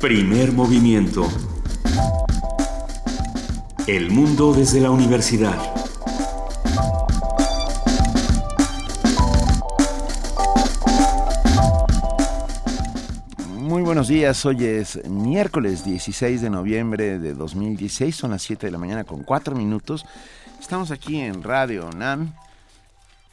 Primer movimiento. El mundo desde la universidad. Muy buenos días, hoy es miércoles 16 de noviembre de 2016, son las 7 de la mañana con 4 minutos. Estamos aquí en Radio NAM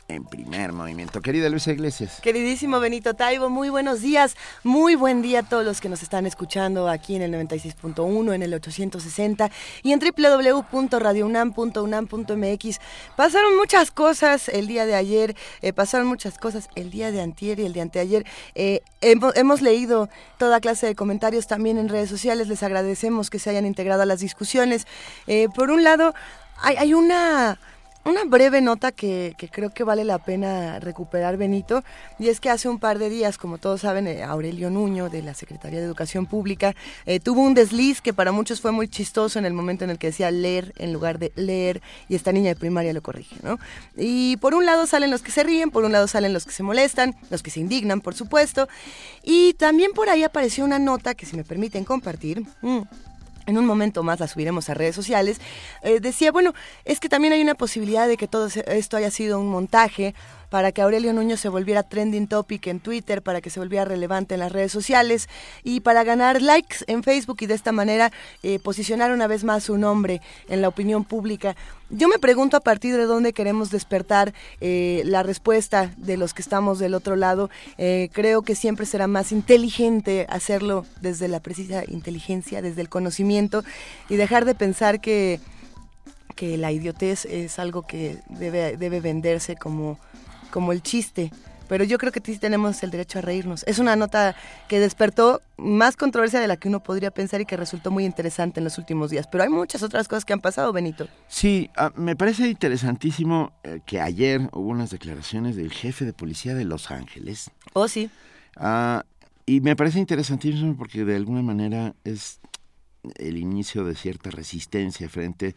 en primer movimiento. Querida Luisa Iglesias. Queridísimo Benito Taibo, muy buenos días. Muy buen día a todos los que nos están escuchando aquí en el 96.1, en el 860 y en www.radiounam.unam.mx. Pasaron muchas cosas el día de ayer, eh, pasaron muchas cosas el día de antier y el de anteayer. Eh, hemos, leído toda clase de comentarios también en redes sociales. Les agradecemos que se hayan integrado a las discusiones. Eh, por un lado, hay una una breve nota que, creo que vale la pena recuperar, Benito, y es que hace un par de días, como todos saben, eh, Aurelio Nuño de la Secretaría de Educación Pública eh, tuvo un desliz que para muchos fue muy chistoso en el momento en el que decía leer en lugar de leer, y esta niña de primaria lo corrige, ¿no? Y por un lado salen los que se ríen, por un lado salen los que se molestan, los que se indignan, por supuesto, y también por ahí apareció una nota que si me permiten compartir. Mm, en un momento más la subiremos a redes sociales, eh, decía, bueno, es que también hay una posibilidad de que todo esto haya sido un montaje para que Aurelio Nuño se volviera trending topic en Twitter, para que se volviera relevante en las redes sociales y para ganar likes en Facebook y de esta manera eh, posicionar una vez más su nombre en la opinión pública. Yo me pregunto a partir de dónde queremos despertar eh, la respuesta de los que estamos del otro lado. Eh, creo que siempre será más inteligente hacerlo desde la precisa inteligencia, desde el conocimiento y dejar de pensar que, que la idiotez es algo que debe, debe venderse como como el chiste. Pero yo creo que sí tenemos el derecho a reírnos. Es una nota que despertó más controversia de la que uno podría pensar y que resultó muy interesante en los últimos días. Pero hay muchas otras cosas que han pasado, Benito. Sí, ah, me parece interesantísimo eh, que ayer hubo unas declaraciones del jefe de policía de Los Ángeles. Oh, sí. Ah, y me parece interesantísimo porque de alguna manera es el inicio de cierta resistencia frente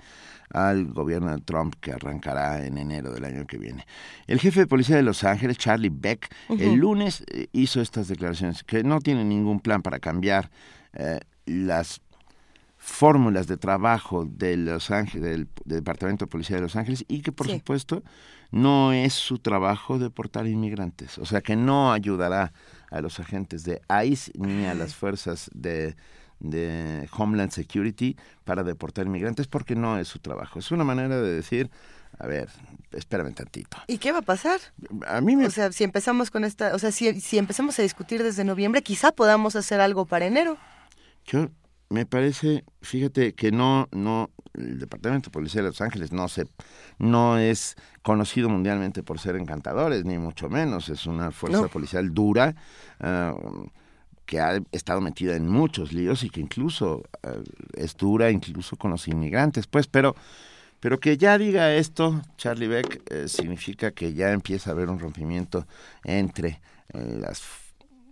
al gobierno de Trump que arrancará en enero del año que viene. El jefe de policía de Los Ángeles, Charlie Beck, el lunes eh, hizo estas declaraciones que no tiene ningún plan para cambiar eh, las fórmulas de trabajo de Los Ángeles, del, Departamento de Policía de Los Ángeles y que por supuesto no es su trabajo deportar inmigrantes, o sea que no ayudará a los agentes de ICE ni a las fuerzas de de Homeland Security para deportar inmigrantes porque no es su trabajo. Es una manera de decir, a ver, espérame tantito. ¿Y qué va a pasar? A mí me... O sea, si empezamos con esta, o sea, si, si empezamos a discutir desde noviembre, quizá podamos hacer algo para enero. Yo me parece, fíjate que no, no, el Departamento de Policía de Los Ángeles no se, no es conocido mundialmente por ser encantadores, ni mucho menos. Es una fuerza policial dura. Ah, que ha estado metida en muchos líos y que incluso eh, es dura, incluso con los inmigrantes, pues, pero, pero que ya diga esto, Charlie Beck, eh, significa que ya empieza a haber un rompimiento entre eh, las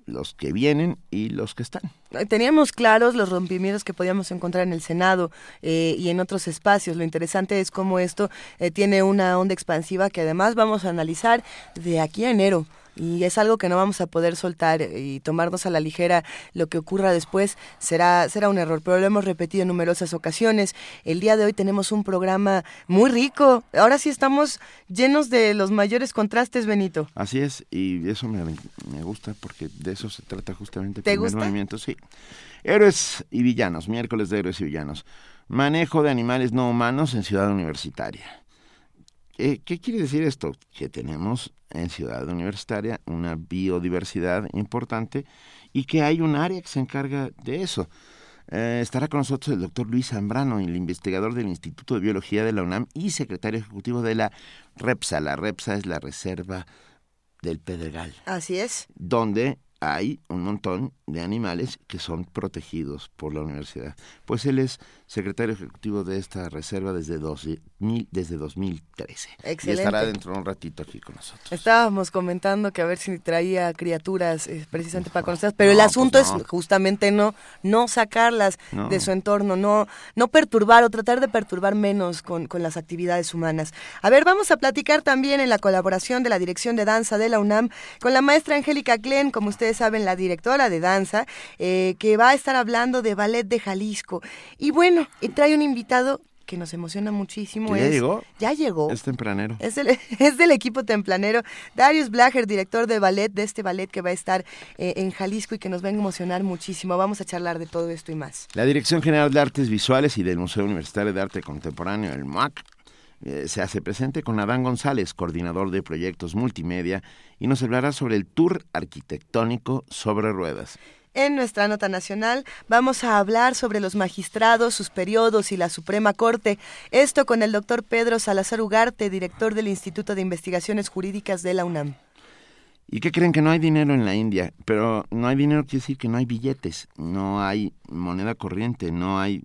los que vienen y los que están. Teníamos claros los rompimientos que podíamos encontrar en el Senado y en otros espacios. Lo interesante es cómo esto tiene una onda expansiva que además vamos a analizar de aquí a enero y es algo que no vamos a poder soltar y tomarnos a la ligera lo que ocurra después será será un error pero lo hemos repetido en numerosas ocasiones. El día de hoy tenemos un programa muy rico. Ahora sí estamos llenos de los mayores contrastes Benito. Así es y eso me, me gusta porque de eso se trata justamente ¿Te gusta? movimiento sí. Héroes y villanos miércoles de héroes y villanos. Manejo de animales no humanos en ciudad universitaria ¿Qué quiere decir esto? Que tenemos en Ciudad Universitaria una biodiversidad importante y que hay un área que se encarga de eso. Eh, estará con nosotros el doctor Luis Zambrano, el investigador del Instituto de Biología de la UNAM y secretario ejecutivo de la REPSA. La REPSA es la Reserva del Pedregal. Así es. Donde hay un montón de animales que son protegidos por la universidad. Pues él es secretario ejecutivo de esta reserva desde 2000, desde 2013. Excelente. Y estará dentro de un ratito aquí con nosotros. Estábamos comentando que a ver si traía criaturas eh, precisamente para conocerlas, pero el asunto pues no. es justamente no no sacarlas No. de su entorno, no no perturbar o tratar de perturbar menos con, con las actividades humanas. A ver, vamos a platicar también en la colaboración de la Dirección de Danza de la UNAM con la maestra Angélica Klen, como ustedes saben, la directora de danza, eh, que va a estar hablando de ballet de Jalisco. Y bueno, y trae un invitado que nos emociona muchísimo. ¿Que ya es- llegó? Ya llegó. Es tempranero. Es del, es del equipo templanero. Darius Blacher, director de ballet, de este ballet que va a estar eh, en Jalisco y que nos va a emocionar muchísimo. Vamos a charlar de todo esto y más. La Dirección General de Artes Visuales y del Museo Universitario de Arte Contemporáneo, el MUAC, eh, se hace presente con Adán González, coordinador de proyectos multimedia, y nos hablará sobre el tour arquitectónico sobre ruedas. En nuestra nota nacional vamos a hablar sobre los magistrados, sus periodos y la Suprema Corte. Esto con el doctor Pedro Salazar Ugarte, director del Instituto de Investigaciones Jurídicas de la UNAM. ¿Y qué creen que no hay dinero en la India? Pero no hay dinero quiere decir que no hay billetes, no hay moneda corriente, no hay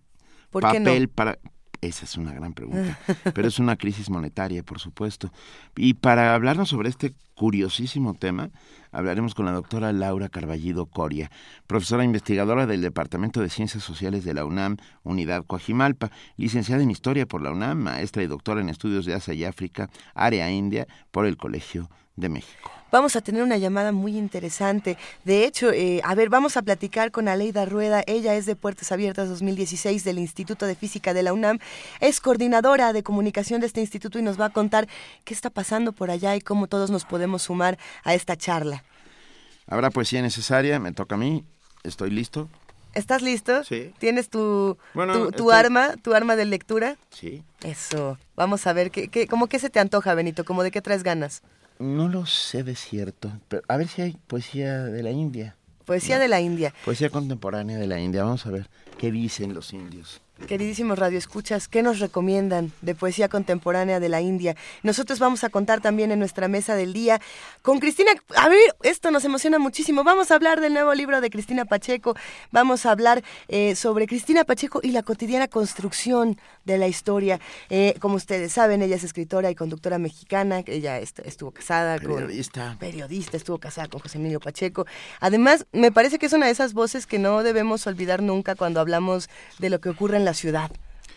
¿Por qué papel no? para... Esa es una gran pregunta, pero es una crisis monetaria, por supuesto. Y para hablarnos sobre este curiosísimo tema, hablaremos con la doctora Laura Carballido Coria, profesora investigadora del Departamento de Ciencias Sociales de la UNAM, Unidad Coajimalpa, licenciada en Historia por la UNAM, maestra y doctora en Estudios de Asia y África, área India, por el Colegio de México. Vamos a tener una llamada muy interesante. De hecho, eh, a ver, vamos a platicar con Aleida Rueda. Ella es de Puertas Abiertas 2016 del Instituto de Física de la UNAM. Es coordinadora de comunicación de este instituto y nos va a contar qué está pasando por allá y cómo todos nos podemos sumar a esta charla. Habrá poesía necesaria, me toca a mí, estoy listo. ¿Estás listo? Sí. ¿Tienes tu, Bueno, tu, tu estoy- arma, tu arma de lectura? Sí. Eso. Vamos a ver, ¿qué, qué, ¿cómo qué se te antoja, Benito? ¿Cómo de qué traes ganas? No lo sé de cierto, pero a ver si hay poesía de la India, Poesía de la India. poesía contemporánea de la India. Vamos a ver qué dicen los indios. Queridísimos radioescuchas, ¿qué nos recomiendan de poesía contemporánea de la India? Nosotros vamos a contar también en nuestra mesa del día con Cristina. A ver, esto nos emociona muchísimo. Vamos a hablar del nuevo libro de Cristina Pacheco. Vamos a hablar eh, sobre Cristina Pacheco y la cotidiana construcción de la historia. Eh, como ustedes saben, ella es escritora y conductora mexicana. Ella est- estuvo casada Periodista. con periodista, estuvo casada con José Emilio Pacheco. Además, me parece que es una de esas voces que no debemos olvidar nunca cuando hablamos de lo que ocurre en la ciudad,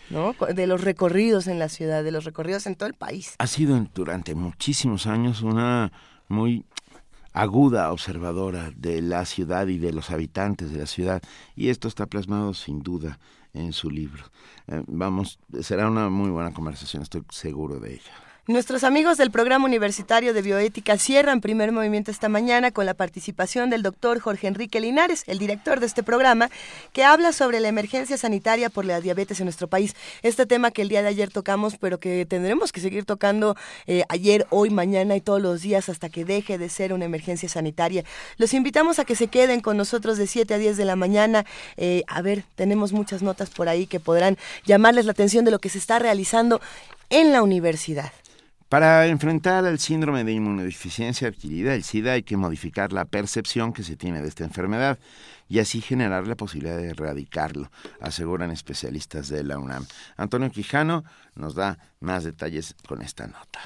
¿no? De los recorridos en la ciudad, de los recorridos en todo el país. Ha sido durante muchísimos años una muy aguda observadora de la ciudad y de los habitantes de la ciudad y esto está plasmado sin duda en su libro. Eh, vamos, será una muy buena conversación, estoy seguro de ello. Nuestros amigos del Programa Universitario de Bioética cierran primer movimiento esta mañana con la participación del doctor Jorge Enrique Linares, el director de este programa, que habla sobre la emergencia sanitaria por la diabetes en nuestro país. Este tema que el día de ayer tocamos, pero que tendremos que seguir tocando eh, ayer, hoy, mañana y todos los días hasta que deje de ser una emergencia sanitaria. Los invitamos a que se queden con nosotros de 7 a 10 de la mañana. Eh, a ver, tenemos muchas notas por ahí que podrán llamarles la atención de lo que se está realizando en la universidad. Para enfrentar el síndrome de inmunodeficiencia adquirida, el SIDA, hay que modificar la percepción que se tiene de esta enfermedad y así generar la posibilidad de erradicarlo, aseguran especialistas de la UNAM. Antonio Quijano nos da más detalles con esta nota.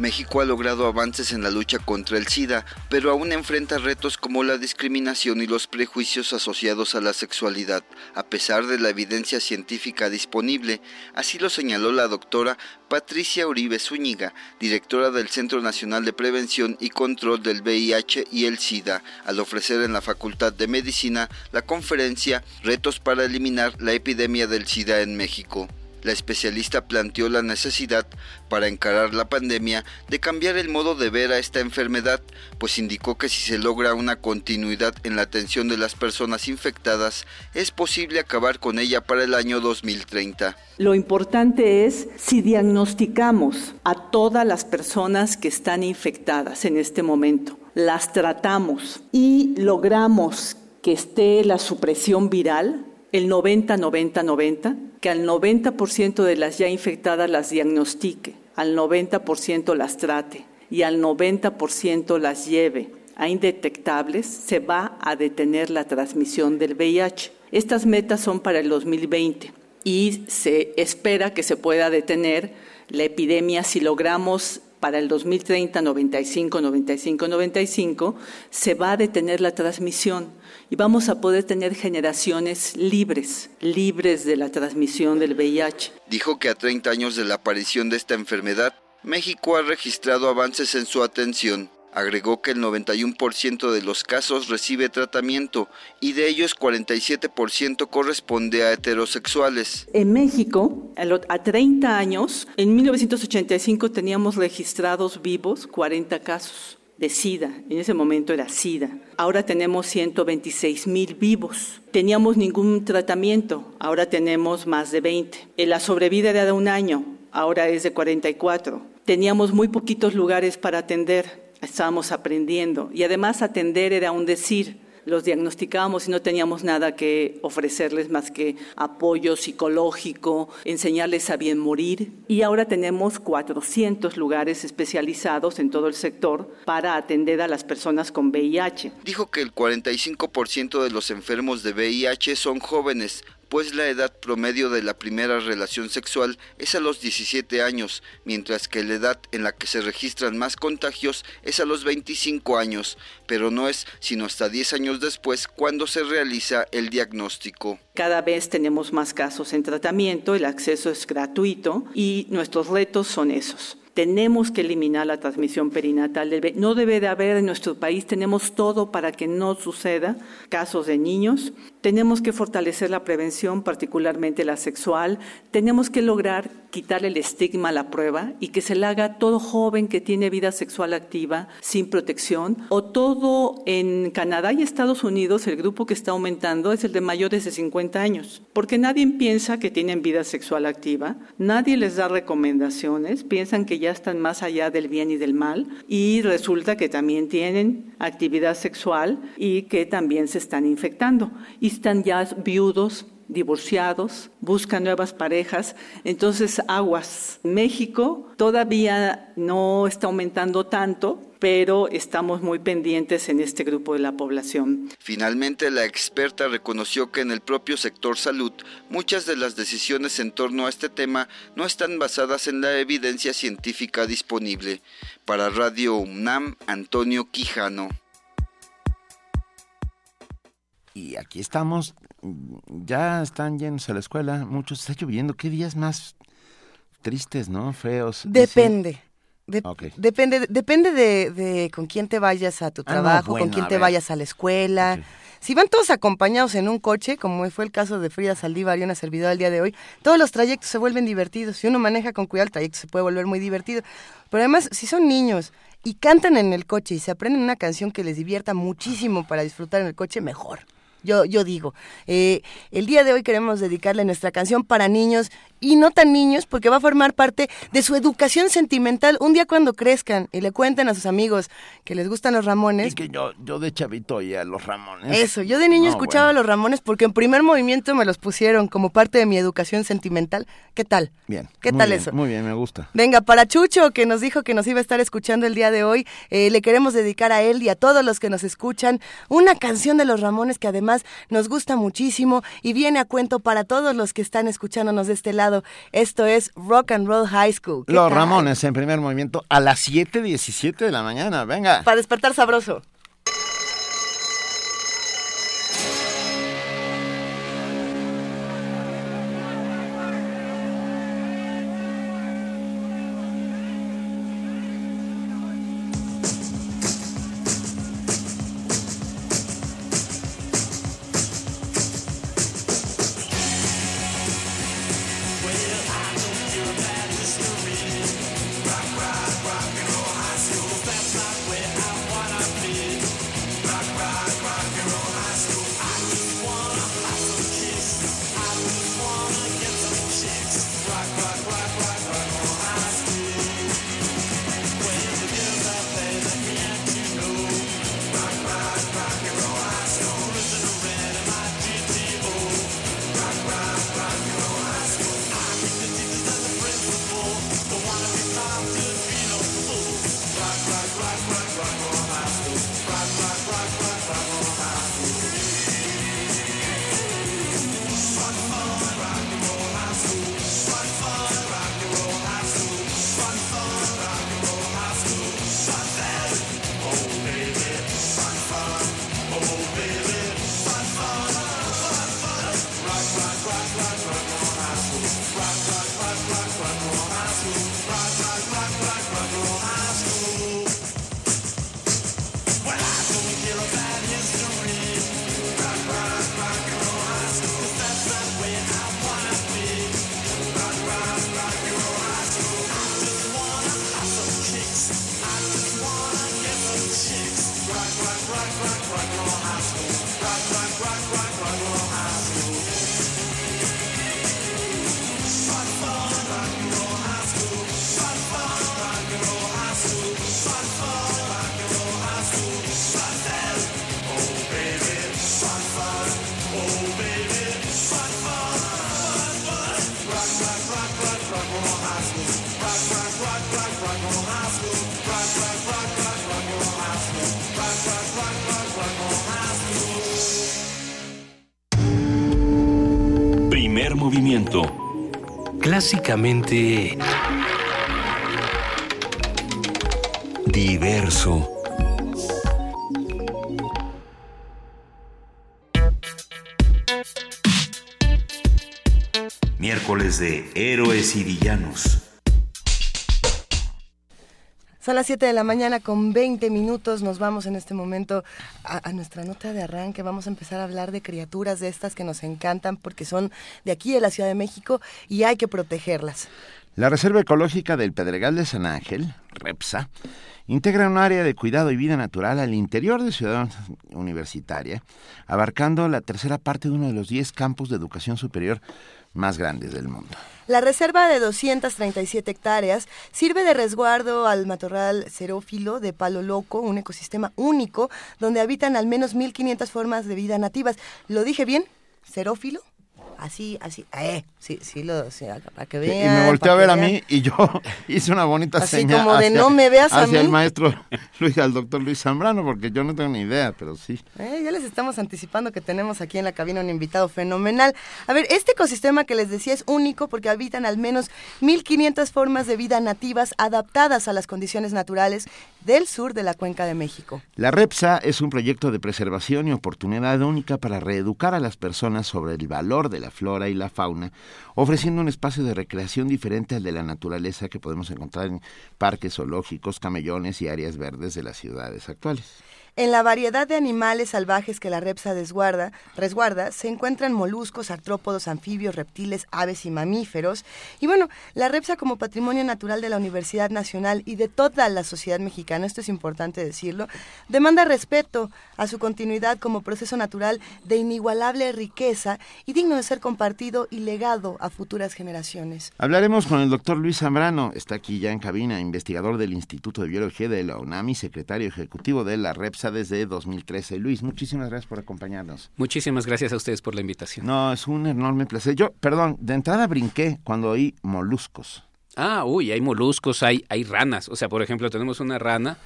México ha logrado avances en la lucha contra el SIDA, pero aún enfrenta retos como la discriminación y los prejuicios asociados a la sexualidad, a pesar de la evidencia científica disponible. Así lo señaló la doctora Patricia Uribe Zúñiga, directora del Centro Nacional de Prevención y Control del VIH y el SIDA, al ofrecer en la Facultad de Medicina la conferencia Retos para eliminar la epidemia del SIDA en México. La especialista planteó la necesidad, para encarar la pandemia, de cambiar el modo de ver a esta enfermedad, pues indicó que si se logra una continuidad en la atención de las personas infectadas, es posible acabar con ella para el año 2030. Lo importante es si diagnosticamos a todas las personas que están infectadas en este momento, las tratamos y logramos que esté la supresión viral, el 90-90-90, que al 90% de las ya infectadas las diagnostique, al 90% las trate y al 90% las lleve a indetectables, se va a detener la transmisión del VIH. Estas metas son para el 2020. y se espera que se pueda detener la epidemia si logramos para el 2030 95, 95, 95, se va a detener la transmisión y vamos a poder tener generaciones libres, libres de la transmisión del VIH. Dijo que a 30 años de la aparición de esta enfermedad, México ha registrado avances en su atención. Agregó que el 91% de los casos recibe tratamiento y de ellos 47% corresponde a heterosexuales. En México, a 30 años, en 1985 teníamos registrados vivos 40 casos de SIDA. En ese momento era SIDA. Ahora tenemos 126 mil vivos. Teníamos ningún tratamiento. Ahora tenemos más de 20. La sobrevida era de un año. Ahora es de 44. Teníamos muy poquitos lugares para atender estábamos aprendiendo y además atender era un decir. Los diagnosticábamos y no teníamos nada que ofrecerles más que apoyo psicológico, enseñarles a bien morir. Y ahora tenemos 400 lugares especializados en todo el sector para atender a las personas con VIH. Dijo que el 45% de los enfermos de VIH son jóvenes, pues la edad promedio de la primera relación sexual es a los 17 años, mientras que la edad en la que se registran más contagios es a los 25 años, pero no es sino hasta 10 años después cuando se realiza el diagnóstico. Cada vez tenemos más casos en tratamiento, el acceso es gratuito y nuestros retos son esos tenemos que eliminar la transmisión perinatal No debe de haber en nuestro país, tenemos todo para que no suceda casos de niños. Tenemos que fortalecer la prevención, particularmente la sexual. Tenemos que lograr quitarle el estigma a la prueba y que se le haga todo joven que tiene vida sexual activa sin protección o todo en Canadá y Estados Unidos el grupo que está aumentando es el de mayores de 50 años, porque nadie piensa que tienen vida sexual activa, nadie les da recomendaciones, piensan que ya están más allá del bien y del mal y resulta que también tienen actividad sexual y que también se están infectando y están ya viudos divorciados, buscan nuevas parejas. Entonces, aguas. México todavía no está aumentando tanto, pero estamos muy pendientes en este grupo de la población. Finalmente, la experta reconoció que en el propio sector salud muchas de las decisiones en torno a este tema no están basadas en la evidencia científica disponible. Para Radio UNAM, Antonio Quijano. Y aquí estamos, ya están llenos a la escuela, muchos está lloviendo, qué días más tristes, ¿no? Feos. Depende. Depende, depende de, con quién te vayas a tu ah, trabajo, con quién te vayas a la escuela. Si van todos acompañados en un coche, como fue el caso de Frida Saldívar y una servidora el día de hoy, todos los trayectos se vuelven divertidos. Si uno maneja con cuidado el trayecto se puede volver muy divertido. Pero además, si son niños y cantan en el coche y se aprenden una canción que les divierta muchísimo para disfrutar en el coche, mejor. Yo, yo digo, eh, el día de hoy queremos dedicarle nuestra canción para niños y no tan niños porque va a formar parte de su educación sentimental un día cuando crezcan y le cuenten a sus amigos que les gustan los Ramones. Y que yo, yo de chavito oía los Ramones. Eso, yo de niño escuchaba los Ramones porque en primer movimiento me los pusieron como parte de mi educación sentimental. ¿Qué tal? Bien. ¿Qué tal eso? Muy bien, me gusta. Venga, para Chucho, que nos dijo que nos iba a estar escuchando el día de hoy, eh, le queremos dedicar a él y a todos los que nos escuchan una canción de los Ramones que además nos gusta muchísimo y viene a cuento para todos los que están escuchándonos de este lado esto es Rock and Roll High School. Los Ramones en primer movimiento a las 7.17 de la mañana. Venga. Para despertar sabroso. Diverso. Miércoles de Héroes y Villanos. Son las 7 de la mañana con 20 minutos. Nos vamos en este momento a, nuestra nota de arranque. Vamos a empezar a hablar de criaturas de estas que nos encantan porque son de aquí de la Ciudad de México y hay que protegerlas. La Reserva Ecológica del Pedregal de San Ángel, REPSA, integra un área de cuidado y vida natural al interior de Ciudad Universitaria, abarcando la tercera parte de uno de los 10 campus de educación superior más grandes del mundo. La reserva de 237 hectáreas sirve de resguardo al matorral xerófilo de Palo Loco, un ecosistema único donde habitan al menos 1.500 formas de vida nativas. ¿Lo dije bien? ¿Xerófilo? Así, así, eh, sí, sí, lo, sí, para que vean. Y me volteó a ver a mí y yo hice una bonita así señal. como de hacia, no me veas a hacia mí. el maestro Luis, al doctor Luis Zambrano, porque yo no tengo ni idea, pero sí. Eh, ya les estamos anticipando que tenemos aquí en la cabina un invitado fenomenal. A ver, este ecosistema que les decía es único porque habitan al menos 1.500 formas de vida nativas adaptadas a las condiciones naturales del sur de la cuenca de México. La REPSA es un proyecto de preservación y oportunidad única para reeducar a las personas sobre el valor de la flora y la fauna, ofreciendo un espacio de recreación diferente al de la naturaleza que podemos encontrar en parques zoológicos, camellones y áreas verdes de las ciudades actuales. En la variedad de animales salvajes que la REPSA resguarda se encuentran moluscos, artrópodos, anfibios, reptiles, aves y mamíferos. Y bueno, la REPSA como patrimonio natural de la Universidad Nacional y de toda la sociedad mexicana, esto es importante decirlo, demanda respeto a su continuidad como proceso natural de inigualable riqueza y digno de ser compartido y legado a futuras generaciones. Hablaremos con el doctor Luis Zambrano, está aquí ya en cabina, investigador del Instituto de Biología de la UNAM y secretario ejecutivo de la REPSA desde 2013. Luis, muchísimas gracias por acompañarnos. Muchísimas gracias a ustedes por la invitación. No, es un enorme placer. Yo, perdón, de entrada brinqué cuando oí moluscos. Ah, uy, hay moluscos, hay, hay ranas. O sea, por ejemplo, tenemos una rana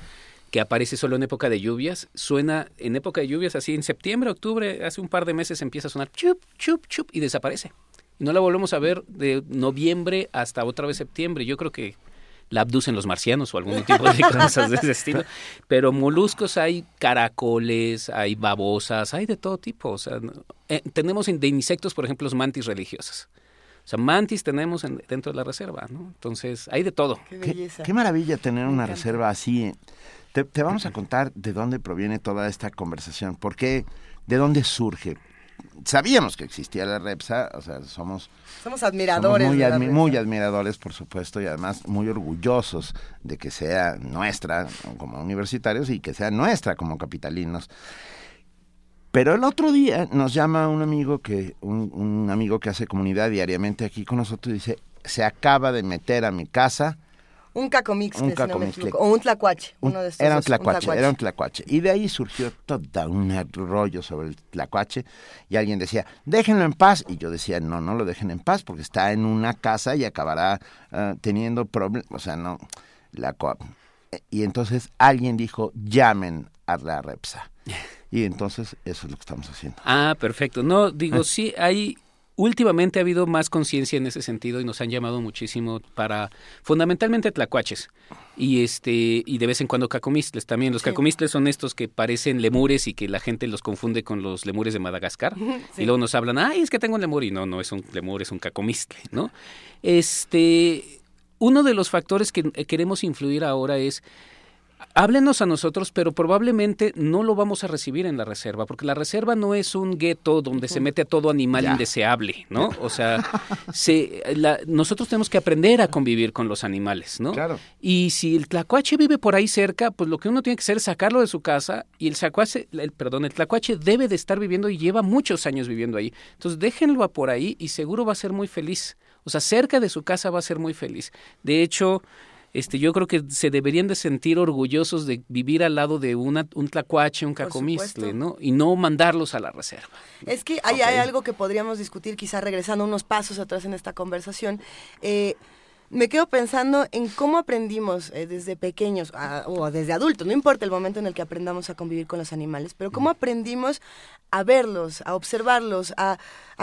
que aparece solo en época de lluvias. Suena en época de lluvias así en septiembre, octubre, hace un par de meses empieza a sonar chup, chup, chup y desaparece. Y no la volvemos a ver de noviembre hasta otra vez septiembre. Yo creo que la abducen los marcianos o algún tipo de cosas de ese estilo. Pero moluscos hay caracoles, hay babosas, hay de todo tipo. O sea, eh, tenemos de insectos, por ejemplo, los mantis religiosas. O sea, mantis tenemos en, dentro de la reserva, ¿no? Entonces, hay de todo. Qué belleza. qué maravilla tener una reserva así. Te, te vamos a contar de dónde proviene toda esta conversación, por qué, de dónde surge. Sabíamos que existía la REPSA, o sea, somos, Somos somos admiradores. admi- muy admiradores, por supuesto, y además muy orgullosos de que sea nuestra como universitarios y que sea nuestra como capitalinos. Pero el otro día nos llama un amigo que un, un amigo que hace comunidad diariamente aquí con nosotros y dice se acaba de meter a mi casa Un cacomixtle, Un si no me cacomixtle. equivoco. O un tlacuache. un- uno de estos era un dos, tlacuache, era un tlacuache. Y de ahí surgió todo un rollo sobre el tlacuache. Y alguien decía, déjenlo en paz. Y yo decía, no, no lo dejen en paz porque está en una casa y acabará ah, teniendo problemas. O sea, no. La co- y entonces alguien dijo, llamen a la REPSA. Y entonces eso es lo que estamos haciendo. Ah, perfecto. No, digo, sí, hay... Últimamente ha habido más conciencia en ese sentido y nos han llamado muchísimo para, fundamentalmente tlacuaches y este y de vez en cuando cacomistles también. Los Sí. cacomistles son estos que parecen lemures y que la gente los confunde con los lemures de Madagascar Sí. y luego nos hablan, ay, es que tengo un lemur y no, no es un lemur, es un cacomistle, ¿no? Este, uno de los factores que eh, queremos influir ahora es Háblenos a nosotros, pero probablemente no lo vamos a recibir en la reserva, porque la reserva no es un gueto donde se mete a todo animal Ya. indeseable, ¿no? O sea, se, la- nosotros tenemos que aprender a convivir con los animales, ¿no? Claro. Y si el tlacuache vive por ahí cerca, pues lo que uno tiene que hacer es sacarlo de su casa y el tlacuache, el, perdón, el tlacuache debe de estar viviendo y lleva muchos años viviendo ahí. Entonces déjenlo por ahí y seguro va a ser muy feliz. O sea, cerca de su casa va a ser muy feliz. De hecho, este, yo creo que se deberían de sentir orgullosos de vivir al lado de una, un tlacuache, un cacomistle. ¿no? Y no mandarlos a la reserva. Es que hay, hay algo que podríamos discutir, quizá regresando unos pasos atrás en esta conversación. Eh, me quedo pensando en cómo aprendimos eh, desde pequeños o desde adultos, no importa el momento en el que aprendamos a convivir con los animales, pero cómo aprendimos a verlos, a observarlos, a,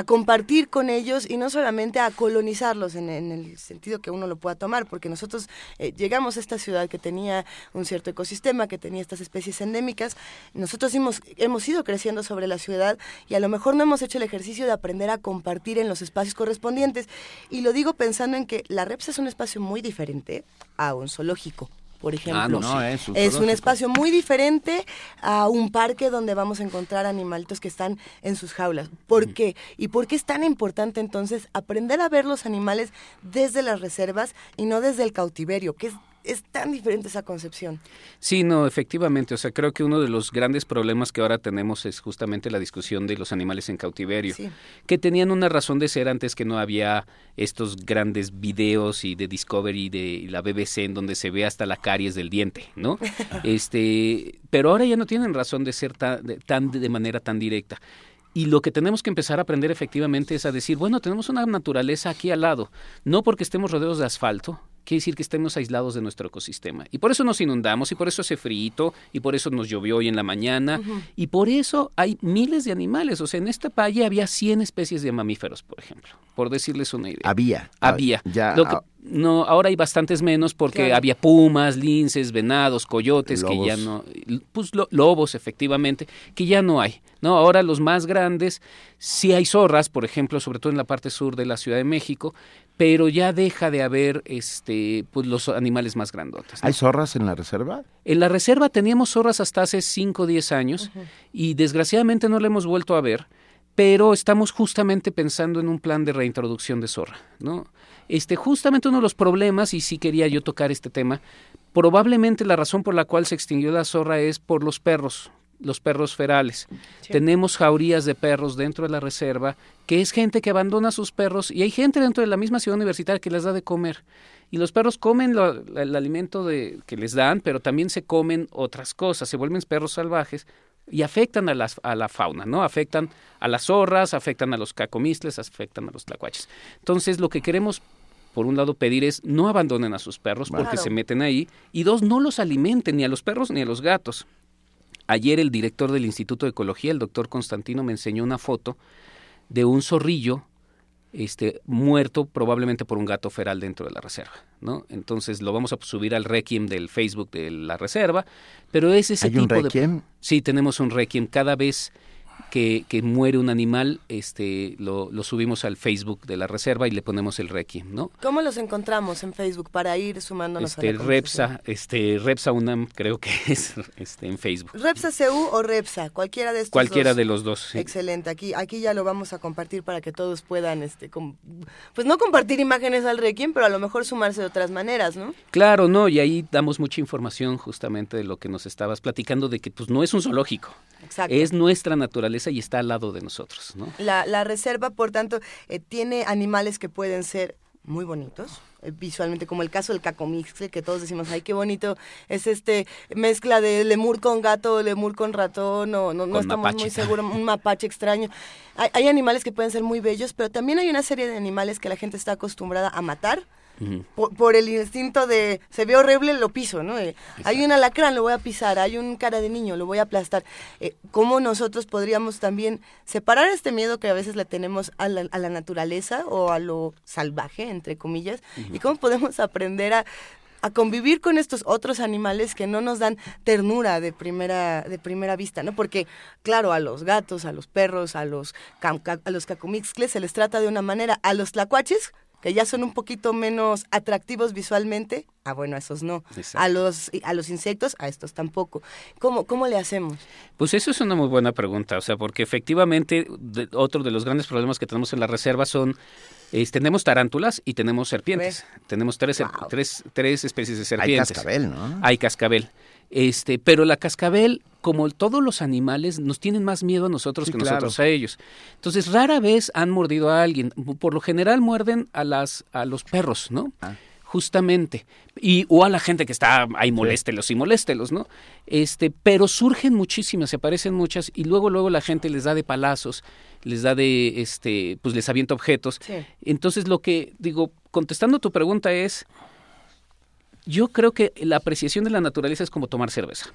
compartir con ellos y no solamente a colonizarlos en, el sentido que uno lo pueda tomar, porque nosotros eh, llegamos a esta ciudad que tenía un cierto ecosistema, que tenía estas especies endémicas, nosotros hemos, hemos ido creciendo sobre la ciudad y a lo mejor no hemos hecho el ejercicio de aprender a compartir en los espacios correspondientes. Y lo digo pensando en que la REPS es un espacio muy diferente a un zoológico por ah, ejemplo. es, un, espacio muy diferente a un parque donde vamos a encontrar animalitos que están en sus jaulas. ¿Por qué? ¿Y por qué es tan importante entonces aprender a ver los animales desde las reservas y no desde el cautiverio, que es es tan diferente esa concepción. Sí, no, efectivamente. O sea, creo que uno de los grandes problemas que ahora tenemos es justamente la discusión de los animales en cautiverio, que tenían una razón de ser antes que no había estos grandes videos y de Discovery de la BBC en donde se ve hasta la caries del diente, ¿no? este, pero ahora ya no tienen razón de ser tan tan, de manera tan directa. Y lo que tenemos que empezar a aprender efectivamente es a decir, bueno, tenemos una naturaleza aquí al lado, no porque estemos rodeados de asfalto, quiere decir que estemos aislados de nuestro ecosistema. Y por eso nos inundamos, y por eso hace frío, y por eso nos llovió hoy en la mañana, y por eso hay miles de animales. O sea, en esta valle había 100 especies de mamíferos, por ejemplo, por decirles una idea. Había. Había. Ya, no, ahora hay bastantes menos porque había pumas, linces, venados, coyotes, que ya no, pues lobos efectivamente, que ya no hay. No, ahora los más grandes sí hay zorras, por ejemplo, sobre todo en la parte sur de la Ciudad de México, pero ya deja de haber este pues los animales más grandotes. ¿Hay zorras en la reserva? En la reserva teníamos zorras hasta hace 5 o 10 años y desgraciadamente no la hemos vuelto a ver, pero estamos justamente pensando en un plan de reintroducción de zorra, ¿no? Este, justamente uno de los problemas, y sí quería yo tocar este tema, probablemente la razón por la cual se extinguió la zorra es por los perros, los perros ferales. Tenemos jaurías de perros dentro de la reserva, que es gente que abandona sus perros y hay gente dentro de la misma ciudad universitaria que les da de comer. Y los perros comen el alimento de, que les dan, pero también se comen otras cosas, se vuelven perros salvajes y afectan a, las, a la fauna, ¿no? Afectan a las zorras, afectan a los cacomistles, afectan a los tlacuaches. Entonces, lo que queremos por un lado, pedir es no abandonen a sus perros porque se meten ahí, y dos, no los alimenten ni a los perros ni a los gatos. Ayer el director del Instituto de Ecología, el doctor Constantino, me enseñó una foto de un zorrillo este, muerto probablemente por un gato feral dentro de la reserva, ¿no? Entonces lo vamos a subir al requiem del Facebook de la reserva, pero es ese ¿Hay tipo un requiem? Sí, tenemos un requiem cada vez que, que muere un animal, este, lo, lo, subimos al Facebook de la reserva y le ponemos el requiem, ¿no? ¿Cómo los encontramos en Facebook para ir sumándonos este, a la Repsa, este, Repsa UNAM creo que es este, en Facebook. Repsa CU o Repsa, cualquiera de estos Cualquiera de los dos. Excelente, aquí, aquí ya lo vamos a compartir para que todos puedan, este, pues no compartir imágenes al requiem, pero a lo mejor sumarse de otras maneras, ¿no? Claro, no, y ahí damos mucha información justamente de lo que nos estabas platicando, de que pues no es un zoológico, Exacto. es nuestra naturaleza y está al lado de nosotros. ¿no? La, la reserva, por tanto, eh, tiene animales que pueden ser muy bonitos eh, visualmente como el caso del cacomixle que todos decimos ay qué bonito es este mezcla de lemur con gato lemur con ratón o no, no estamos muy seguros un mapache extraño hay, hay, animales que pueden ser muy bellos pero también hay una serie de animales que la gente está acostumbrada a matar por, el instinto de se ve horrible, lo piso, ¿no? Eh, hay un alacrán, lo voy a pisar, hay un cara de niño, lo voy a aplastar. Eh, ¿Cómo nosotros podríamos también separar este miedo que a veces le tenemos a la, a la naturaleza o a lo salvaje, entre comillas? ¿Y cómo podemos aprender a a convivir con estos otros animales que no nos dan ternura de primera de primera vista, ¿no? Porque claro, a los gatos, a los perros, a los a los cacomixcles se les trata de una manera, a los tlacuaches que ya son un poquito menos atractivos visualmente, ah bueno, a esos no. A los a los insectos, a estos tampoco. ¿Cómo cómo le hacemos? Pues eso es una muy buena pregunta, o sea, porque efectivamente otro de los grandes problemas que tenemos en la reserva son tenemos tarántulas y tenemos serpientes. Tenemos tres, tres, tres especies de serpientes. Hay cascabel, ¿no? Hay cascabel. Este, pero la cascabel, como todos los animales, nos tienen más miedo a nosotros que nosotros a ellos. Entonces, rara vez han mordido a alguien. Por lo general muerden a las a los perros, ¿no? Ah. Justamente. Y, o a la gente que está ahí moléstelos y moléstelos, ¿no? Este, pero surgen muchísimas, se aparecen muchas, y luego, luego la gente les da de palazos, les da de, este, pues les avienta objetos. Entonces, lo que digo, contestando tu pregunta es, yo creo que la apreciación de la naturaleza es como tomar cerveza.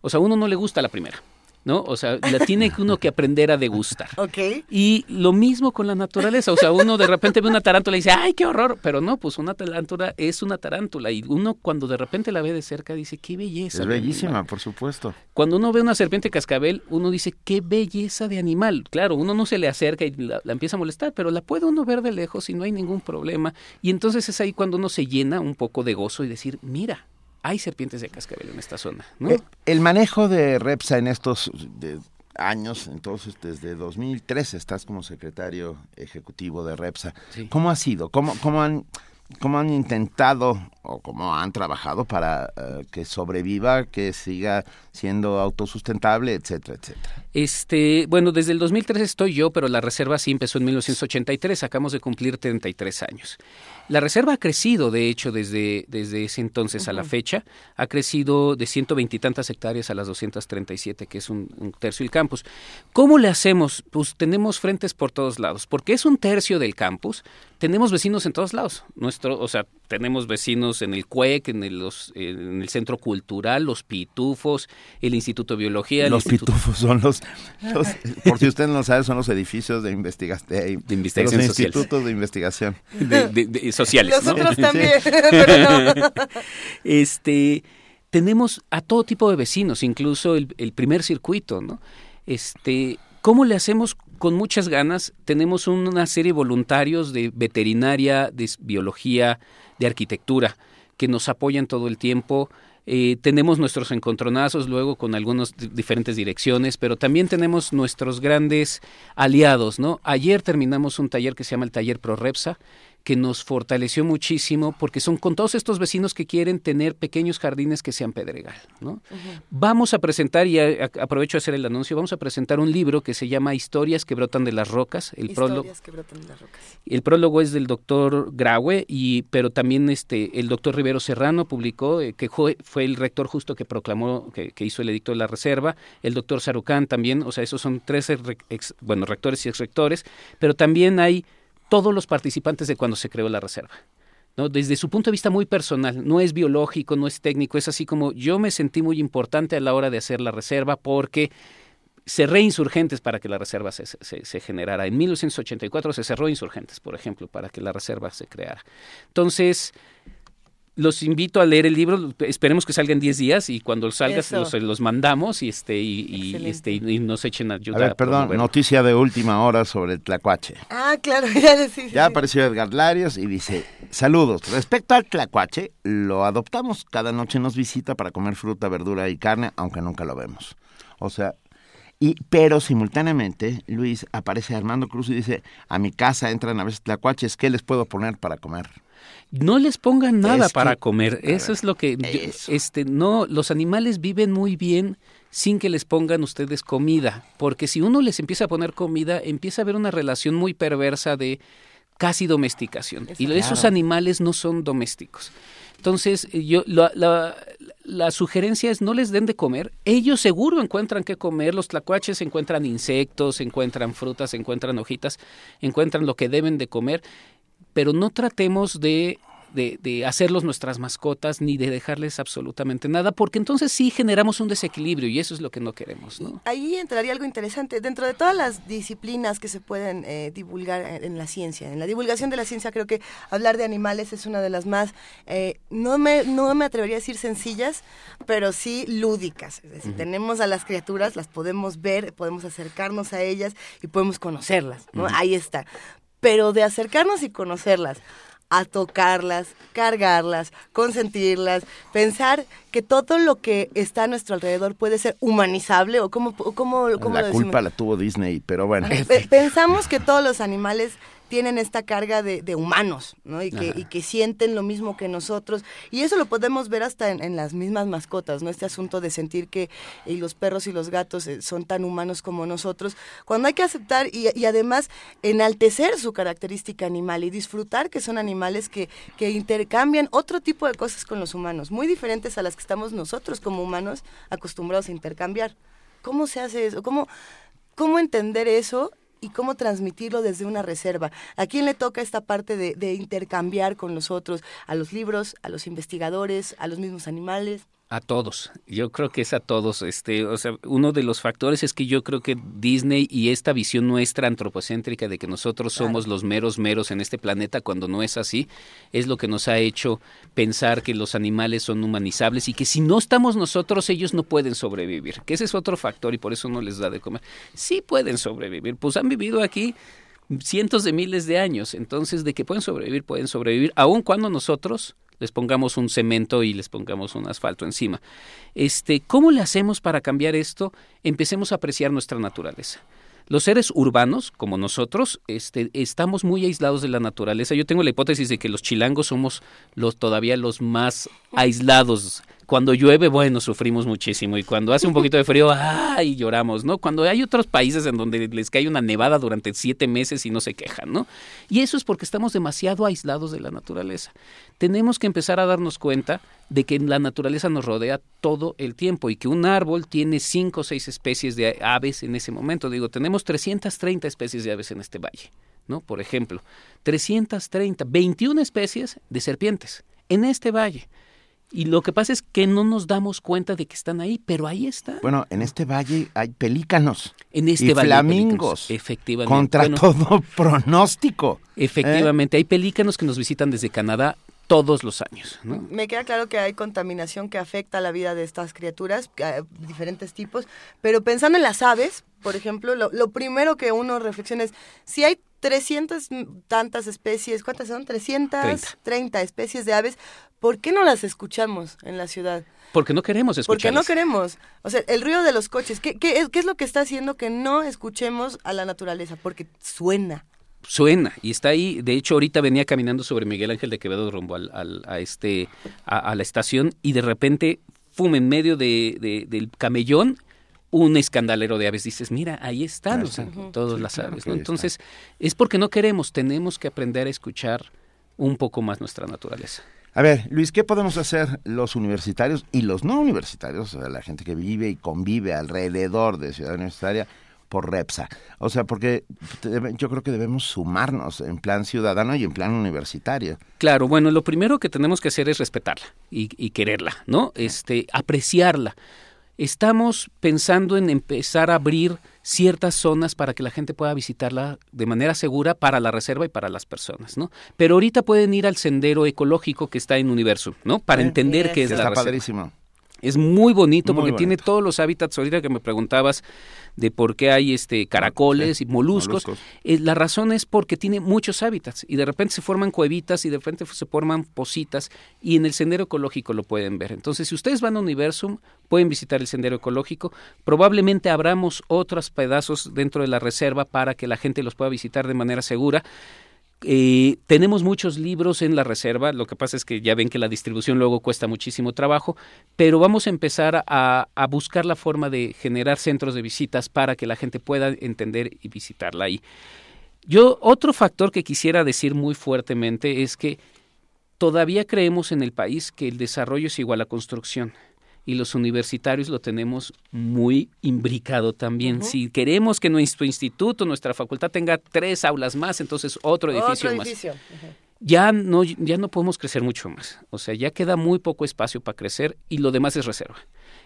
O sea, a uno no le gusta la primera. ¿No? O sea, la tiene uno que aprender a degustar. Ok. Y lo mismo con la naturaleza, o sea, uno de repente ve una tarántula y dice, ¡ay, qué horror! Pero no, pues una tarántula es una tarántula y uno cuando de repente la ve de cerca dice, ¡qué belleza! Es bellísima, por supuesto. Cuando uno ve una serpiente cascabel, uno dice, ¡qué belleza de animal! Claro, uno no se le acerca y la, la empieza a molestar, pero la puede uno ver de lejos y no hay ningún problema. Y entonces es ahí cuando uno se llena un poco de gozo y decir, mira, hay serpientes de cascabel en esta zona. ¿no? Eh, el manejo de Repsa en estos de años, entonces desde 2013 estás como secretario ejecutivo de Repsa. Sí. ¿Cómo ha sido? ¿Cómo, cómo han cómo han intentado o cómo han trabajado para uh, que sobreviva, que siga siendo autosustentable, etcétera, etcétera. Este, bueno, desde el 2003 estoy yo, pero la reserva sí empezó en 1983, acabamos de cumplir 33 años. La reserva ha crecido, de hecho, desde, desde ese entonces uh -huh. a la fecha, ha crecido de 120 y tantas hectáreas a las 237, que es un, un tercio del campus. ¿Cómo le hacemos? Pues tenemos frentes por todos lados, porque es un tercio del campus, tenemos vecinos en todos lados. Nuestro, o sea, tenemos vecinos en el CUEC, en el, los, en el Centro Cultural, los Pitufos, el Instituto de Biología. Los Instituto... Pitufos son los, los, por si usted no lo sabe, son los edificios de, investiga de, de investigación los sociales. institutos de investigación. De, de, de sociales. Los ¿no? otros también, pero no. Este, tenemos a todo tipo de vecinos, incluso el, el primer circuito, ¿no? Este, ¿Cómo le hacemos con muchas ganas? Tenemos una serie de voluntarios de veterinaria, de biología, de arquitectura, que nos apoyan todo el tiempo. Eh, tenemos nuestros encontronazos luego con algunas diferentes direcciones, pero también tenemos nuestros grandes aliados, ¿no? Ayer terminamos un taller que se llama el Taller ProRepsa, que nos fortaleció muchísimo porque son con todos estos vecinos que quieren tener pequeños jardines que sean pedregal. ¿no? Uh -huh. Vamos a presentar, y a, a, aprovecho de hacer el anuncio, vamos a presentar un libro que se llama Historias que brotan de las rocas. El Historias prólogo, que brotan de las rocas. El prólogo es del doctor Graue, y, pero también este, el doctor Rivero Serrano publicó, eh, que fue, fue, el rector justo que proclamó, que, que, hizo el edicto de la reserva, el doctor Sarucán también, o sea, esos son tres ex, bueno, rectores y exrectores, pero también hay todos los participantes de cuando se creó la reserva. ¿no? Desde su punto de vista muy personal, no es biológico, no es técnico, es así como yo me sentí muy importante a la hora de hacer la reserva porque cerré insurgentes para que la reserva se, se, se, generara. En 1984 se cerró insurgentes, por ejemplo, para que la reserva se creara. Entonces, los invito a leer el libro, esperemos que salga en 10 días y cuando salga los, los, mandamos y este y, y este y, nos echen ayuda. A ver, perdón, a noticia de última hora sobre el tlacuache. Ah, claro, ya sí, Ya apareció Edgar Larios y dice, saludos, respecto al tlacuache, lo adoptamos, cada noche nos visita para comer fruta, verdura y carne, aunque nunca lo vemos. O sea, y, pero simultáneamente, Luis, aparece Armando Cruz y dice, a mi casa entran a veces tlacuaches, ¿qué les puedo poner para comer? No les pongan nada es para que, comer. Eso ver, es lo que eso. Este no los animales viven muy bien sin que les pongan ustedes comida, porque si uno les empieza a poner comida, empieza a haber una relación muy perversa de casi domesticación. Y claro. esos animales no son domésticos. Entonces, yo la, la, la, sugerencia es no les den de comer. Ellos seguro encuentran qué comer. Los tlacuaches encuentran insectos, encuentran frutas, encuentran hojitas, encuentran lo que deben de comer pero no tratemos de, de, de, hacerlos nuestras mascotas ni de dejarles absolutamente nada, porque entonces sí generamos un desequilibrio y eso es lo que no queremos. ¿no? Ahí entraría algo interesante. Dentro de todas las disciplinas que se pueden eh, divulgar en la ciencia, en la divulgación de la ciencia creo que hablar de animales es una de las más, eh, no, me, no me atrevería a decir sencillas, pero sí lúdicas. Es decir, uh -huh. tenemos a las criaturas, las podemos ver, podemos acercarnos a ellas y podemos conocerlas. ¿no? Uh -huh. Ahí está pero de acercarnos y conocerlas, a tocarlas, cargarlas, consentirlas, pensar que todo lo que está a nuestro alrededor puede ser humanizable o cómo la culpa la tuvo Disney, pero bueno. Pensamos que todos los animales tienen esta carga de, de humanos, ¿no? Y que, y que, sienten lo mismo que nosotros. Y eso lo podemos ver hasta en, en, las mismas mascotas, ¿no? Este asunto de sentir que y los perros y los gatos eh, son tan humanos como nosotros. Cuando hay que aceptar y, y, además enaltecer su característica animal y disfrutar que son animales que, que intercambian otro tipo de cosas con los humanos, muy diferentes a las que estamos nosotros como humanos acostumbrados a intercambiar. ¿Cómo se hace eso? ¿Cómo, cómo entender eso y cómo transmitirlo desde una reserva. ¿A quién le toca esta parte de, de intercambiar con los otros? ¿A los libros, a los investigadores, a los mismos animales? A todos, yo creo que es a todos. Este, o sea, uno de los factores es que yo creo que Disney y esta visión nuestra antropocéntrica de que nosotros somos los meros meros en este planeta, cuando no es así, es lo que nos ha hecho pensar que los animales son humanizables y que si no estamos nosotros, ellos no pueden sobrevivir. Que ese es otro factor y por eso no les da de comer. Sí pueden sobrevivir, pues han vivido aquí cientos de miles de años, entonces de que pueden sobrevivir, pueden sobrevivir, aun cuando nosotros les pongamos un cemento y les pongamos un asfalto encima. Este, ¿cómo le hacemos para cambiar esto? Empecemos a apreciar nuestra naturaleza. Los seres urbanos, como nosotros, este, estamos muy aislados de la naturaleza. Yo tengo la hipótesis de que los chilangos somos los todavía los más aislados cuando llueve, bueno, sufrimos muchísimo y cuando hace un poquito de frío, ¡ay! lloramos, ¿no? Cuando hay otros países en donde les cae una nevada durante siete meses y no se quejan, ¿no? Y eso es porque estamos demasiado aislados de la naturaleza. Tenemos que empezar a darnos cuenta de que la naturaleza nos rodea todo el tiempo y que un árbol tiene cinco o seis especies de aves en ese momento. Digo, tenemos 330 especies de aves en este valle, ¿no? Por ejemplo, 330, 21 especies de serpientes en este valle. Y lo que pasa es que no nos damos cuenta de que están ahí, pero ahí están. Bueno, en este valle hay pelícanos. En este y valle. flamingos. Efectivamente. Contra Bueno, todo pronóstico. Efectivamente, hay pelícanos que nos visitan desde Canadá todos los años. ¿no? Me queda claro que hay contaminación que afecta la vida de estas criaturas, eh, diferentes tipos, pero pensando en las aves, por ejemplo, lo, lo primero que uno reflexiona es, si hay 300 tantas especies, ¿cuántas son? 330 Treinta. especies de aves, ¿por qué no las escuchamos en la ciudad? Porque no queremos Porque no escucharlas. queremos. O sea, el ruido de los coches, ¿qué, qué, es- qué es lo que está haciendo que no escuchemos a la naturaleza? Porque suena. Suena y está ahí. De hecho, ahorita venía caminando sobre Miguel Ángel de Quevedo rumbo al, al- a, este, a, a la estación y de repente, fum, en medio de, de- del camellón, un escandalero de aves. Dices, mira, ahí están, Ahí o sea, están. todas Sí, las claro aves. Entonces, es porque no queremos, tenemos que aprender a escuchar un poco más nuestra naturaleza. A ver, Luis, ¿qué podemos hacer los universitarios y los no universitarios, o sea, la gente que vive y convive alrededor de Ciudad Universitaria por REPSA? O sea, porque yo creo que debemos sumarnos en plan ciudadano y en plan universitario. Claro, bueno, lo primero que tenemos que hacer es respetarla y, y quererla, ¿no? Este, apreciarla. Estamos pensando en empezar a abrir ciertas zonas para que la gente pueda visitarla de manera segura para la reserva y para las personas, ¿no? Pero ahorita pueden ir al sendero ecológico que está en Universo, ¿no? Para entender qué es Está la reserva. padrísimo. Es muy bonito Muy porque tiene todos los hábitats. Ahorita que me preguntabas de por qué hay este caracoles Sí, y moluscos, moluscos. eh, la razón es porque tiene muchos hábitats y de repente se forman cuevitas y de repente se forman positas y en el sendero ecológico lo pueden ver. Entonces, si ustedes van a Universum, pueden visitar el sendero ecológico. Probablemente abramos otros pedazos dentro de la reserva para que la gente los pueda visitar de manera segura. Eh, tenemos muchos libros en la reserva, lo que pasa es que ya ven que la distribución luego cuesta muchísimo trabajo, pero vamos a empezar a, buscar la forma de generar centros de visitas para que la gente pueda entender y visitarla ahí. Yo, otro factor que quisiera decir muy fuertemente es que todavía creemos en el país que el desarrollo es igual a construcción y los universitarios lo tenemos muy imbricado también. Si queremos que nuestro instituto, nuestra facultad tenga tres aulas más, entonces otro edificio Otro más. edificio. Ya no, ya no podemos crecer mucho más. O sea, ya queda muy poco espacio para crecer y lo demás es reserva.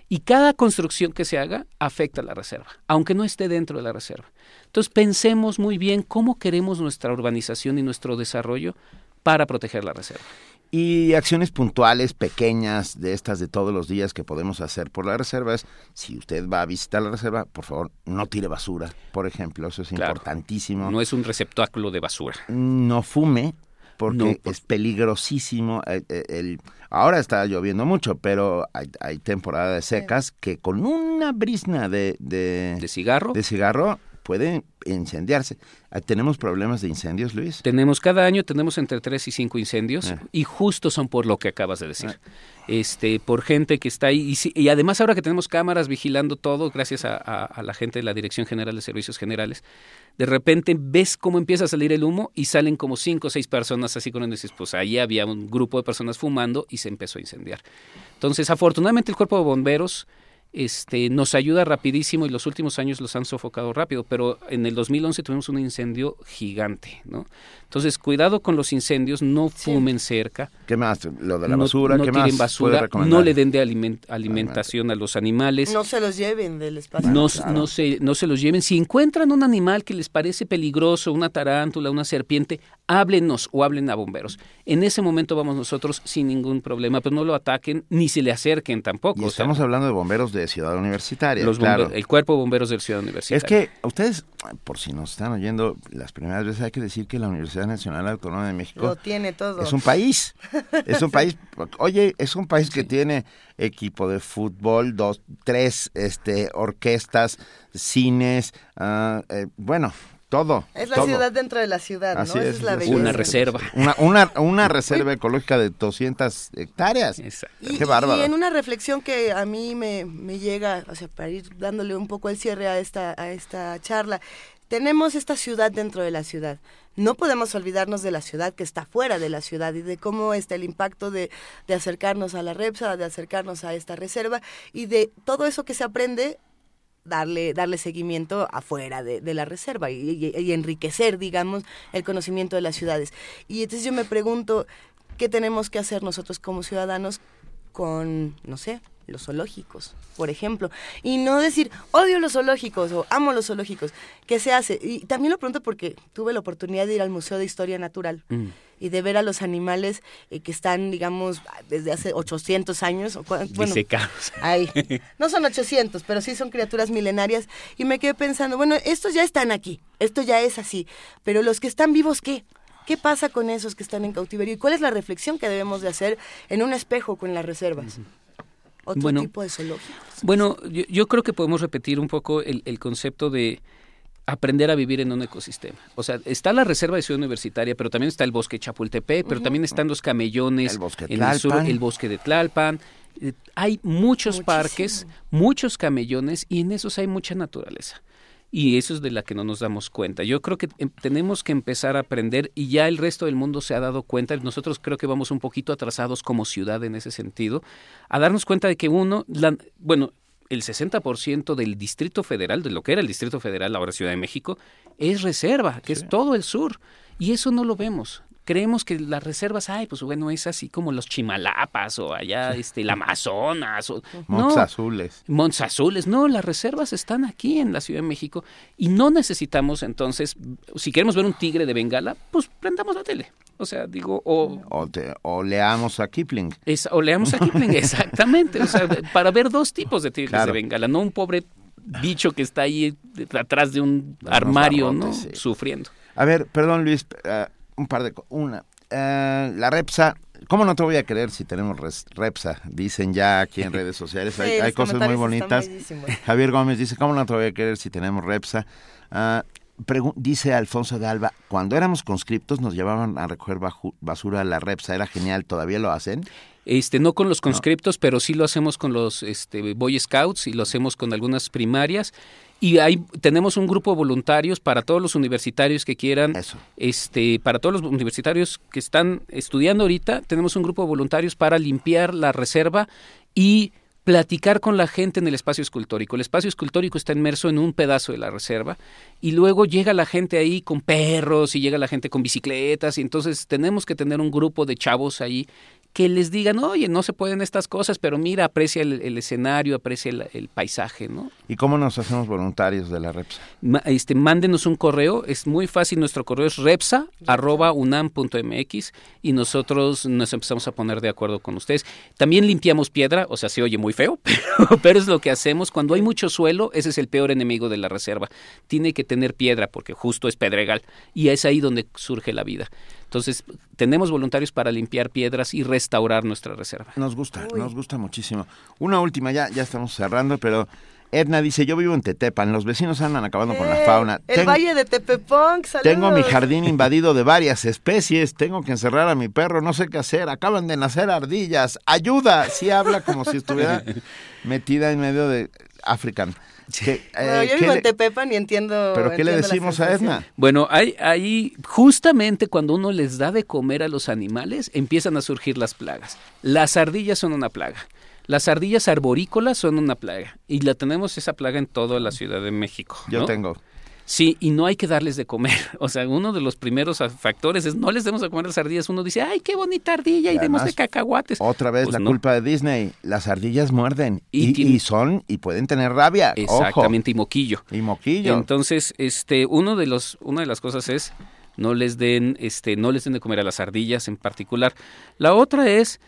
Y cada construcción que se haga afecta a la reserva, aunque no esté dentro de la reserva. Entonces pensemos muy bien cómo queremos nuestra urbanización y nuestro desarrollo para proteger la reserva. Y acciones puntuales, pequeñas, de estas de todos los días que podemos hacer por la reserva es, si usted va a visitar la reserva, por favor, no tire basura, por ejemplo, eso es Claro. importantísimo. No es un receptáculo de basura. no fume porque No, es peligrosísimo. eh, eh, el, ahora está lloviendo mucho, pero hay, hay temporada de secas que con una brisna de, de, ¿De cigarro? de cigarro puede incendiarse. Ah, ¿Tenemos problemas de incendios, Luis? Tenemos cada año tenemos entre tres y cinco incendios Ah. y justo son por lo que acabas de decir. Este, por gente que está ahí y, si- y además ahora que tenemos cámaras vigilando todo gracias a, a- a la gente de la Dirección General de Servicios Generales, de repente ves cómo empieza a salir el humo y salen como cinco o seis personas así con dices, pues ahí había un grupo de personas fumando y se empezó a incendiar. Entonces, afortunadamente el cuerpo de bomberos este, nos ayuda rapidísimo y los últimos años los han sofocado rápido, pero en el 2011 tuvimos un incendio gigante, ¿no? Entonces, cuidado con los incendios, no fumen cerca. ¿Qué más? Lo de la basura, no, ¿qué tiren más basura, no le den de alimentación a los animales. No se los lleven del espacio. No, no, se, no se los lleven. Si encuentran un animal que les parece peligroso, una tarántula, una serpiente, háblenos o hablen a bomberos. En ese momento vamos nosotros sin ningún problema, pero no lo ataquen ni se le acerquen tampoco. Y estamos hablando de bomberos de Ciudad Universitaria. Los claro. el cuerpo de bomberos de Ciudad Universitaria. Es que ustedes, por si nos están oyendo las primeras veces, hay que decir que la Universidad Nacional Autónoma de México lo tiene todo. Es un país. Es un país. Oye, es un país que tiene equipo de fútbol, dos, tres, este, orquestas, cines, uh, eh, bueno, todo. Es la todo. ciudad dentro de la ciudad, ¿no? Así Esa es, es la belleza. Una reserva. Una, una, una reserva ecológica de 200 hectáreas. Exacto. Y, Qué bárbaro. y en una reflexión que a mí me, me llega, o sea, para ir dándole un poco el cierre a esta, a esta charla, tenemos esta ciudad dentro de la ciudad. No podemos olvidarnos de la ciudad que está fuera de la ciudad y de cómo está el impacto de, de acercarnos a la REPSA, de acercarnos a esta reserva y de todo eso que se aprende darle, darle seguimiento afuera de, la reserva y- y enriquecer, digamos, el conocimiento de las ciudades. Y entonces yo me pregunto, ¿qué tenemos que hacer nosotros como ciudadanos con, no sé, los zoológicos, por ejemplo? Y no decir, odio los zoológicos o amo los zoológicos. ¿Qué se hace? Y también lo pregunto porque tuve la oportunidad de ir al Museo de Historia Natural Mm. y de ver a los animales eh, que están, digamos, desde hace 800 años. o Bueno. Ay, no son 800, pero sí son criaturas milenarias. Y me quedé pensando, bueno, estos ya están aquí, esto ya es así, pero los que están vivos, ¿qué? ¿Qué pasa con esos que están en cautiverio? ¿Y cuál es la reflexión que debemos de hacer en un espejo con las reservas? Otro Bueno, tipo de zoológicos. Bueno, yo, yo creo que podemos repetir un poco el, el concepto de aprender a vivir en un ecosistema. O sea, está la reserva de Ciudad Universitaria, pero también está el bosque Chapultepec, pero también están los camellones El bosque en el sur, Tlalpan. el bosque de Tlalpan. Eh, Hay muchos Muchísimo. parques, muchos camellones y en esos hay mucha naturaleza. Y eso es de la que no nos damos cuenta. Yo creo que em, tenemos que empezar a aprender y ya el resto del mundo se ha dado cuenta. Nosotros creo que vamos un poquito atrasados como ciudad en ese sentido, a darnos cuenta de que uno, la- bueno, el 60% del Distrito Federal, de lo que era el Distrito Federal, ahora Ciudad de México, es reserva, que es todo el sur. Y eso no lo vemos. Creemos que las reservas, ay, pues bueno, es así como los Chimalapas o allá este, el Amazonas. O, Montes no, azules. Montes Azules. No, las reservas están aquí en la Ciudad de México y no necesitamos entonces, si queremos ver un tigre de Bengala, pues prendamos la tele. O sea, digo, o, O, te- o leamos a Kipling. es, o leamos a Kipling, exactamente. O sea, para ver dos tipos de tigres Claro. de Bengala, no un pobre bicho que está ahí atrás de un armario, ¿no? sí. Sufriendo. A ver, perdón Luis, eh, un par de... Una, eh, la Repsa, ¿cómo no te voy a querer si tenemos res- Repsa? Dicen ya aquí en redes sociales, hay, Sí, hay los cosas muy bonitas. Javier Gómez dice, ¿cómo no te voy a querer si tenemos Repsa? Ah, dice Alfonso de Alba, cuando éramos conscriptos nos llevaban a recoger basura a la Repsa, era genial, ¿todavía lo hacen? Este, no con los conscriptos, pero sí lo hacemos con los este, Boy Scouts y lo hacemos con algunas primarias. Y ahí tenemos un grupo de voluntarios para todos los universitarios que quieran, Eso. este, para todos los universitarios que están estudiando ahorita, tenemos un grupo de voluntarios para limpiar la reserva y platicar con la gente en el espacio escultórico. El espacio escultórico está inmerso en un pedazo de la reserva y luego llega la gente ahí con perros y llega la gente con bicicletas y entonces tenemos que tener un grupo de chavos ahí que les digan, oye, no se pueden estas cosas, pero mira, aprecia el, el escenario, aprecia el, el paisaje, ¿no? ¿Y cómo nos hacemos voluntarios de la Repsa? Ma- este, mándenos un correo, es muy fácil, nuestro correo es repsa.unam.mx y nosotros nos empezamos a poner de acuerdo con ustedes. También limpiamos piedra, o sea, se oye muy feo, pero, pero es lo que hacemos. Cuando hay mucho suelo, ese es el peor enemigo de la reserva. Tiene que tener piedra porque justo es pedregal y es ahí donde surge la vida. Entonces, tenemos voluntarios para limpiar piedras y restaurar nuestra reserva. Nos gusta, Uy. nos gusta muchísimo. Una última, ya, ya estamos cerrando, pero Edna dice, yo vivo en Tetepan, los vecinos andan acabando con la Eh, fauna. El Ten- Valle de Tepeponc, saludos. Tengo mi jardín invadido de varias especies, tengo que encerrar a mi perro, no sé qué hacer, acaban de nacer ardillas, ayuda, sí habla como si estuviera metida en medio de African. ¿Qué, Bueno, eh, yo vivo en Tepepan y entiendo. ¿Pero qué le entiendo decimos a. Edna? Bueno, hay, ahí justamente cuando uno les da de comer a los animales, empiezan a surgir las plagas. Las ardillas son una plaga. Las ardillas arborícolas son una plaga y la tenemos esa plaga en toda la Ciudad de México. Yo tengo. Sí, y no hay que darles de comer. O sea, uno de los primeros factores es no les demos de comer las ardillas. Uno dice, ay, qué bonita ardilla, y, Y demos de cacahuates. Otra vez Pues la no. culpa de Disney. Las ardillas muerden Y y, tiene- y son y pueden tener rabia. Exactamente, y moquillo. Y moquillo. Entonces, este, uno de los, una de las cosas es no les den, este, no les den de comer a las ardillas en particular. La otra es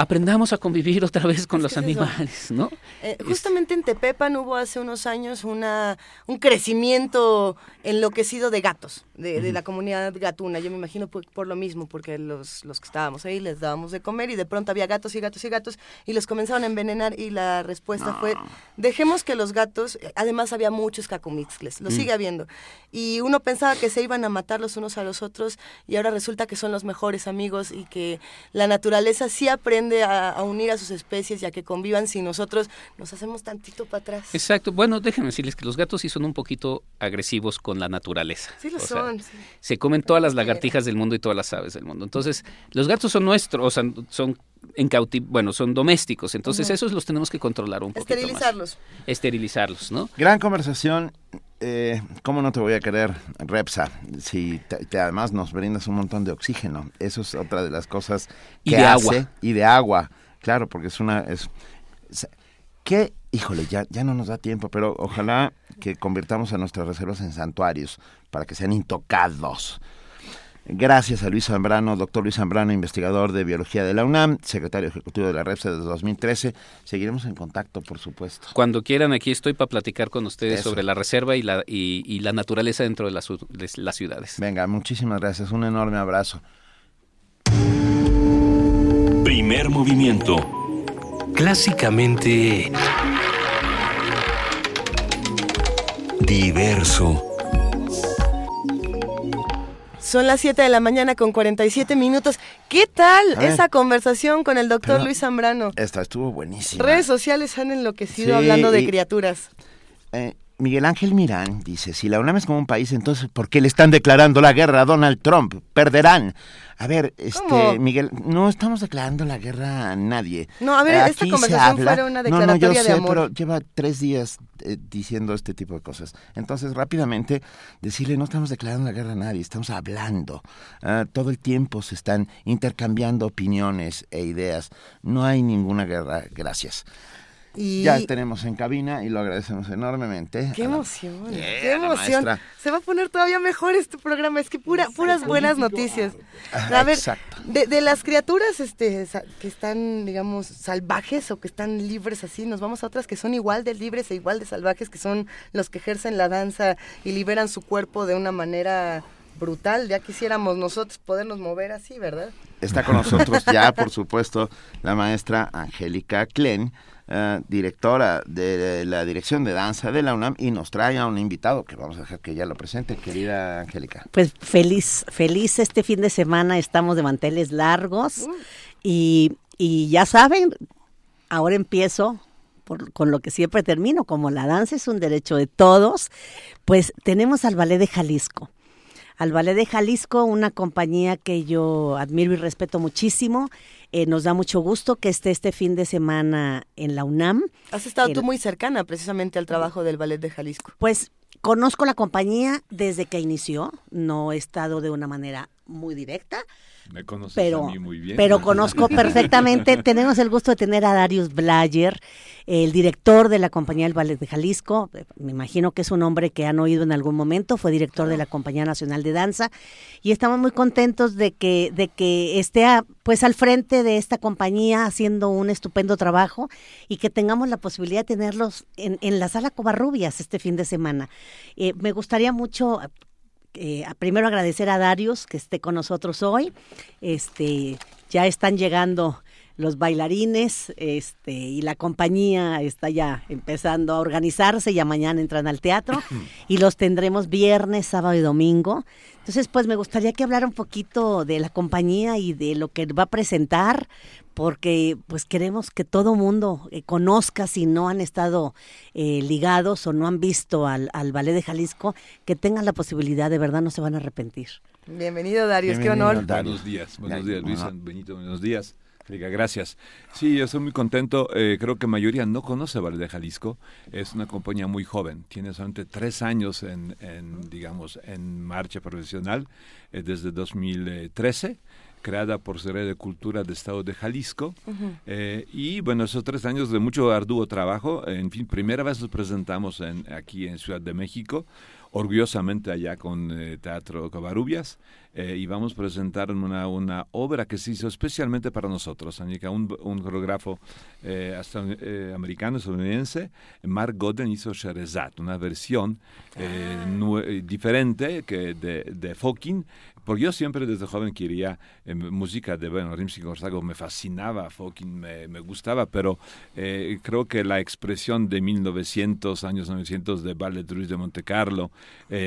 aprendamos a convivir otra vez con los es animales, ¿no? Eh, justamente en Tepepan hubo hace unos años una, un crecimiento enloquecido de gatos, de, de la comunidad gatuna. Yo me imagino por, por lo mismo, porque los, los que estábamos ahí les dábamos de comer y de pronto había gatos y gatos y gatos y los comenzaron a envenenar y la respuesta fue, dejemos que los gatos, además había muchos cacomixles, lo sigue habiendo. Y uno pensaba que se iban a matar los unos a los otros y ahora resulta que son los mejores amigos y que la naturaleza sí aprende a, a unir a sus especies y a que convivan si nosotros nos hacemos tantito para atrás. Exacto. Bueno, déjenme decirles que los gatos sí son un poquito agresivos con la naturaleza. Sí lo O sea, sí. se comen todas las lagartijas del mundo y todas las aves del mundo. Entonces, los gatos son nuestros, o sea, son en cauti- bueno, son domésticos. Entonces, esos los tenemos que controlar un poquito más. Esterilizarlos. Esterilizarlos, ¿no? Gran conversación. Eh, ¿Cómo no te voy a querer, Repsa? Si te, te- además nos brindas un montón de oxígeno. Eso es otra de las cosas que Y de hace. agua. Y de agua. Claro, porque es una... Es- ¿Qué? Híjole, ya, ya no nos da tiempo, pero ojalá que convirtamos a nuestras reservas en santuarios para que sean intocados. Gracias a Luis Zambrano, doctor Luis Zambrano, investigador de biología de la UNAM, secretario ejecutivo de la REPSA desde 2013. Seguiremos en contacto, por supuesto. Cuando quieran, aquí estoy para platicar con ustedes Eso. sobre la reserva y la, y, y la naturaleza dentro de las, de las ciudades. Venga, muchísimas gracias. Un enorme abrazo. Primer movimiento. Clásicamente Diverso. Son las 7 de la mañana con 47 minutos. ¿Qué tal A ver. esa conversación con el doctor Pero- Luis Zambrano? Esta estuvo buenísima. Redes sociales han enloquecido Sí, hablando de y- criaturas. Eh, Miguel Ángel Mirán dice, si la UNAM es como un país, entonces ¿por qué le están declarando la guerra a Donald Trump? Perderán. A ver, este, ¿Cómo? Miguel, no estamos declarando la guerra a nadie. No, a ver, esta conversación fuera una No, no, yo declaratoria de sé, amor. pero lleva tres días eh, diciendo este tipo de cosas. Entonces, rápidamente, decirle, no estamos declarando la guerra a nadie, estamos hablando. Ah, todo el tiempo se están intercambiando opiniones e ideas. No hay ninguna guerra, gracias. Y Ya tenemos en cabina y lo agradecemos enormemente. qué a la- emoción, Yeah, qué emoción. Se va a poner todavía mejor este programa, es que pura, puras buenas noticias. A ver, Exacto. de, de las criaturas este, que están, digamos, salvajes o que están libres así, nos vamos a otras que son igual de libres e igual de salvajes, que son los que ejercen la danza y liberan su cuerpo de una manera brutal. Ya quisiéramos nosotros podernos mover así, ¿verdad? Está con nosotros ya, por supuesto, la maestra Angélica Klen, eh, directora de la Dirección de Danza de la UNAM, y nos trae a un invitado que vamos a dejar que ella lo presente, querida Angélica. Pues feliz, feliz este fin de semana, estamos de manteles largos y, y ya saben, ahora empiezo por- con lo que siempre termino, como la danza es un derecho de todos, pues tenemos al Ballet de Jalisco. Al Ballet de Jalisco, una compañía que yo admiro y respeto muchísimo. Eh, nos da mucho gusto que esté este fin de semana en la UNAM. Has estado tú muy cercana precisamente al trabajo del Ballet de Jalisco. Pues conozco la compañía desde que inició, no he estado de una manera muy directa, Me conoces pero, a mí muy bien. pero conozco perfectamente. Tenemos el gusto de tener a Darius Blayer, el director de la compañía del Ballet de Jalisco. Me imagino que es un hombre que han oído en algún momento, fue director de la Compañía Nacional de Danza y estamos muy contentos de que, de que esté a- pues al frente de esta compañía haciendo un estupendo trabajo y que tengamos la posibilidad de tenerlos en, en la sala Covarrubias este fin de semana. Eh, me gustaría mucho eh, primero agradecer a Darius que esté con nosotros hoy. Este, ya están llegando los bailarines, este, y la compañía está ya empezando a organizarse, ya mañana entran al teatro y los tendremos viernes, sábado y domingo. Entonces, pues me gustaría que hablara un poquito de la compañía y de lo que va a presentar, porque pues queremos que todo mundo eh, conozca si no han estado eh, ligados o no han visto al, al Ballet de Jalisco, que tengan la posibilidad, de verdad no se van a arrepentir. Bienvenido, Darius, qué honor. Darius. Buenos días, buenos días, Luis. Benito, buenos días. Gracias. Sí, yo estoy muy contento. Eh, creo que mayoría no conoce Ballet de Jalisco. Es una compañía muy joven. Tiene solamente tres años en, digamos, en marcha profesional eh, desde 2013 creada por Secretaría de Cultura del Estado de Jalisco. Eh, y bueno, esos tres años de mucho arduo trabajo. En fin, primera vez nos presentamos en, aquí en Ciudad de México orgullosamente allá con eh, Teatro Covarrubias eh, y vamos a presentar una, una obra que se hizo especialmente para nosotros, Anika, un, un coreógrafo eh, hasta, eh, americano, estadounidense, Mark Godden hizo Sherezad, una versión ah. diferente que de, de Fokin, porque yo siempre desde joven quería música de, bueno, Rimsky-Korsakoff me fascinaba, Fokin me, me gustaba, pero creo que la expresión de 1900, años 900 de Ballet Ruiz de Monte Carlo,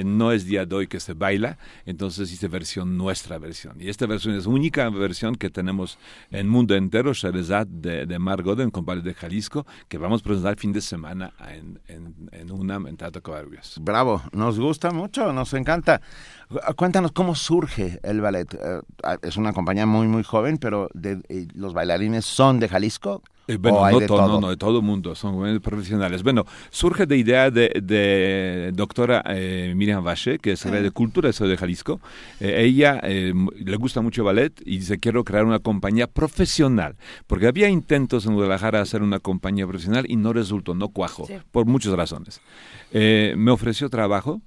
no es día de hoy que se baila, entonces hice versión nuestra versión. Y esta versión es única versión que tenemos en mundo entero, Sherezad de, de Margot en Compadre de Jalisco, que vamos a presentar fin de semana en, en, en UNAM, en Teatro Bravo, nos gusta mucho, nos encanta. Cuéntanos cómo surge el ballet. Eh, es una compañía muy, muy joven, pero de, eh, los bailarines son de Jalisco. Eh, bueno, no, de todo? no, no, de todo el mundo, son profesionales. Bueno, surge de idea de, de doctora eh, Miriam Vache, que es de Cultura de Jalisco. Eh, ella le gusta mucho ballet y dice, quiero crear una compañía profesional, porque había intentos en Guadalajara de hacer una compañía profesional y no resultó, no cuajo, por muchas razones. me ofreció trabajo,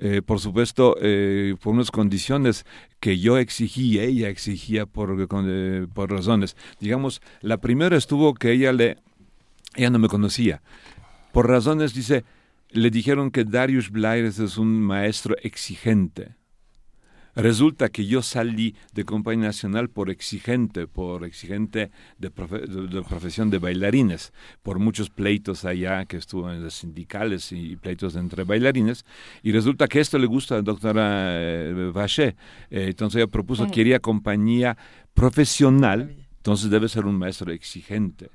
eh, por supuesto, eh, por unas condiciones que yo exigía, ella exigía por, eh, por razones. Digamos, la primera estuvo que ella le, ella no me conocía. Por razones, dice, le dijeron que Darius Blaires es un maestro exigente. Resulta que yo salí de Compañía Nacional por exigente, por exigente de, profesión de bailarines, por muchos pleitos allá que estuvo en los sindicales y, pleitos entre bailarines, y resulta que esto le gusta a la doctora eh, Vaché. Eh, entonces ella propuso, quería compañía profesional, entonces debe ser un maestro exigente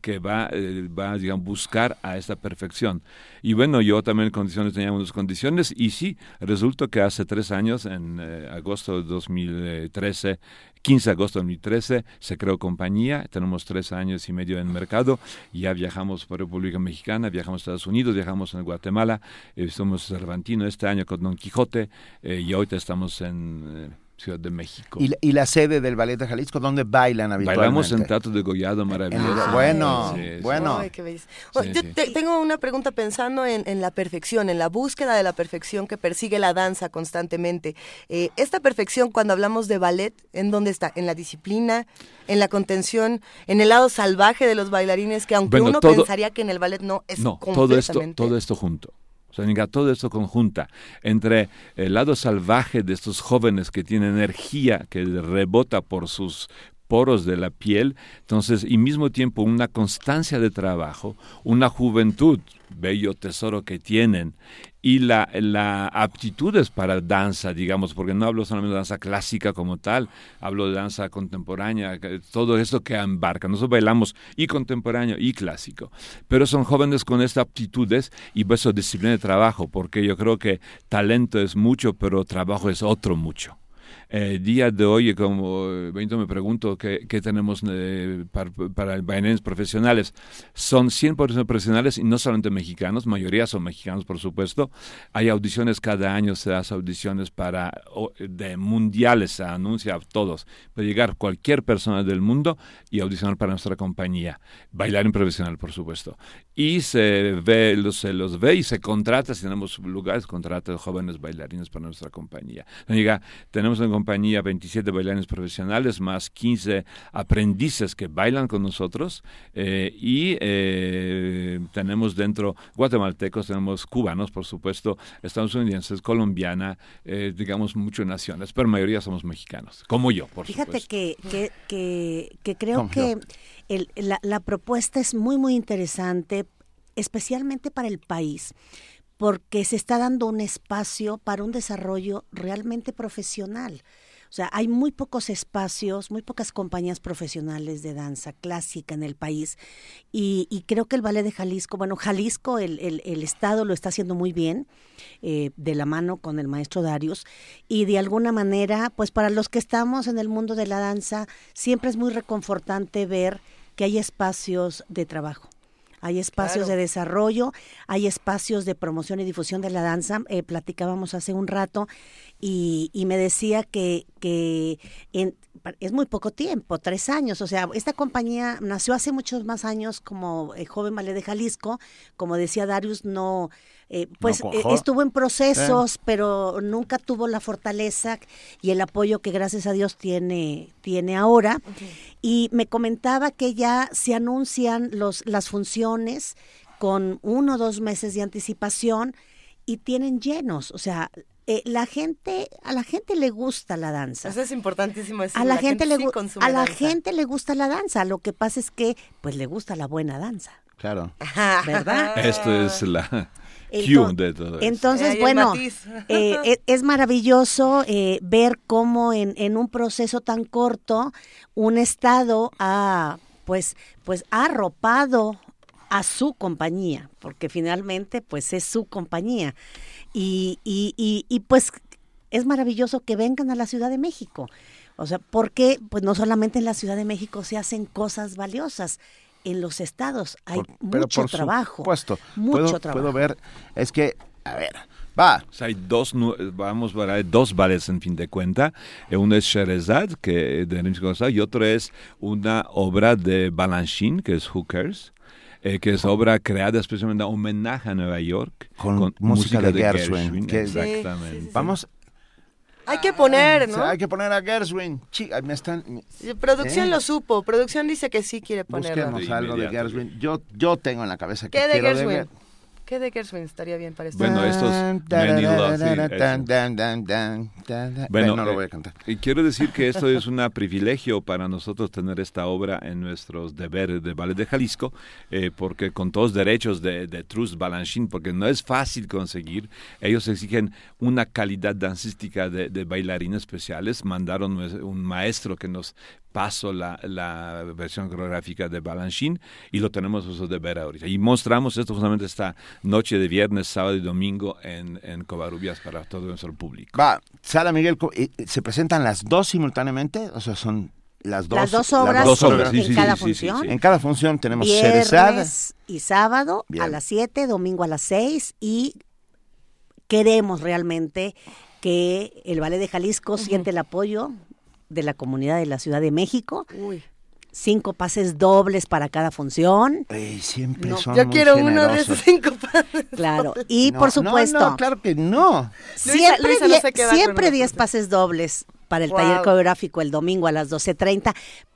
que va, eh, va buscar a esta perfección. Y bueno, yo también en condiciones teníamos unas condiciones y sí, resulta que hace tres años, en eh, agosto de 2013, 15 de agosto de 2013, se creó compañía, tenemos tres años y medio en mercado, ya viajamos por República Mexicana, viajamos a Estados Unidos, viajamos en Guatemala, eh, somos Cervantino este año con Don Quijote y ahorita estamos en Ciudad de México. ¿Y, la sede del Ballet de Jalisco, dónde bailan habitualmente? Bailamos en Teatro de Gollado, maravilloso. bueno, bueno. yo tengo una pregunta pensando en, la perfección, en la búsqueda de la perfección que persigue la danza constantemente. Eh, esta perfección, cuando hablamos de ballet, ¿en dónde está? ¿En la disciplina? ¿En la contención? ¿En el lado salvaje de los bailarines? Que aunque uno pensaría que en el ballet no, es no, todo esto, todo esto junto. O sea, todo esto conjunta entre el lado salvaje de estos jóvenes que tienen energía que rebota por sus poros de la piel, entonces, y mismo tiempo una constancia de trabajo, una juventud, bello tesoro que tienen, y la, la aptitudes para danza, digamos, porque no hablo solamente de danza clásica como tal, hablo de danza contemporánea, todo esto que embarca. Nosotros bailamos y contemporáneo y clásico, pero son jóvenes con estas aptitudes y pues eso disciplina de trabajo, porque yo creo que talento es mucho, pero trabajo es otro mucho. Eh, día de hoy, como Benito me pregunto qué, tenemos eh, para, para, bailarines profesionales, son 100% profesionales y no solamente mexicanos, mayoría son mexicanos, por supuesto. Hay audiciones cada año, se hacen audiciones para de mundiales, se anuncia a todos. Puede llegar cualquier persona del mundo y audicionar para nuestra compañía. Bailarín profesional, por supuesto. Y se ve, los, se los ve y se contrata, si tenemos lugares, contrata jóvenes bailarines para nuestra compañía. tenemos en compañía 27 bailarines profesionales más 15 aprendices que bailan con nosotros eh, y eh, tenemos dentro guatemaltecos, tenemos cubanos, por supuesto, estadounidenses, colombiana, eh, digamos, muchas naciones, pero la mayoría somos mexicanos, como yo, por Fíjate supuesto. Fíjate que, que, creo que la, la propuesta es muy, muy interesante, especialmente para el país porque se está dando un espacio para un desarrollo realmente profesional. O sea, hay muy pocos espacios, muy pocas compañías profesionales de danza clásica en el país y, creo que el Ballet de Jalisco, bueno, Jalisco, el, el, Estado lo está haciendo muy bien, eh, de la mano con el maestro Darius y de alguna manera, pues para los que estamos en el mundo de la danza, siempre es muy reconfortante ver que hay espacios de trabajo hay espacios de desarrollo, hay espacios de promoción y difusión de la danza. Eh, platicábamos hace un rato y, y me decía que, que en, es muy poco tiempo, tres años. O sea, esta compañía nació hace muchos más años como el Joven Ballet de Jalisco. Como decía Darius, no, eh, pues eh, estuvo en procesos, pero nunca tuvo la fortaleza y el apoyo que gracias a Dios tiene, tiene ahora. Y me comentaba que ya se anuncian los, las funciones con uno o dos meses de anticipación y tienen llenos. O sea, eh, la gente, a la gente le gusta la danza. Eso es importantísimo. a la, gente, le a la gente le gusta la danza. Lo que pasa es que, pues, le gusta la buena danza. Claro. ¿Verdad? Esto es la todo Entonces, bueno, eh, e, es, maravilloso eh, ver cómo en, en un proceso tan corto un estado ha, pues, pues, ha arropado a su compañía, porque finalmente, pues, es su compañía. Y, y, y, pues es maravilloso que vengan a la Ciudad de México. O sea, porque pues no solamente en la Ciudad de México se hacen cosas valiosas, en los estados hay mucho trabajo. Supuesto. Mucho puedo, trabajo. Puedo ver, es que, a ver, va. hay dos, vamos a dos ballets en fin de cuenta. Eh, uno es Sherezad, que de y otro es una obra de Balanchine, que es Hookers. Eh, que es obra creada especialmente en homenaje a Nueva York. Con, música, de, Gershwin. exactamente. Vamos hay que poner, ¿no? hay que poner a Gershwin. me están, producción ¿eh? lo supo. Producción dice que sí quiere ponerlo. Busquemos algo de Gershwin. Yo, yo tengo en la cabeza que ¿Qué de Gershwin? ¿Qué de Gershwin estaría bien para esto? Bueno, estos Bueno, no lo voy a cantar. Y quiero decir que esto es un privilegio para nosotros tener esta obra en nuestros deberes de Ballet de Jalisco, eh, porque con todos derechos de, de Trus Balanchine, porque no es fácil conseguir, ellos exigen una calidad dancística de, de bailarines especiales, mandaron un maestro que nos paso la, la versión coreográfica de Balanchine y lo tenemos de ver ahorita. Y mostramos esto justamente esta noche de viernes, sábado y domingo en, en Covarrubias para todo nuestro público. Va, Sala Miguel, ¿se presentan las dos simultáneamente? O sea, son las dos, las dos obras, en cada función. En cada función tenemos Viernes y sábado a las 7, domingo a las 6 y queremos realmente que el Ballet de Jalisco siente el apoyo de la comunidad de la Ciudad de México. Cinco pases dobles para cada función. siempre son Yo quiero uno de esos cinco pases. Claro, y por supuesto. No, claro que no. Siempre, diez pases dobles para el taller coreográfico el domingo a las 12.30,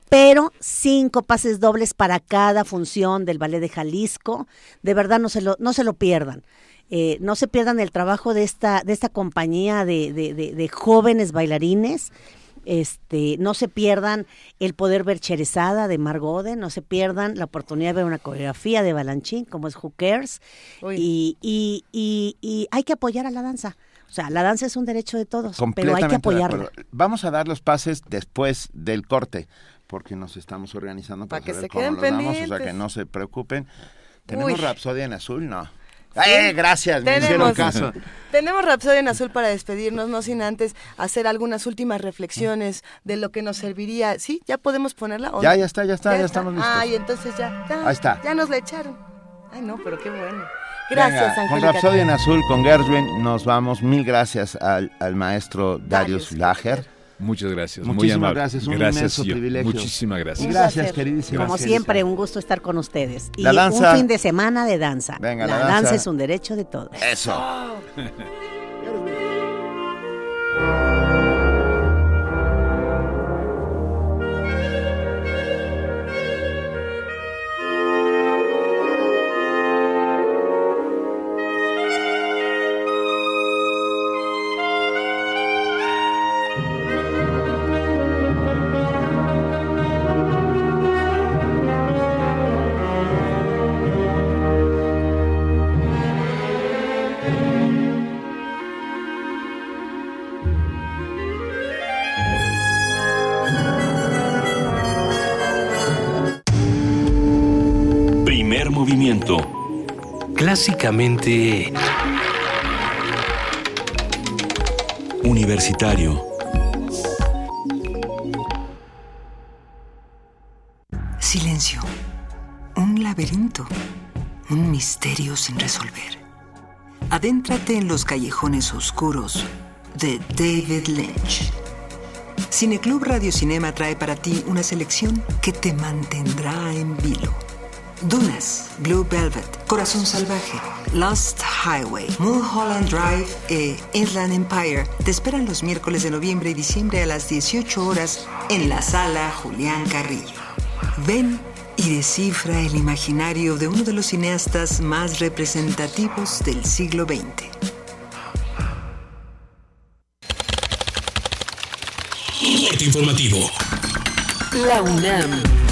pero cinco pases dobles para cada función del Ballet de Jalisco. De verdad, no se lo, no se lo pierdan. Eh, no se pierdan el trabajo de esta, de esta compañía de, de, de jóvenes bailarines este, no se pierdan el poder ver Cherezada de Margode, no se pierdan la oportunidad de ver una coreografía de Balanchín como es Who Cares y, y, y, hay que apoyar a la danza. O sea, la danza es un derecho de todos, pero hay que apoyarla. Vamos a dar los pases después del corte, porque nos estamos organizando para, que se queden pendientes. o sea, que no se preocupen. ¿Tenemos Rapsodia en azul? No. Eh, gracias, me hicieron caso. Tenemos Rapsodia en Azul para despedirnos, no sin antes hacer algunas últimas reflexiones de lo que nos serviría. ¿Sí? ¿Ya podemos ponerla? Ya, ya está, ya está, ya, estamos listos. Ay, entonces ya, ya, Ahí está. Ya nos la echaron. Ay, no, pero qué bueno. Gracias, Con Rapsodia en Azul, con Gershwin, nos vamos. Mil gracias al, al maestro Darius, Lager. Muchas gracias. Muchísimas muy gracias. Un inmenso privilegio. Muchísimas gracias. gracias, queridísima. Como siempre, un gusto estar con ustedes. Y un fin de semana de danza. Venga, la, danza. es un derecho de todos. Eso. Clásicamente... Universitario. Silencio. Un laberinto. Un misterio sin resolver. Adéntrate en los callejones oscuros de David Lynch. Cineclub Radio Cinema trae para ti una selección que te mantendrá en vilo. Dunas, Blue Velvet, Corazón Salvaje, Lost Highway, Mulholland Drive e Inland Empire te esperan los miércoles de noviembre y diciembre a las 18 horas en la sala Julián Carrillo. Ven y descifra el imaginario de uno de los cineastas más representativos del siglo XX. informativo. La UNAM.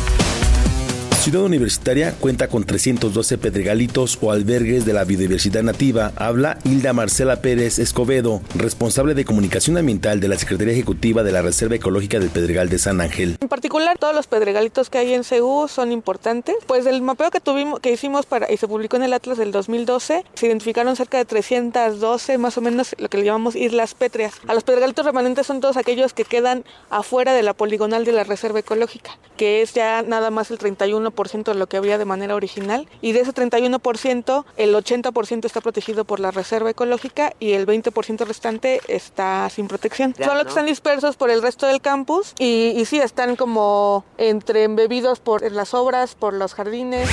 Ciudad Universitaria cuenta con 312 pedregalitos o albergues de la biodiversidad nativa. Habla Hilda Marcela Pérez Escobedo, responsable de comunicación ambiental de la Secretaría Ejecutiva de la Reserva Ecológica del Pedregal de San Ángel. En particular, todos los pedregalitos que hay en CEU son importantes. Pues el mapeo que tuvimos, que hicimos para y se publicó en el Atlas del 2012, se identificaron cerca de 312, más o menos lo que le llamamos islas pétreas. A los pedregalitos remanentes son todos aquellos que quedan afuera de la poligonal de la Reserva Ecológica, que es ya nada más el 31 de lo que había de manera original y de ese 31% el 80% está protegido por la reserva ecológica y el 20% restante está sin protección. Solo que están dispersos por el resto del campus y, y sí están como entre embebidos por las obras, por los jardines.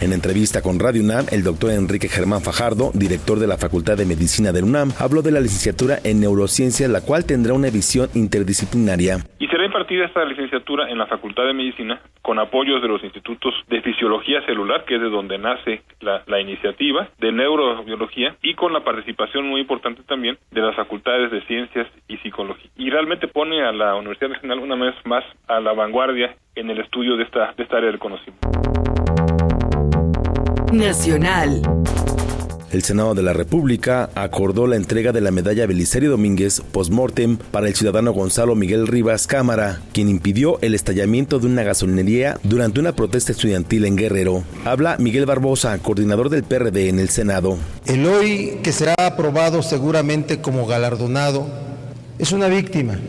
En entrevista con Radio UNAM, el doctor Enrique Germán Fajardo, director de la Facultad de Medicina de UNAM, habló de la licenciatura en neurociencia, la cual tendrá una visión interdisciplinaria. Y será impartida esta licenciatura en la Facultad de Medicina con apoyos de los institutos de fisiología celular, que es de donde nace la, la iniciativa, de neurobiología y con la participación muy importante también de las facultades de ciencias y psicología. Y realmente pone a la Universidad Nacional una vez más a la vanguardia en el estudio de esta, de esta área del conocimiento. Nacional. El Senado de la República acordó la entrega de la medalla Belisario Domínguez postmortem para el ciudadano Gonzalo Miguel Rivas Cámara, quien impidió el estallamiento de una gasolinería durante una protesta estudiantil en Guerrero. Habla Miguel Barbosa, coordinador del PRD en el Senado. El hoy que será aprobado seguramente como galardonado es una víctima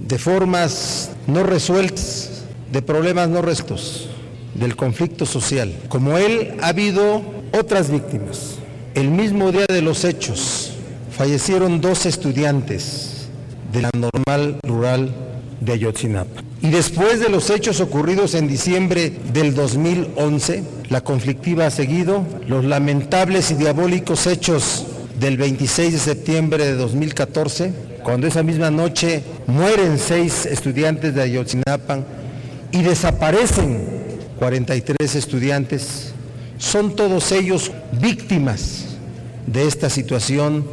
de formas no resueltas, de problemas no restos del conflicto social. Como él, ha habido otras víctimas. El mismo día de los hechos fallecieron dos estudiantes de la normal rural de Ayotzinapa. Y después de los hechos ocurridos en diciembre del 2011, la conflictiva ha seguido, los lamentables y diabólicos hechos del 26 de septiembre de 2014, cuando esa misma noche mueren seis estudiantes de Ayotzinapa y desaparecen 43 estudiantes, son todos ellos víctimas de esta situación,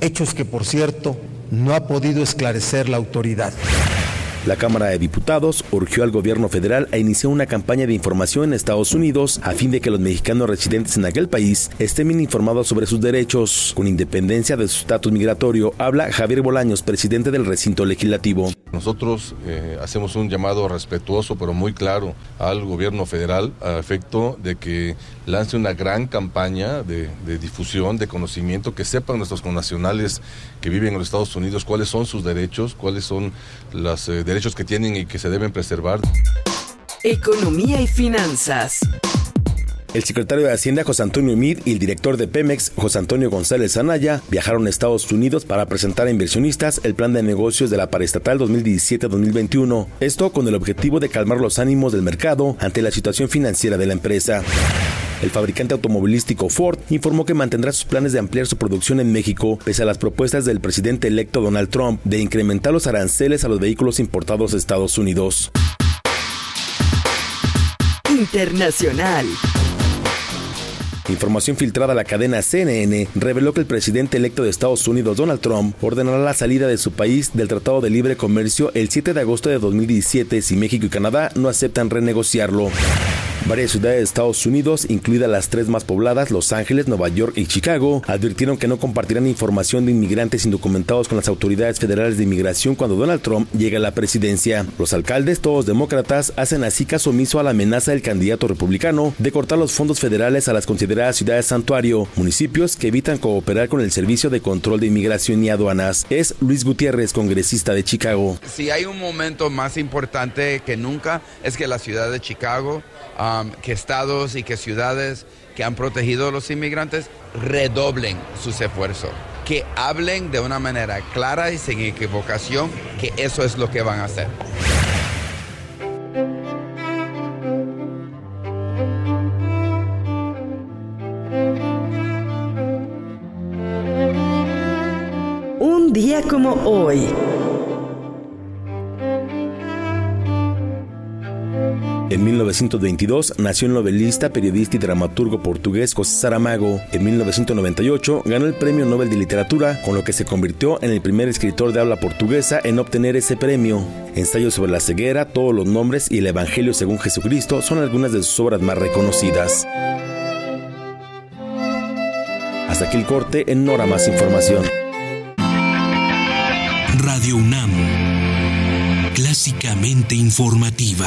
hechos que por cierto no ha podido esclarecer la autoridad. La Cámara de Diputados urgió al gobierno federal a iniciar una campaña de información en Estados Unidos a fin de que los mexicanos residentes en aquel país estén bien informados sobre sus derechos. Con independencia de su estatus migratorio, habla Javier Bolaños, presidente del recinto legislativo. Nosotros eh, hacemos un llamado respetuoso pero muy claro al gobierno federal a efecto de que lance una gran campaña de, difusión, de conocimiento, que sepan nuestros connacionales que viven en los Estados Unidos cuáles son sus derechos, cuáles son los eh, derechos que tienen y que se deben preservar. Economía y finanzas. El secretario de Hacienda José Antonio Mir y el director de Pemex José Antonio González Anaya viajaron a Estados Unidos para presentar a inversionistas el plan de negocios de la paraestatal 2017-2021. Esto con el objetivo de calmar los ánimos del mercado ante la situación financiera de la empresa. El fabricante automovilístico Ford informó que mantendrá sus planes de ampliar su producción en México pese a las propuestas del presidente electo Donald Trump de incrementar los aranceles a los vehículos importados de Estados Unidos. Internacional. Información filtrada a la cadena CNN reveló que el presidente electo de Estados Unidos, Donald Trump, ordenará la salida de su país del Tratado de Libre Comercio el 7 de agosto de 2017 si México y Canadá no aceptan renegociarlo. Varias ciudades de Estados Unidos, incluidas las tres más pobladas, Los Ángeles, Nueva York y Chicago, advirtieron que no compartirán información de inmigrantes indocumentados con las autoridades federales de inmigración cuando Donald Trump llegue a la presidencia. Los alcaldes, todos demócratas, hacen así caso omiso a la amenaza del candidato republicano de cortar los fondos federales a las consideradas ciudades santuario, municipios que evitan cooperar con el Servicio de Control de Inmigración y Aduanas. Es Luis Gutiérrez, congresista de Chicago. Si hay un momento más importante que nunca es que la ciudad de Chicago Um, que estados y que ciudades que han protegido a los inmigrantes redoblen sus esfuerzos, que hablen de una manera clara y sin equivocación que eso es lo que van a hacer. Un día como hoy. En 1922 nació el novelista, periodista y dramaturgo portugués José Saramago. En 1998 ganó el Premio Nobel de Literatura, con lo que se convirtió en el primer escritor de habla portuguesa en obtener ese premio. Ensayos sobre la ceguera, todos los nombres y el Evangelio según Jesucristo son algunas de sus obras más reconocidas. Hasta aquí el corte, en Nora más información. Radio UNAM, clásicamente informativa.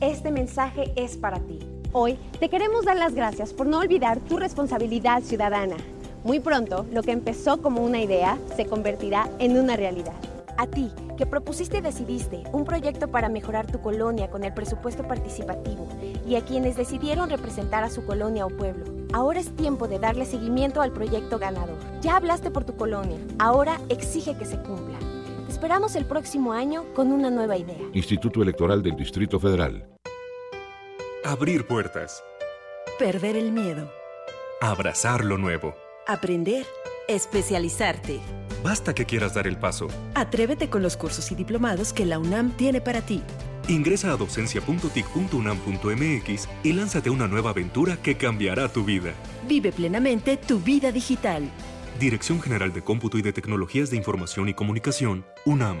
Este mensaje es para ti. Hoy te queremos dar las gracias por no olvidar tu responsabilidad ciudadana. Muy pronto, lo que empezó como una idea se convertirá en una realidad. A ti, que propusiste y decidiste un proyecto para mejorar tu colonia con el presupuesto participativo, y a quienes decidieron representar a su colonia o pueblo, ahora es tiempo de darle seguimiento al proyecto ganador. Ya hablaste por tu colonia, ahora exige que se cumpla esperamos el próximo año con una nueva idea. Instituto Electoral del Distrito Federal. Abrir puertas. Perder el miedo. Abrazar lo nuevo. Aprender. Especializarte. Basta que quieras dar el paso. Atrévete con los cursos y diplomados que la UNAM tiene para ti. Ingresa a docencia.tic.unam.mx y lánzate una nueva aventura que cambiará tu vida. Vive plenamente tu vida digital. Dirección General de Cómputo y de Tecnologías de Información y Comunicación, UNAM.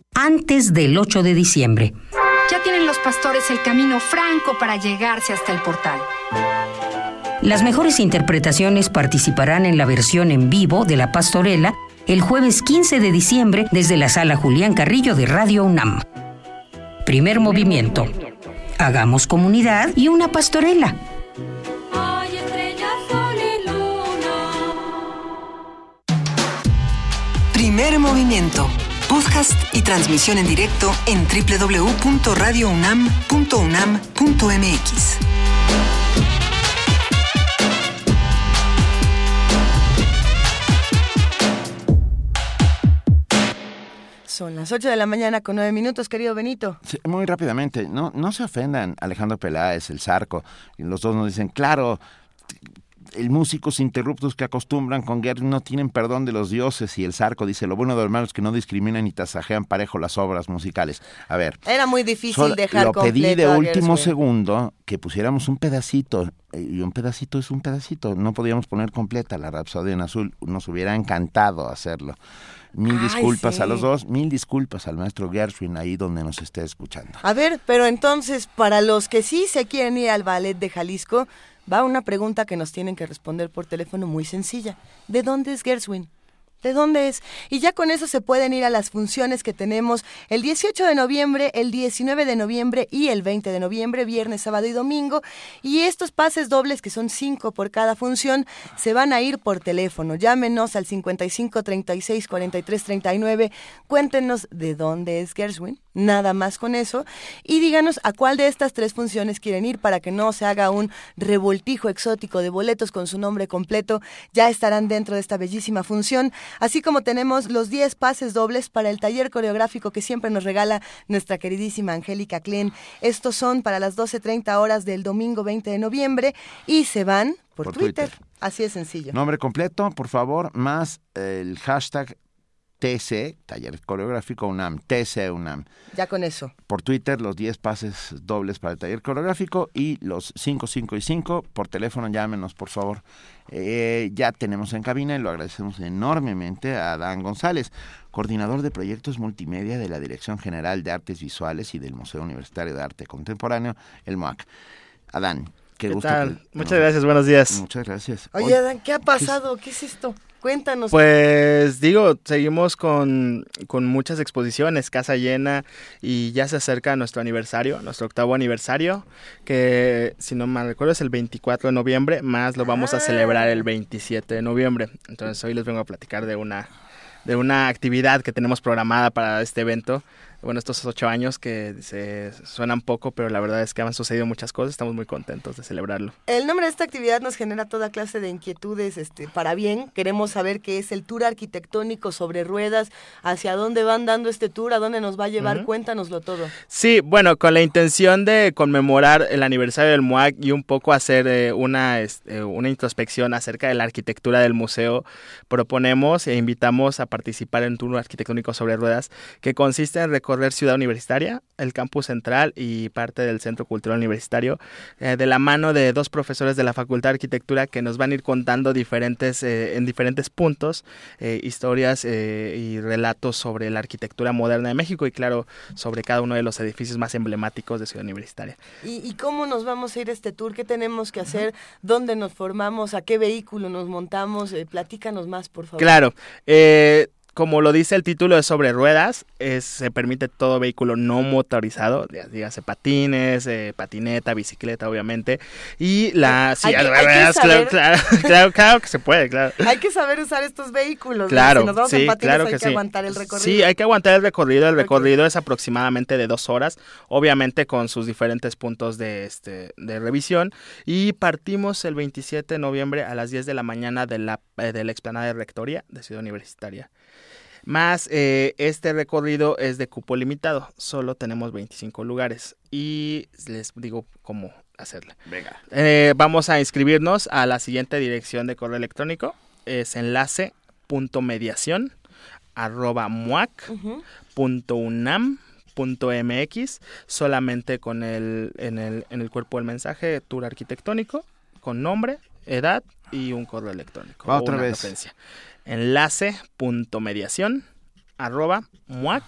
antes del 8 de diciembre. Ya tienen los pastores el camino franco para llegarse hasta el portal. Las mejores interpretaciones participarán en la versión en vivo de La Pastorela el jueves 15 de diciembre desde la sala Julián Carrillo de Radio UNAM. Primer movimiento. Hagamos comunidad y una pastorela. Primer movimiento. Podcast y transmisión en directo en www.radiounam.unam.mx. Son las 8 de la mañana con 9 minutos, querido Benito. muy rápidamente, no, no se ofendan, Alejandro Peláez, el Zarco. Y los dos nos dicen, claro, el músicos interruptos que acostumbran con Gershwin no tienen perdón de los dioses y el zarco dice lo bueno de los malos que no discriminan ni tasajean parejo las obras musicales. A ver. Era muy difícil dejar Lo pedí de último segundo que pusiéramos un pedacito eh, y un pedacito es un pedacito. No podíamos poner completa la Rapsodia en Azul. Nos hubiera encantado hacerlo. Mil Ay, disculpas a los dos, mil disculpas al maestro Gershwin ahí donde nos esté escuchando. A ver, pero entonces, para los que sí se quieren ir al ballet de Jalisco, va una pregunta que nos tienen que responder por teléfono muy sencilla. ¿De dónde es Gershwin? ¿De dónde es? Y ya con eso se pueden ir a las funciones que tenemos el 18 de noviembre, el 19 de noviembre y el 20 de noviembre, viernes, sábado y domingo. Y estos pases dobles, que son cinco por cada función, se van a ir por teléfono. Llámenos al 55 36 43 39. Cuéntenos de dónde es Gershwin, nada más con eso. Y díganos a cuál de estas tres funciones quieren ir para que no se haga un revoltijo exótico de boletos con su nombre completo. Ya estarán dentro de esta bellísima función. Así como tenemos los 10 pases dobles para el taller coreográfico que siempre nos regala nuestra queridísima Angélica Klein. Estos son para las 12.30 horas del domingo 20 de noviembre y se van por, Por Twitter. Twitter. Así de sencillo. Nombre completo, por favor, más el hashtag TC, Taller Coreográfico UNAM, TC UNAM. Ya con eso. Por Twitter, los 10 pases dobles para el taller coreográfico y los 5, 5 y 5. Por teléfono, llámenos, por favor. Eh, ya tenemos en cabina y lo agradecemos enormemente a Adán González, coordinador de proyectos multimedia de la Dirección General de Artes Visuales y del Museo Universitario de Arte Contemporáneo, el MOAC. Adán, qué, ¿Qué gusto. tal? que- Muchas gracias, buenos días. Muchas gracias. Oye, Adán, ¿qué ha pasado? ¿Qué es esto? Cuéntanos. Pues digo, seguimos con, con muchas exposiciones, casa llena, y ya se acerca nuestro aniversario, nuestro octavo aniversario, que si no mal recuerdo es el 24 de noviembre, más lo vamos a celebrar el 27 de noviembre. Entonces hoy les vengo a platicar de una, de una actividad que tenemos programada para este evento. Bueno, estos ocho años que se suenan poco, pero la verdad es que han sucedido muchas cosas, estamos muy contentos de celebrarlo. El nombre de esta actividad nos genera toda clase de inquietudes este, para bien. Queremos saber qué es el tour arquitectónico sobre ruedas, hacia dónde van dando este tour, a dónde nos va a llevar. Cuéntanoslo todo. Sí, bueno, con la intención de conmemorar el aniversario del MUAC y un poco hacer eh, una, este, una introspección acerca de la arquitectura del museo, proponemos e invitamos a participar en un tour arquitectónico sobre ruedas que consiste en recorrer Ciudad Universitaria, el campus central y parte del Centro Cultural Universitario, eh, de la mano de dos profesores de la Facultad de Arquitectura que nos van a ir contando diferentes, eh, en diferentes puntos eh, historias y relatos sobre la arquitectura moderna de México y claro, sobre cada uno de los edificios más emblemáticos de Ciudad Universitaria. ¿Y, y cómo nos vamos a ir a este tour? ¿Qué tenemos que hacer? ¿Dónde nos formamos? ¿A qué vehículo nos montamos? Platícanos más, por favor. Claro, eh, como lo dice el título, es sobre ruedas, es- se permite todo vehículo no motorizado, dígase patines, eh, patineta, bicicleta, obviamente, y la... sí, ruedas, claro, claro, claro, claro que se puede, claro. Hay que saber usar estos vehículos. ¿no? Claro, Si nos vamos sí, en patines claro hay que que, sí. aguantar el recorrido. Sí, hay que aguantar el recorrido. El recorrido es aproximadamente de dos horas, obviamente con sus diferentes puntos de, este, de revisión. Y partimos el 27 de noviembre a las 10 de la mañana de la, eh, de la explanada de Rectoría de Ciudad Universitaria. Más eh, este recorrido es de cupo limitado, solo tenemos 25 lugares y les digo cómo hacerlo. Venga. Eh, vamos a inscribirnos a la siguiente dirección de correo electrónico, es enlace.mediación arroba muac punto unam punto mx solamente con el en el en el cuerpo del mensaje tour arquitectónico con nombre edad y un correo electrónico Va otra vez. referencia. Enlace punto mediación arroba muac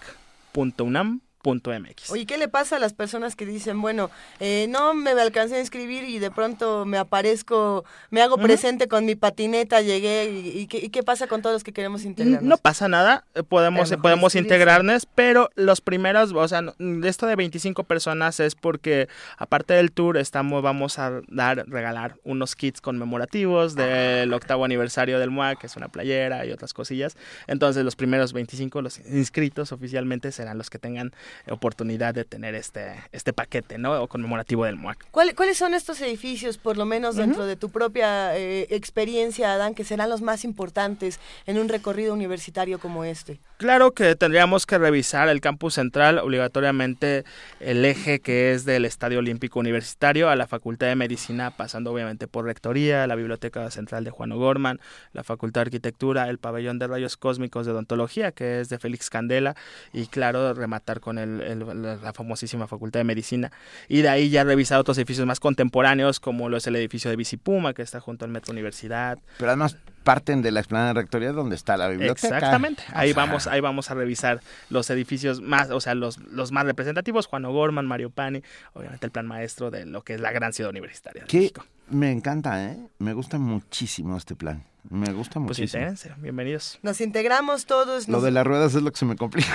punto unam punto mx Oye, ¿qué le pasa a las personas que dicen, bueno, eh, no me alcancé a inscribir y de pronto me aparezco, me hago presente con mi patineta, llegué y, y qué, y qué pasa con todos los que queremos integrarnos? No pasa nada, eh, podemos, mejor podemos integrarnos, pero los primeros, o sea, esto de 25 personas es porque aparte del tour estamos, vamos a dar, regalar unos kits conmemorativos del octavo aniversario del MUAC, que es una playera y otras cosillas. Entonces los primeros 25, los inscritos oficialmente serán los que tengan oportunidad de tener este, este paquete, ¿no? Conmemorativo del MUAC. ¿Cuáles son estos edificios, por lo menos dentro de tu propia eh, experiencia, Adán, que serán los más importantes en un recorrido universitario como este? Claro que tendríamos que revisar el campus central, obligatoriamente el eje que es del Estadio Olímpico Universitario a la Facultad de Medicina, pasando obviamente por Rectoría, la Biblioteca Central de Juan O'Gorman, la Facultad de Arquitectura, el Pabellón de Rayos Cósmicos de Odontología, que es de Félix Candela, y claro, rematar con el, la famosísima Facultad de Medicina. Y de ahí ya revisar otros edificios más contemporáneos, como lo es el edificio de Bicipuma, que está junto al Metro Universidad. Pero además parten de la explanada de rectoría donde está la biblioteca. Exactamente. Ahí vamos, ahí vamos a revisar los edificios más, o sea, los, los más representativos, Juan O'Gorman, Mario Pani, obviamente el plan maestro de lo que es la gran ciudad universitaria. que me encanta, ¿eh? Me gusta muchísimo este plan. Me gusta pues muchísimo. Pues bienvenidos. Nos integramos todos. Lo de las ruedas es lo que se me complica.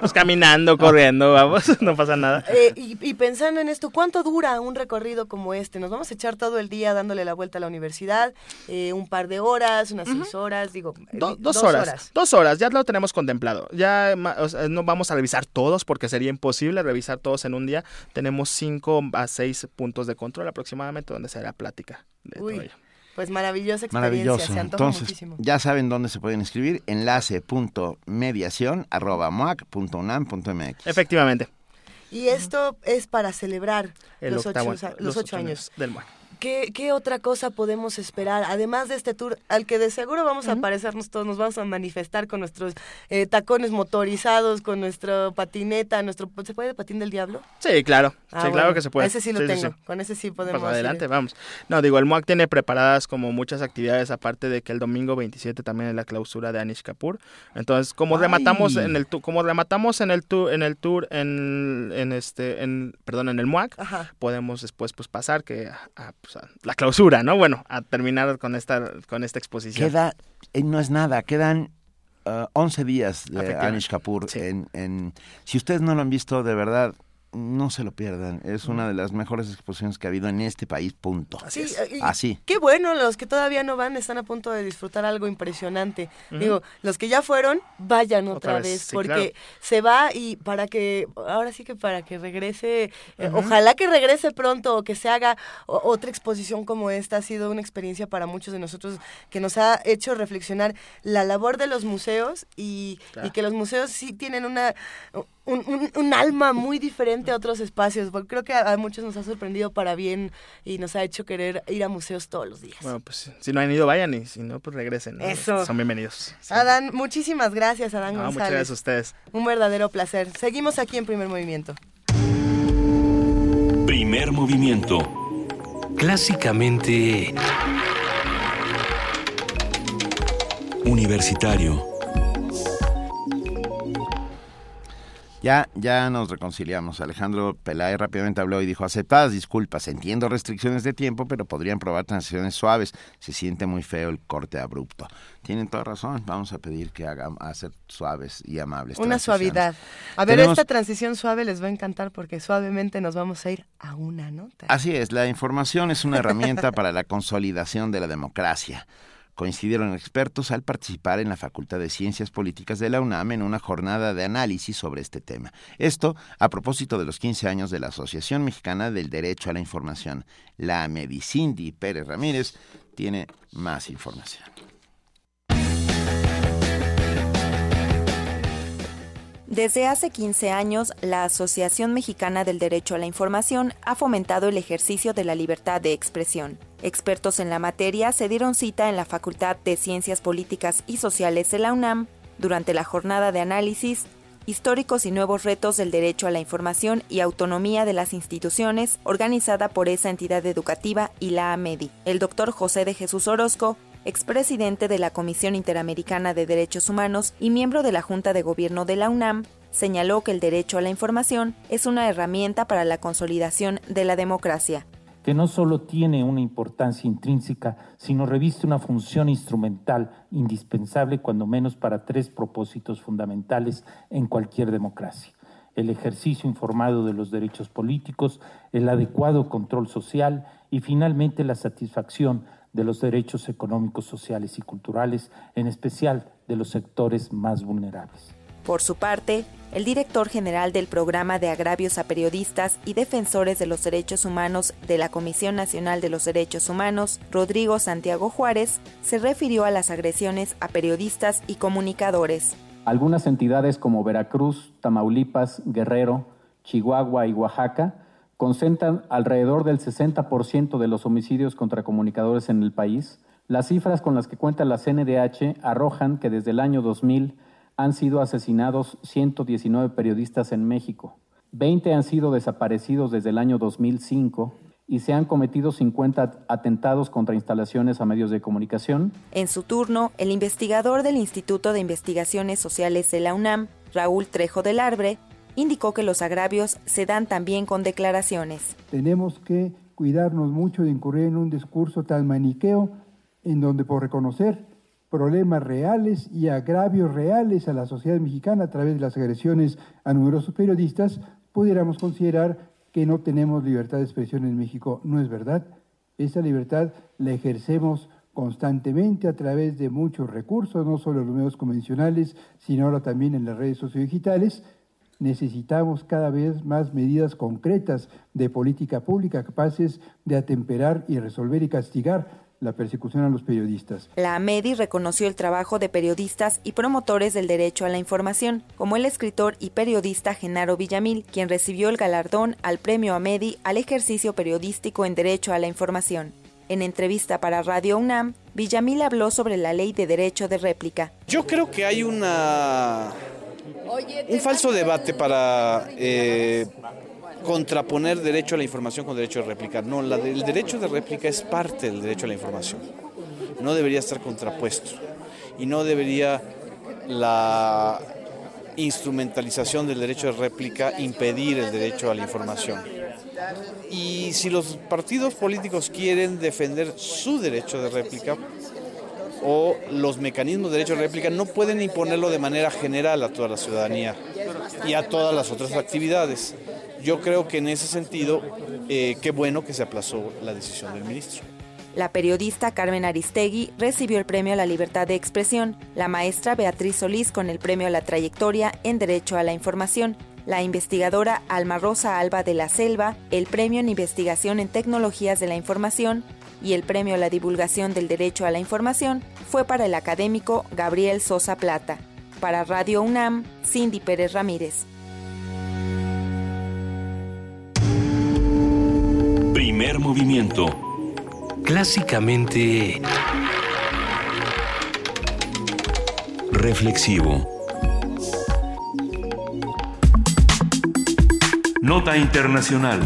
pues caminando, corriendo, vamos, no pasa nada. Eh, y, pensando en esto, ¿cuánto dura un recorrido como este? Nos vamos a echar todo el día dándole la vuelta a la universidad, eh, un par de horas, unas seis horas, digo. Eh, dos, horas, Dos horas, ya lo tenemos contemplado. Ya no vamos a revisar todos porque sería imposible revisar todos en un día. Tenemos cinco a seis puntos de control aproximadamente donde será plática de todo ello. Pues maravillosa experiencia, Maravilloso. se Entonces, muchísimo. Ya saben dónde se pueden inscribir, enlace.mediación.moac.unam.mx. Efectivamente. Y esto es para celebrar los, ocho, los, ocho, años del MOAC. ¿Qué, otra cosa podemos esperar? Además de este tour, al que de seguro vamos a aparecernos todos, nos vamos a manifestar con nuestros eh, tacones motorizados, con nuestra patineta, nuestro ¿se puede patín del diablo? Sí, claro. Ah, sí, claro que se puede. Ese sí lo tengo. Con ese sí podemos. Pues adelante, vamos. No, digo, el MOAC tiene preparadas como muchas actividades, aparte de que el domingo 27 también es la clausura de Anish Kapoor. Entonces, como rematamos en el como rematamos en el tour, en el tour, en, en este, en, perdón, en el MOAC, podemos después pues pasar que a, la clausura, ¿no? Bueno, a terminar con esta, con esta exposición. Queda, eh, no es nada, quedan 11 uh, días de Anish Kapoor. En, en, si ustedes no lo han visto, de verdad, no se lo pierdan. Es una de las mejores exposiciones que ha habido en este país, punto. Así. Así. Qué bueno, los que todavía no van están a punto de disfrutar algo impresionante. Digo, los que ya fueron, vayan otra, vez, porque se va y para que, ahora sí que para que regrese, eh, ojalá que regrese pronto o que se haga otra exposición como esta. Ha sido una experiencia para muchos de nosotros que nos ha hecho reflexionar la labor de los museos y, y que los museos sí tienen una un, alma muy diferente a otros espacios. Porque creo que a, muchos nos ha sorprendido para bien y nos ha hecho querer ir a museos todos los días. Bueno, pues si no han ido, vayan y si no, pues regresen. Eso. Son bienvenidos. Adán, muchísimas gracias, Adán González. Muchas gracias a ustedes. Un verdadero placer. Seguimos aquí en Primer Movimiento. Primer Movimiento. Clásicamente... Universitario. Ya, ya nos reconciliamos. Alejandro Peláez rápidamente habló y dijo, aceptadas disculpas, entiendo restricciones de tiempo, pero podrían probar transiciones suaves. Se siente muy feo el corte abrupto. Tienen toda razón, vamos a pedir que hagan, hacer suaves y amables. Una suavidad. A ver, esta transición suave les va a encantar porque suavemente nos vamos a ir a una nota. Así es, la información es una herramienta para la consolidación de la democracia coincidieron expertos al participar en la Facultad de Ciencias Políticas de la UNAM en una jornada de análisis sobre este tema. Esto a propósito de los 15 años de la Asociación Mexicana del Derecho a la Información. La Medicindi Pérez Ramírez tiene más información. Desde hace 15 años, la Asociación Mexicana del Derecho a la Información ha fomentado el ejercicio de la libertad de expresión. Expertos en la materia se dieron cita en la Facultad de Ciencias Políticas y Sociales de la UNAM durante la jornada de análisis Históricos y nuevos retos del derecho a la información y autonomía de las instituciones, organizada por esa entidad educativa y la AMEDI. El doctor José de Jesús Orozco, expresidente de la Comisión Interamericana de Derechos Humanos y miembro de la Junta de Gobierno de la UNAM, señaló que el derecho a la información es una herramienta para la consolidación de la democracia que no solo tiene una importancia intrínseca, sino reviste una función instrumental indispensable cuando menos para tres propósitos fundamentales en cualquier democracia. El ejercicio informado de los derechos políticos, el adecuado control social y finalmente la satisfacción de los derechos económicos, sociales y culturales, en especial de los sectores más vulnerables. Por su parte, el director general del Programa de Agravios a Periodistas y Defensores de los Derechos Humanos de la Comisión Nacional de los Derechos Humanos, Rodrigo Santiago Juárez, se refirió a las agresiones a periodistas y comunicadores. Algunas entidades como Veracruz, Tamaulipas, Guerrero, Chihuahua y Oaxaca concentran alrededor del 60% de los homicidios contra comunicadores en el país. Las cifras con las que cuenta la CNDH arrojan que desde el año 2000 han sido asesinados 119 periodistas en México. 20 han sido desaparecidos desde el año 2005 y se han cometido 50 atentados contra instalaciones a medios de comunicación. En su turno, el investigador del Instituto de Investigaciones Sociales de la UNAM, Raúl Trejo del Arbre, indicó que los agravios se dan también con declaraciones. Tenemos que cuidarnos mucho de incurrir en un discurso tan maniqueo en donde por reconocer problemas reales y agravios reales a la sociedad mexicana a través de las agresiones a numerosos periodistas, pudiéramos considerar que no tenemos libertad de expresión en México. No es verdad. Esa libertad la ejercemos constantemente a través de muchos recursos, no solo en los medios convencionales, sino ahora también en las redes sociodigitales. Necesitamos cada vez más medidas concretas de política pública capaces de atemperar y resolver y castigar la persecución a los periodistas. La AMEDI reconoció el trabajo de periodistas y promotores del derecho a la información, como el escritor y periodista Genaro Villamil, quien recibió el galardón al premio AMEDI al ejercicio periodístico en derecho a la información. En entrevista para Radio UNAM, Villamil habló sobre la ley de derecho de réplica. Yo creo que hay una un falso debate para eh, contraponer derecho a la información con derecho a réplica. No, la el derecho de réplica es parte del derecho a la información. No debería estar contrapuesto. Y no debería la instrumentalización del derecho de réplica impedir el derecho a la información. Y si los partidos políticos quieren defender su derecho de réplica o los mecanismos de derecho de réplica, no pueden imponerlo de manera general a toda la ciudadanía y a todas las otras actividades. Yo creo que en ese sentido, eh, qué bueno que se aplazó la decisión del ministro. La periodista Carmen Aristegui recibió el premio a la libertad de expresión, la maestra Beatriz Solís con el premio a la trayectoria en Derecho a la Información, la investigadora Alma Rosa Alba de la Selva, el premio en investigación en tecnologías de la información y el premio a la divulgación del derecho a la información fue para el académico Gabriel Sosa Plata. Para Radio UNAM, Cindy Pérez Ramírez. Primer movimiento. Clásicamente... Reflexivo. Nota Internacional.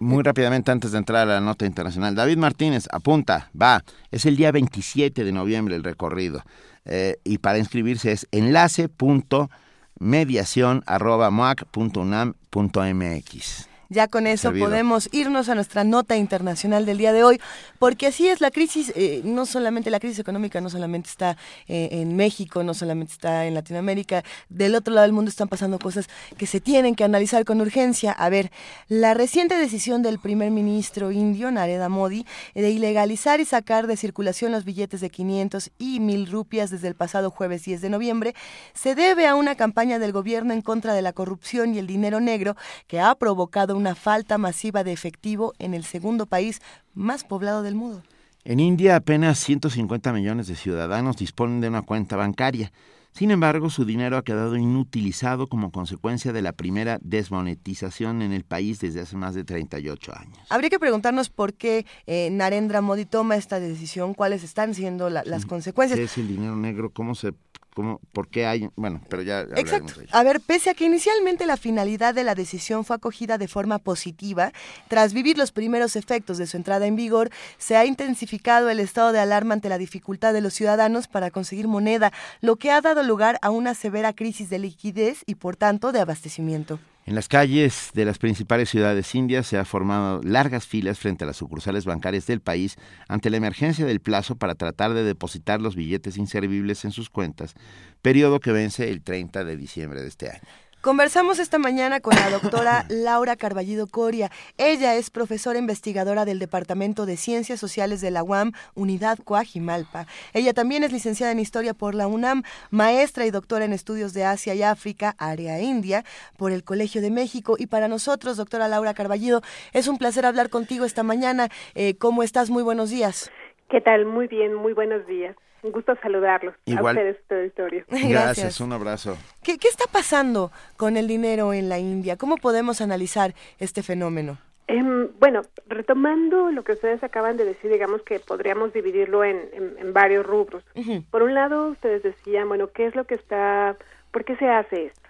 Muy rápidamente antes de entrar a la nota internacional, David Martínez apunta, va, es el día 27 de noviembre el recorrido eh, y para inscribirse es enlace.mediación.moac.unam.mx. Ya con eso podemos irnos a nuestra nota internacional del día de hoy, porque así es la crisis, eh, no solamente la crisis económica, no solamente está eh, en México, no solamente está en Latinoamérica, del otro lado del mundo están pasando cosas que se tienen que analizar con urgencia. A ver, la reciente decisión del primer ministro indio, Narendra Modi, de ilegalizar y sacar de circulación los billetes de 500 y 1000 rupias desde el pasado jueves 10 de noviembre, se debe a una campaña del gobierno en contra de la corrupción y el dinero negro que ha provocado una falta masiva de efectivo en el segundo país más poblado del mundo. En India apenas 150 millones de ciudadanos disponen de una cuenta bancaria. Sin embargo, su dinero ha quedado inutilizado como consecuencia de la primera desmonetización en el país desde hace más de 38 años. Habría que preguntarnos por qué eh, Narendra Modi toma esta decisión, cuáles están siendo las consecuencias. ¿Qué es el dinero negro? ¿Cómo se ¿Cómo, ¿Por qué hay? Bueno, pero ya Exacto. A ver, pese a que inicialmente la finalidad de la decisión fue acogida de forma positiva, tras vivir los primeros efectos de su entrada en vigor, se ha intensificado el estado de alarma ante la dificultad de los ciudadanos para conseguir moneda, lo que ha dado lugar a una severa crisis de liquidez y, por tanto, de abastecimiento. En las calles de las principales ciudades indias se han formado largas filas frente a las sucursales bancarias del país ante la emergencia del plazo para tratar de depositar los billetes inservibles en sus cuentas, periodo que vence el 30 de diciembre de este año. Conversamos esta mañana con la doctora Laura Carballido Coria. Ella es profesora investigadora del Departamento de Ciencias Sociales de la UAM, Unidad Coajimalpa. Ella también es licenciada en Historia por la UNAM, maestra y doctora en Estudios de Asia y África, área India, por el Colegio de México. Y para nosotros, doctora Laura Carballido, es un placer hablar contigo esta mañana. Eh, ¿Cómo estás? Muy buenos días. ¿Qué tal? Muy bien, muy buenos días. Un gusto saludarlos Igual. a ustedes, territorio. Gracias, un abrazo. ¿Qué, ¿Qué está pasando con el dinero en la India? ¿Cómo podemos analizar este fenómeno? Em, bueno, retomando lo que ustedes acaban de decir, digamos que podríamos dividirlo en, en, en varios rubros. Por un lado, ustedes decían, bueno, ¿qué es lo que está, por qué se hace esto?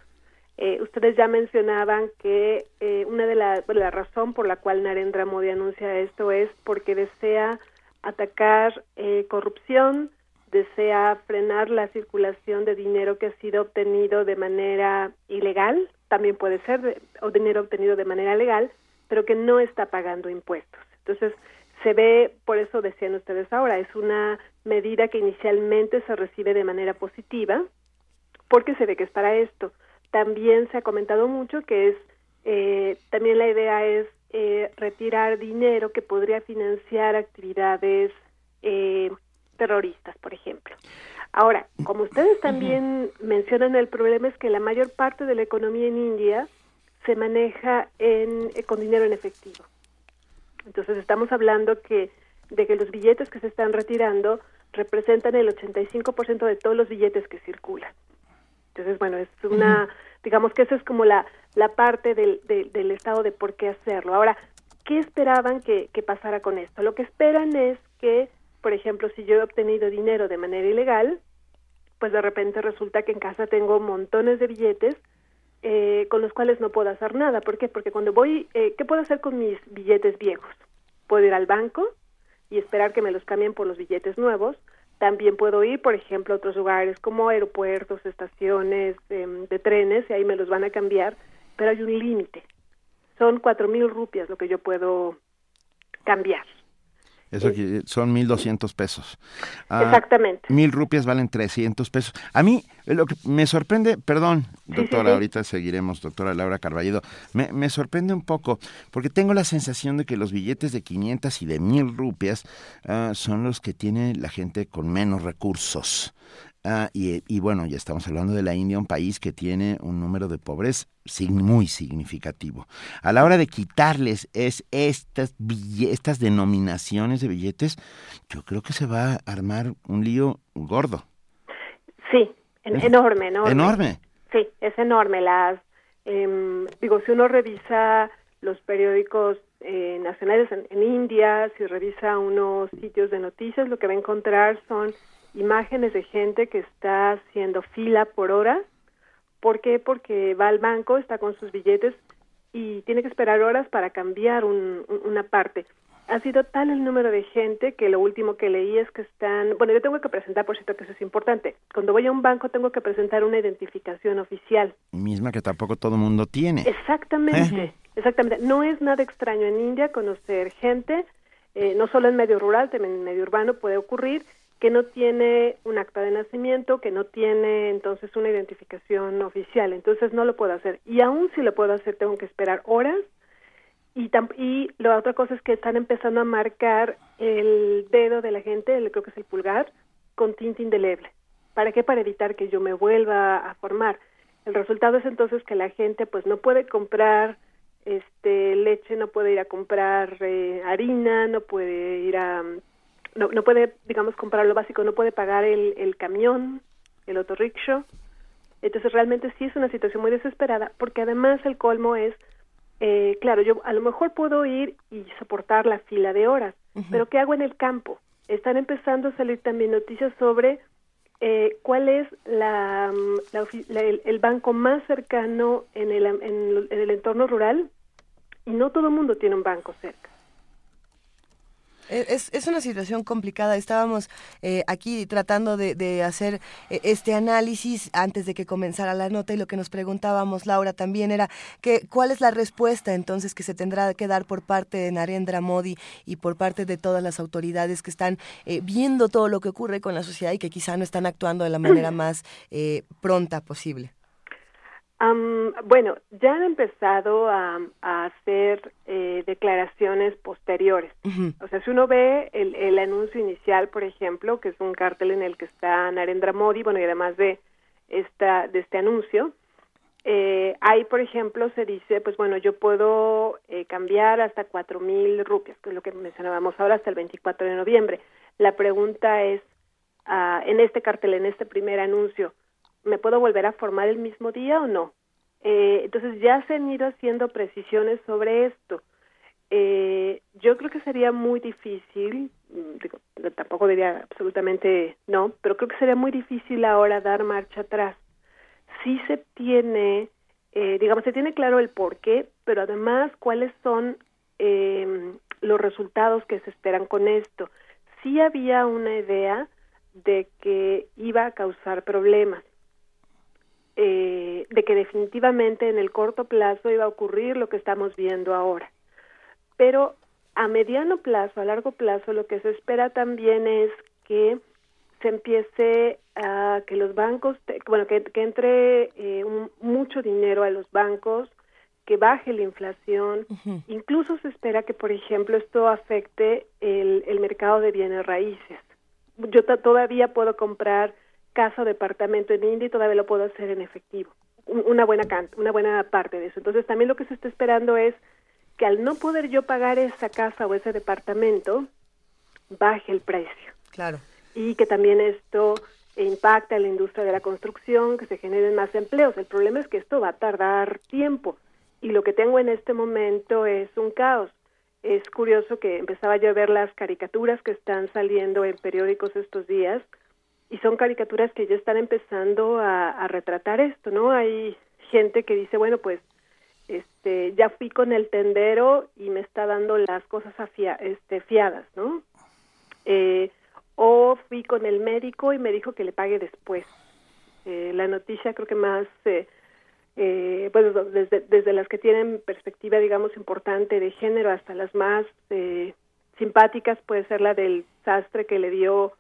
Eh, ustedes ya mencionaban que eh, una de la, bueno, la razón por la cual Narendra Modi anuncia esto es porque desea atacar eh, corrupción, desea frenar la circulación de dinero que ha sido obtenido de manera ilegal, también puede ser, o dinero obtenido de manera legal, pero que no está pagando impuestos. Entonces, se ve, por eso decían ustedes ahora, es una medida que inicialmente se recibe de manera positiva, porque se ve que es para esto. También se ha comentado mucho que es, eh, también la idea es eh, retirar dinero que podría financiar actividades eh, terroristas, por ejemplo. Ahora, como ustedes también mencionan, el problema es que la mayor parte de la economía en India se maneja en, eh, con dinero en efectivo. Entonces estamos hablando que de que los billetes que se están retirando representan el 85% de todos los billetes que circulan. Entonces, bueno, es una, digamos que esa es como la, la parte del, del, del Estado de por qué hacerlo. Ahora, ¿qué esperaban que, que pasara con esto? Lo que esperan es que por ejemplo, si yo he obtenido dinero de manera ilegal, pues de repente resulta que en casa tengo montones de billetes eh, con los cuales no puedo hacer nada. ¿Por qué? Porque cuando voy, eh, ¿qué puedo hacer con mis billetes viejos? Puedo ir al banco y esperar que me los cambien por los billetes nuevos. También puedo ir, por ejemplo, a otros lugares como aeropuertos, estaciones eh, de trenes, y ahí me los van a cambiar, pero hay un límite. Son cuatro mil rupias lo que yo puedo cambiar. Eso que son 1.200 pesos. Ah, Exactamente. Mil rupias valen 300 pesos. A mí lo que me sorprende, perdón, doctora, sí, sí, sí. ahorita seguiremos, doctora Laura Carballido, me, me, sorprende un poco porque tengo la sensación de que los billetes de 500 y de 1.000 rupias uh, son los que tiene la gente con menos recursos. Ah, y, y, bueno, ya estamos hablando de la India, un país que tiene un número de pobres muy significativo. A la hora de quitarles es estas, estas denominaciones de billetes, yo creo que se va a armar un lío gordo. Sí, en, enorme, enorme. Enorme. Sí, es enorme. Las, eh, digo, si uno revisa los periódicos eh, nacionales en, en India, si revisa unos sitios de noticias, lo que va a encontrar son imágenes de gente que está haciendo fila por horas. ¿Por qué? Porque va al banco, está con sus billetes y tiene que esperar horas para cambiar un, una parte. Ha sido tal el número de gente que lo último que leí es que están, bueno, yo tengo que presentar, por cierto, que eso es importante. Cuando voy a un banco tengo que presentar una identificación oficial. Misma que tampoco todo el mundo tiene. Exactamente, ¿Eh? exactamente. No es nada extraño en India conocer gente, eh, no solo en medio rural, también en medio urbano puede ocurrir, que no tiene un acta de nacimiento, que no tiene entonces una identificación oficial, entonces no lo puedo hacer. Y aún si lo puedo hacer, tengo que esperar horas. Y, la otra cosa es que están empezando a marcar el dedo de la gente, el, creo que es el pulgar, con tinta indeleble. ¿Para qué? Para evitar que yo me vuelva a formar. El resultado es entonces que la gente pues no puede comprar este leche, no puede ir a comprar eh, harina, no puede ir a no, no puede, digamos, comprar lo básico, no puede pagar el, el camión, el autorrickshaw. Entonces realmente sí es una situación muy desesperada, porque además el colmo es, eh, claro, yo a lo mejor puedo ir y soportar la fila de horas, uh -huh. pero ¿qué hago en el campo? Están empezando a salir también noticias sobre eh, cuál es la, la, la el, el, banco más cercano en el, en, en el entorno rural y no todo el mundo tiene un banco cerca. Es, es, una situación complicada. Estábamos eh, aquí tratando de, hacer eh, este análisis antes de que comenzara la nota y lo que nos preguntábamos, Laura, también era que cuál es la respuesta entonces que se tendrá que dar por parte de Narendra Modi y por parte de todas las autoridades que están eh, viendo todo lo que ocurre con la sociedad y que quizá no están actuando de la manera más pronta posible. Bueno, ya han empezado a, hacer eh, declaraciones posteriores. O sea, si uno ve el, el, anuncio inicial, por ejemplo, que es un cartel en el que está Narendra Modi, bueno, y además de, esta, de este anuncio, eh, ahí, por ejemplo, se dice, pues bueno, yo puedo eh, cambiar hasta cuatro mil rupias, que es lo que mencionábamos ahora, hasta el 24 de noviembre. La pregunta es, ah, en este cartel, en este primer anuncio, ¿me puedo volver a formar el mismo día o no? Eh, entonces ya se han ido haciendo precisiones sobre esto. Eh, yo creo que sería muy difícil, mm, tampoco diría absolutamente no, pero creo que sería muy difícil ahora dar marcha atrás sí se tiene, eh, digamos, se tiene claro el por qué, pero además cuáles son eh, los resultados que se esperan con esto. Sí había una idea de que iba a causar problemas, eh, de que definitivamente en el corto plazo iba a ocurrir lo que estamos viendo ahora. Pero a mediano plazo, a largo plazo, lo que se espera también es que se empiece a que los bancos, bueno, que, entre eh, mucho dinero a los bancos, que baje la inflación. Incluso se espera que, por ejemplo, esto afecte el, el mercado de bienes raíces. Yo todavía puedo comprar casa o departamento en India y todavía lo puedo hacer en efectivo. Una buena, una buena parte de eso. Entonces, también lo que se está esperando es que al no poder yo pagar esa casa o ese departamento, baje el precio. Claro y que también esto impacta en la industria de la construcción, que se generen más empleos. El problema es que esto va a tardar tiempo y lo que tengo en este momento es un caos. Es curioso que empezaba yo a ver las caricaturas que están saliendo en periódicos estos días y son caricaturas que ya están empezando a, retratar esto, ¿no? Hay gente que dice, bueno, pues este, ya fui con el tendero y me está dando las cosas afia, este, fiadas, ¿no? Eh, o fui con el médico y me dijo que le pague después. Eh, la noticia creo que más, eh, eh, bueno, desde, desde las que tienen perspectiva, digamos, importante de género hasta las más eh, simpáticas puede ser la del sastre que le dio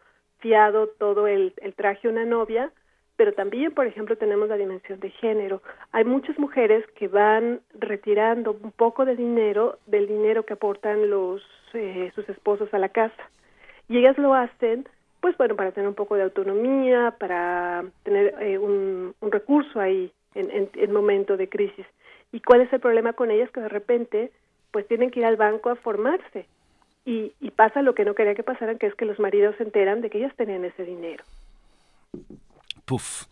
todo el, el traje una novia, pero también, por ejemplo, tenemos la dimensión de género. Hay muchas mujeres que van retirando un poco de dinero del dinero que aportan los sus esposos a la casa. Y ellas lo hacen pues bueno para tener un poco de autonomía para tener eh, un, recurso ahí en, en, momento de crisis. Y cuál es el problema con ellas que de repente pues tienen que ir al banco a formarse y, y pasa lo que no quería que pasara que es que los maridos se enteran de que ellas tenían ese dinero Puf.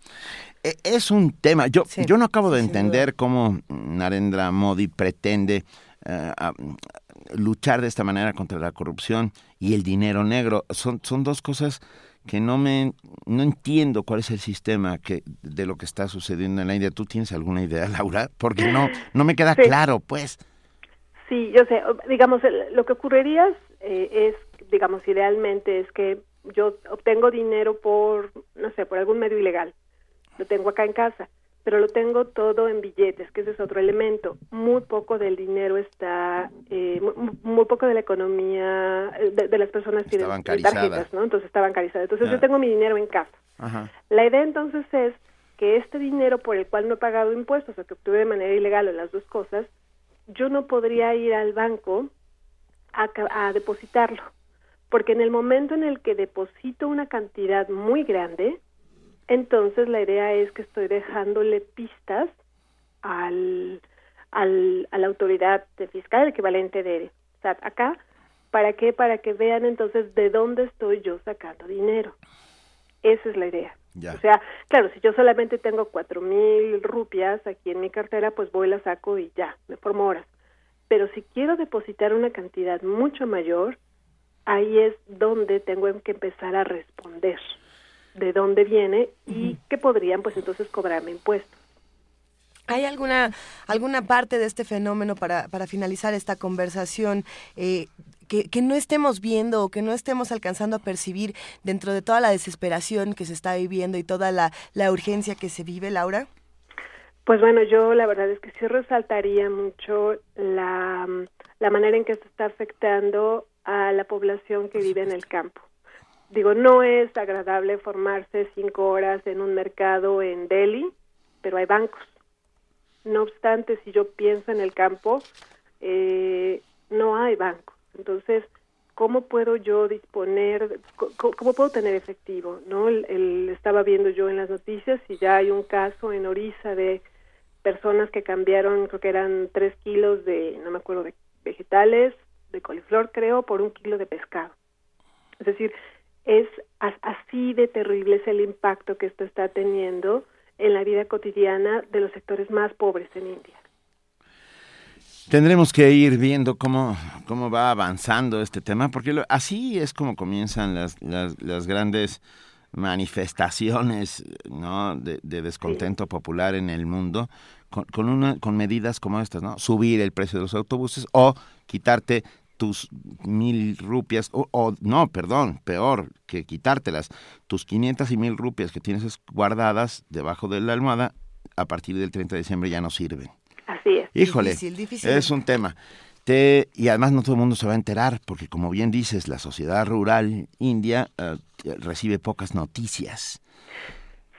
E, es un tema. Yo, yo no acabo de entender cómo Narendra Modi pretende eh, luchar de esta manera contra la corrupción y el dinero negro. Son, son dos cosas que no me no entiendo cuál es el sistema que de lo que está sucediendo en la India. ¿Tú tienes alguna idea, Laura? Porque no no me queda claro, pues. Sí, yo sé. Digamos, lo que ocurriría eh, es, digamos, idealmente es que yo obtengo dinero por, no sé, por algún medio ilegal. Lo tengo acá en casa pero lo tengo todo en billetes, que ese es otro elemento. Muy poco del dinero está, eh, muy, poco de la economía eh, de, las personas tienen tarjetas, ¿no? Entonces está bancarizada. Entonces yo tengo mi dinero en casa. La idea entonces es que este dinero por el cual no he pagado impuestos o que obtuve de manera ilegal o las dos cosas, yo no podría ir al banco a, a depositarlo, porque en el momento en el que deposito una cantidad muy grande, entonces la idea es que estoy dejándole pistas al, al, a la autoridad fiscal, equivalente de SAT acá, ¿para qué? Para que vean entonces de dónde estoy yo sacando dinero. Esa es la idea. O sea, claro, si yo solamente tengo cuatro mil rupias aquí en mi cartera, pues voy, la saco y ya, me formo horas. Pero si quiero depositar una cantidad mucho mayor, ahí es donde tengo que empezar a responder de dónde viene y que podrían pues entonces cobrarme impuestos. ¿Hay alguna, alguna parte de este fenómeno para, para finalizar esta conversación eh, que, que, no estemos viendo o que no estemos alcanzando a percibir dentro de toda la desesperación que se está viviendo y toda la, la urgencia que se vive, Laura? Pues bueno, yo la verdad es que sí resaltaría mucho la, la manera en que se está afectando a la población que vive en el campo digo, no es agradable formarse cinco horas en un mercado en Delhi, pero hay bancos. No obstante, si yo pienso en el campo, eh, no hay bancos. Entonces, ¿cómo puedo yo disponer, cómo, puedo tener efectivo? ¿no? El, estaba viendo yo en las noticias y ya hay un caso en Orisa de personas que cambiaron, creo que eran tres kilos de, no me acuerdo, de vegetales, de coliflor creo, por un kilo de pescado. Es decir, es así de terrible es el impacto que esto está teniendo en la vida cotidiana de los sectores más pobres en India. Tendremos que ir viendo cómo, cómo va avanzando este tema, porque así es como comienzan las, las, grandes manifestaciones ¿no? de, descontento popular en el mundo con, con, una, con medidas como estas, ¿no? Subir el precio de los autobuses o quitarte tus mil rupias, o, no, perdón, peor que quitártelas, tus 500 y mil rupias que tienes guardadas debajo de la almohada, a partir del 30 de diciembre ya no sirven. Así es. Híjole, es un tema. Te, y además no todo el mundo se va a enterar, porque como bien dices, la sociedad rural india eh, recibe pocas noticias.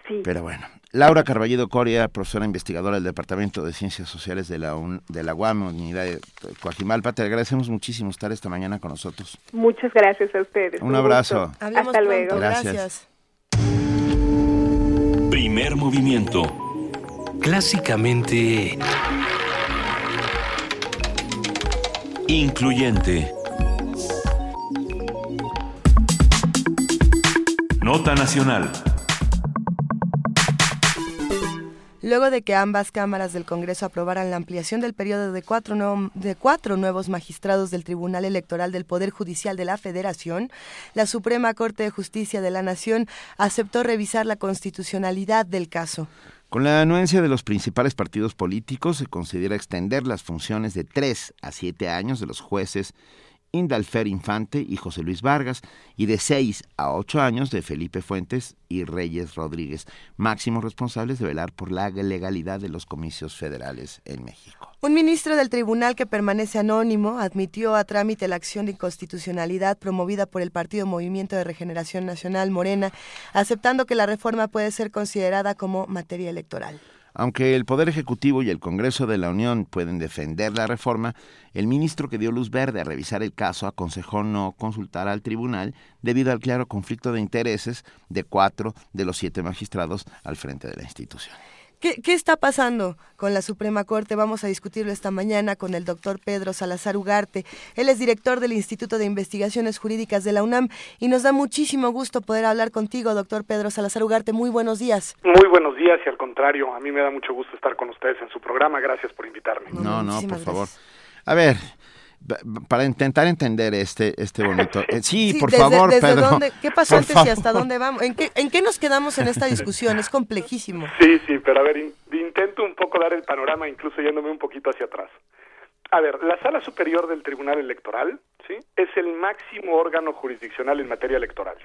Sí. Pero bueno, Laura Carballido Coria, profesora investigadora del Departamento de Ciencias Sociales de la, de la UAM, Unidad de Coajimalpa, te agradecemos muchísimo estar esta mañana con nosotros. Muchas gracias a ustedes. Un, abrazo. Hasta luego. Gracias. Primer movimiento. Clásicamente... Incluyente. Nota Nacional. Luego de que ambas cámaras del Congreso aprobaran la ampliación del periodo de cuatro, de cuatro nuevos magistrados del Tribunal Electoral del Poder Judicial de la Federación, la Suprema Corte de Justicia de la Nación aceptó revisar la constitucionalidad del caso. Con la anuencia de los principales partidos políticos, se considera extender las funciones de tres a siete años de los jueces Indalfer Infante y José Luis Vargas, y de seis a ocho años de Felipe Fuentes y Reyes Rodríguez, máximos responsables de velar por la legalidad de los comicios federales en México. Un ministro del tribunal que permanece anónimo admitió a trámite la acción de inconstitucionalidad promovida por el Partido Movimiento de Regeneración Nacional Morena, aceptando que la reforma puede ser considerada como materia electoral. Aunque el Poder Ejecutivo y el Congreso de la Unión pueden defender la reforma, el ministro que dio luz verde a revisar el caso aconsejó no consultar al tribunal debido al claro conflicto de intereses de cuatro de los siete magistrados al frente de la institución. ¿Qué, está pasando con la Suprema Corte? Vamos a discutirlo esta mañana con el doctor Pedro Salazar Ugarte. Él es director del Instituto de Investigaciones Jurídicas de la UNAM y nos da muchísimo gusto poder hablar contigo, doctor Pedro Salazar Ugarte. Muy buenos días. Muy buenos días y al contrario, a mí me da mucho gusto estar con ustedes en su programa. Gracias por invitarme. No, no, por favor. A ver, para intentar entender este este bonito. Eh, sí, por favor, Pedro. ¿Qué pasó antes y hasta dónde vamos? ¿En qué, ¿En qué nos quedamos en esta discusión? Es complejísimo. Sí, sí, pero a ver, intento un poco dar el panorama, incluso yéndome un poquito hacia atrás. A ver, la Sala Superior del Tribunal Electoral, ¿sí? Es el máximo órgano jurisdiccional en materia electoral.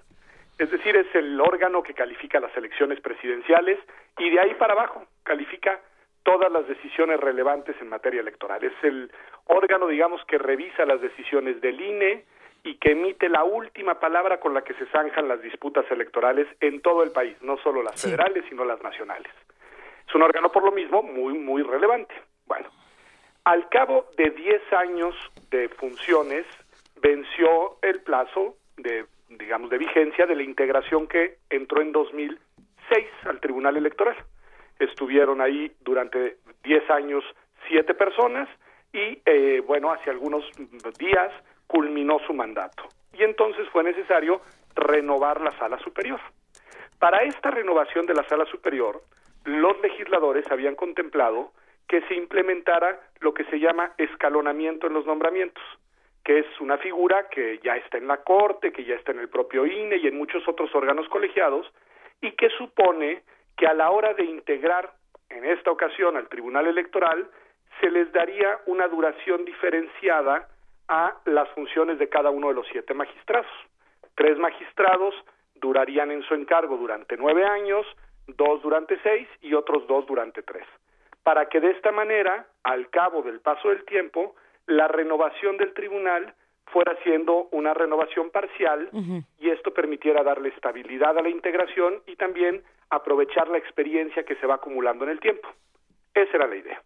Es decir, es el órgano que califica las elecciones presidenciales y de ahí para abajo califica todas las decisiones relevantes en materia electoral. Es el órgano, digamos, que revisa las decisiones del INE y que emite la última palabra con la que se zanjan las disputas electorales en todo el país, no solo las federales, sino las nacionales. Es un órgano, por lo mismo, muy, muy relevante. Bueno, al cabo de 10 años de funciones, venció el plazo de, digamos, de vigencia de la integración que entró en 2006 al Tribunal Electoral estuvieron ahí durante 10 años siete personas y, eh, bueno, hace algunos días culminó su mandato. Y entonces fue necesario renovar la sala superior. Para esta renovación de la sala superior, los legisladores habían contemplado que se implementara lo que se llama escalonamiento en los nombramientos, que es una figura que ya está en la Corte, que ya está en el propio INE y en muchos otros órganos colegiados, y que supone que a la hora de integrar en esta ocasión al Tribunal Electoral se les daría una duración diferenciada a las funciones de cada uno de los siete magistrados. Tres magistrados durarían en su encargo durante nueve años, dos durante seis y otros dos durante tres, para que de esta manera, al cabo del paso del tiempo, la renovación del tribunal fuera siendo una renovación parcial y esto permitiera darle estabilidad a la integración y también aprovechar la experiencia que se va acumulando en el tiempo. Esa era la idea.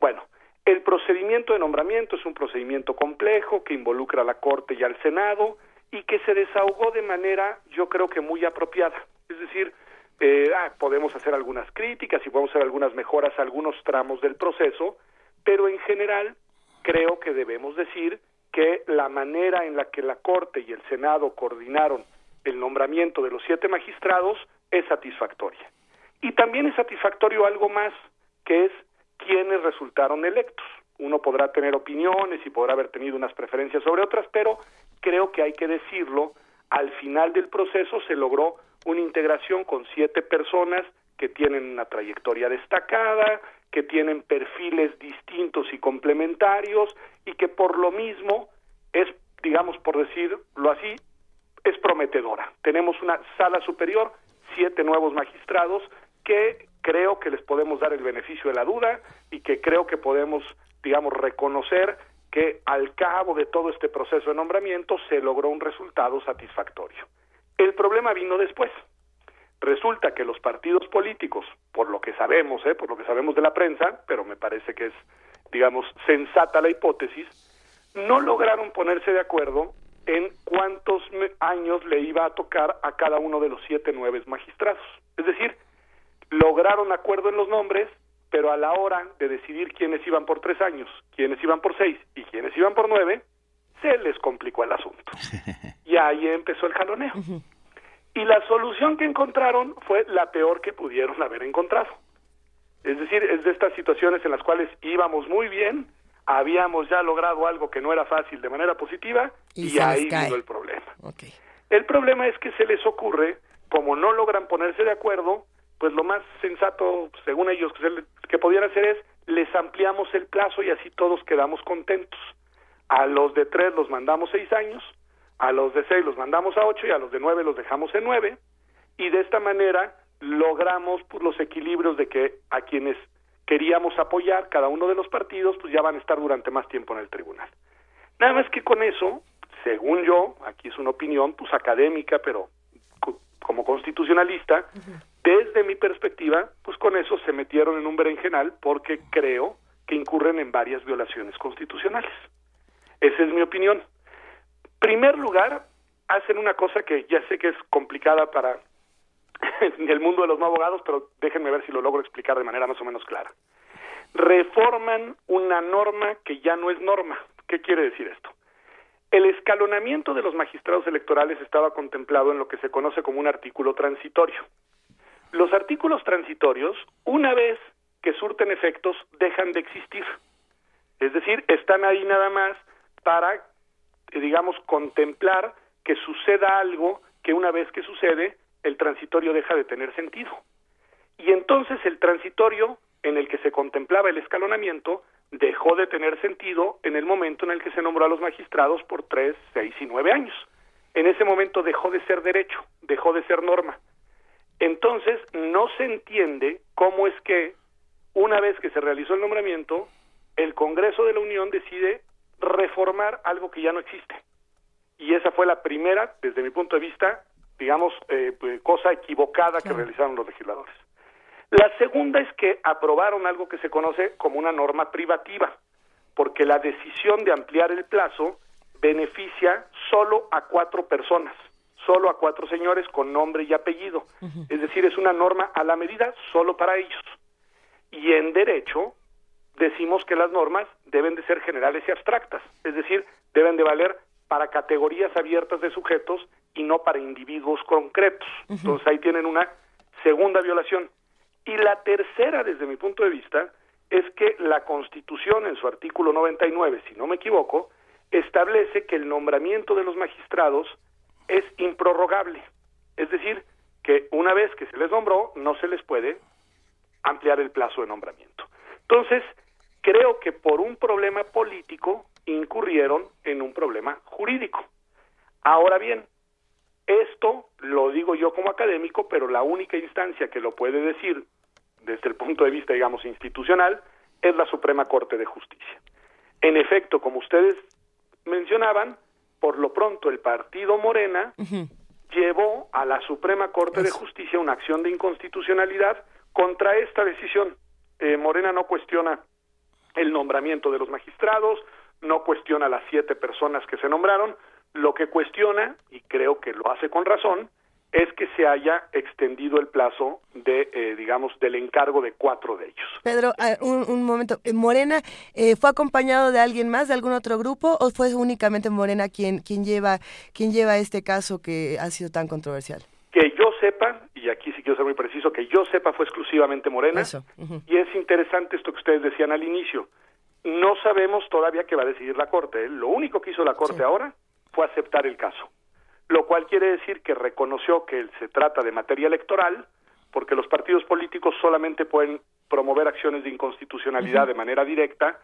Bueno, el procedimiento de nombramiento es un procedimiento complejo que involucra a la Corte y al Senado y que se desahogó de manera, yo creo que muy apropiada. Es decir, eh, ah, podemos hacer algunas críticas y podemos hacer algunas mejoras a algunos tramos del proceso, pero en general creo que debemos decir que la manera en la que la Corte y el Senado coordinaron el nombramiento de los siete magistrados es satisfactoria. Y también es satisfactorio algo más, que es quienes resultaron electos. Uno podrá tener opiniones y podrá haber tenido unas preferencias sobre otras, pero creo que hay que decirlo, al final del proceso se logró una integración con siete personas que tienen una trayectoria destacada, que tienen perfiles distintos y complementarios y que por lo mismo es, digamos, por decirlo así, es prometedora. Tenemos una sala superior, siete nuevos magistrados que creo que les podemos dar el beneficio de la duda y que creo que podemos, digamos, reconocer que al cabo de todo este proceso de nombramiento se logró un resultado satisfactorio. El problema vino después. Resulta que los partidos políticos, por lo que sabemos, ¿eh? por lo que sabemos de la prensa, pero me parece que es, digamos, sensata la hipótesis, no lograron ponerse de acuerdo en cuántos años le iba a tocar a cada uno de los siete nueve magistrados. Es decir, lograron acuerdo en los nombres, pero a la hora de decidir quiénes iban por tres años, quiénes iban por seis y quiénes iban por nueve, se les complicó el asunto. Y ahí empezó el jaloneo. Y la solución que encontraron fue la peor que pudieron haber encontrado. Es decir, es de estas situaciones en las cuales íbamos muy bien, habíamos ya logrado algo que no era fácil de manera positiva y, ahí vino el problema. El problema es que se les ocurre, como no logran ponerse de acuerdo, pues lo más sensato, según ellos, que, se que podían hacer es les ampliamos el plazo y así todos quedamos contentos. A los de tres los mandamos seis años, a los de seis los mandamos a ocho y a los de nueve los dejamos en nueve y de esta manera logramos pues, los equilibrios de que a quienes queríamos apoyar cada uno de los partidos pues ya van a estar durante más tiempo en el tribunal. Nada más que con eso, según yo, aquí es una opinión pues académica, pero como constitucionalista, desde mi perspectiva, pues con eso se metieron en un berenjenal porque creo que incurren en varias violaciones constitucionales. Esa es mi opinión primer lugar, hacen una cosa que ya sé que es complicada para el mundo de los no abogados, pero déjenme ver si lo logro explicar de manera más o menos clara. Reforman una norma que ya no es norma. ¿Qué quiere decir esto? El escalonamiento de los magistrados electorales estaba contemplado en lo que se conoce como un artículo transitorio. Los artículos transitorios, una vez que surten efectos, dejan de existir. Es decir, están ahí nada más para digamos, contemplar que suceda algo que una vez que sucede, el transitorio deja de tener sentido. Y entonces el transitorio en el que se contemplaba el escalonamiento dejó de tener sentido en el momento en el que se nombró a los magistrados por tres, seis y nueve años. En ese momento dejó de ser derecho, dejó de ser norma. Entonces no se entiende cómo es que una vez que se realizó el nombramiento, el Congreso de la Unión decide reformar algo que ya no existe. Y esa fue la primera, desde mi punto de vista, digamos, eh, pues, cosa equivocada que realizaron los legisladores. La segunda es que aprobaron algo que se conoce como una norma privativa, porque la decisión de ampliar el plazo beneficia solo a cuatro personas, solo a cuatro señores con nombre y apellido. Es decir, es una norma a la medida solo para ellos. Y en derecho, decimos que las normas deben de ser generales y abstractas, es decir, deben de valer para categorías abiertas de sujetos y no para individuos concretos. Entonces ahí tienen una segunda violación. Y la tercera, desde mi punto de vista, es que la Constitución, en su artículo 99, si no me equivoco, establece que el nombramiento de los magistrados es improrrogable. Es decir, que una vez que se les nombró, no se les puede ampliar el plazo de nombramiento. Entonces, creo que por un problema político incurrieron en un problema jurídico. Ahora bien, esto lo digo yo como académico, pero la única instancia que lo puede decir desde el punto de vista, digamos, institucional, es la Suprema Corte de Justicia. En efecto, como ustedes mencionaban, por lo pronto el partido Morena llevó a la Suprema Corte de Justicia una acción de inconstitucionalidad contra esta decisión. Eh, Morena no cuestiona el nombramiento de los magistrados, no cuestiona las siete personas que se nombraron, lo que cuestiona, y creo que lo hace con razón, es que se haya extendido el plazo de, eh, digamos, del encargo de cuatro de ellos. Pedro, un, un momento. Eh, ¿Morena eh, fue acompañado de alguien más, de algún otro grupo, o fue únicamente Morena quien, quien, lleva, quien lleva este caso que ha sido tan controversial? Yo sepa, y aquí sí quiero ser muy preciso, que yo sepa fue exclusivamente Morena. Y es interesante esto que ustedes decían al inicio. No sabemos todavía qué va a decidir la Corte. Lo único que hizo la Corte ahora fue aceptar el caso lo cual quiere decir que reconoció que se trata de materia electoral, porque los partidos políticos solamente pueden promover acciones de inconstitucionalidad de manera directa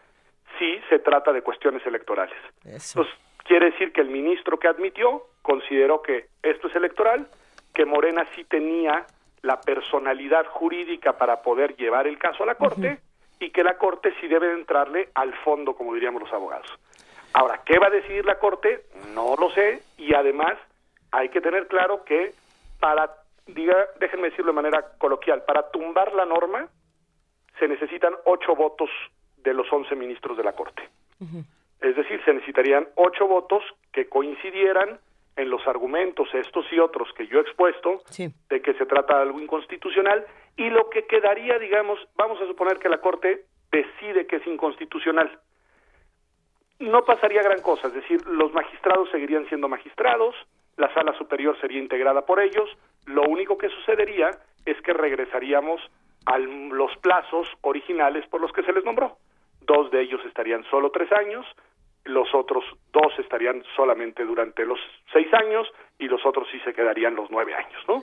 si se trata de cuestiones electorales. Entonces, quiere decir que el ministro que admitió consideró que esto es electoral, que Morena sí tenía la personalidad jurídica para poder llevar el caso a la Corte y que la Corte sí debe entrarle al fondo, como diríamos los abogados. Ahora, ¿qué va a decidir la Corte? No lo sé y además hay que tener claro que para, diga, déjenme decirlo de manera coloquial, para tumbar la norma se necesitan ocho votos de los once ministros de la Corte. Es decir, se necesitarían ocho votos que coincidieran en los argumentos, estos y otros que yo he expuesto, de que se trata de algo inconstitucional, y lo que quedaría, digamos, vamos a suponer que la Corte decide que es inconstitucional. No pasaría gran cosa, es decir, los magistrados seguirían siendo magistrados, la sala superior sería integrada por ellos, lo único que sucedería es que regresaríamos a los plazos originales por los que se les nombró. Dos de ellos estarían solo tres años, los otros dos estarían solamente durante los seis años y los otros sí se quedarían los nueve años, ¿no?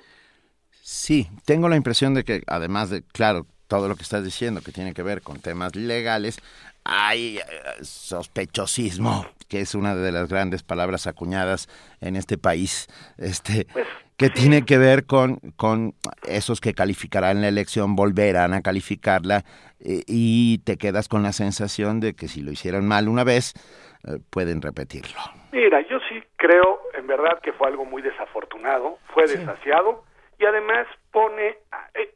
Sí, tengo la impresión de que además de, claro, todo lo que estás diciendo que tiene que ver con temas legales, hay eh, sospechosismo, que es una de las grandes palabras acuñadas en este país, este, pues, que tiene que ver con, con esos que calificarán la elección, volverán a calificarla eh, y te quedas con la sensación de que si lo hicieron mal una vez, eh, pueden repetirlo. Mira, yo sí creo en verdad que fue algo muy desafortunado, fue desasiado y además pone,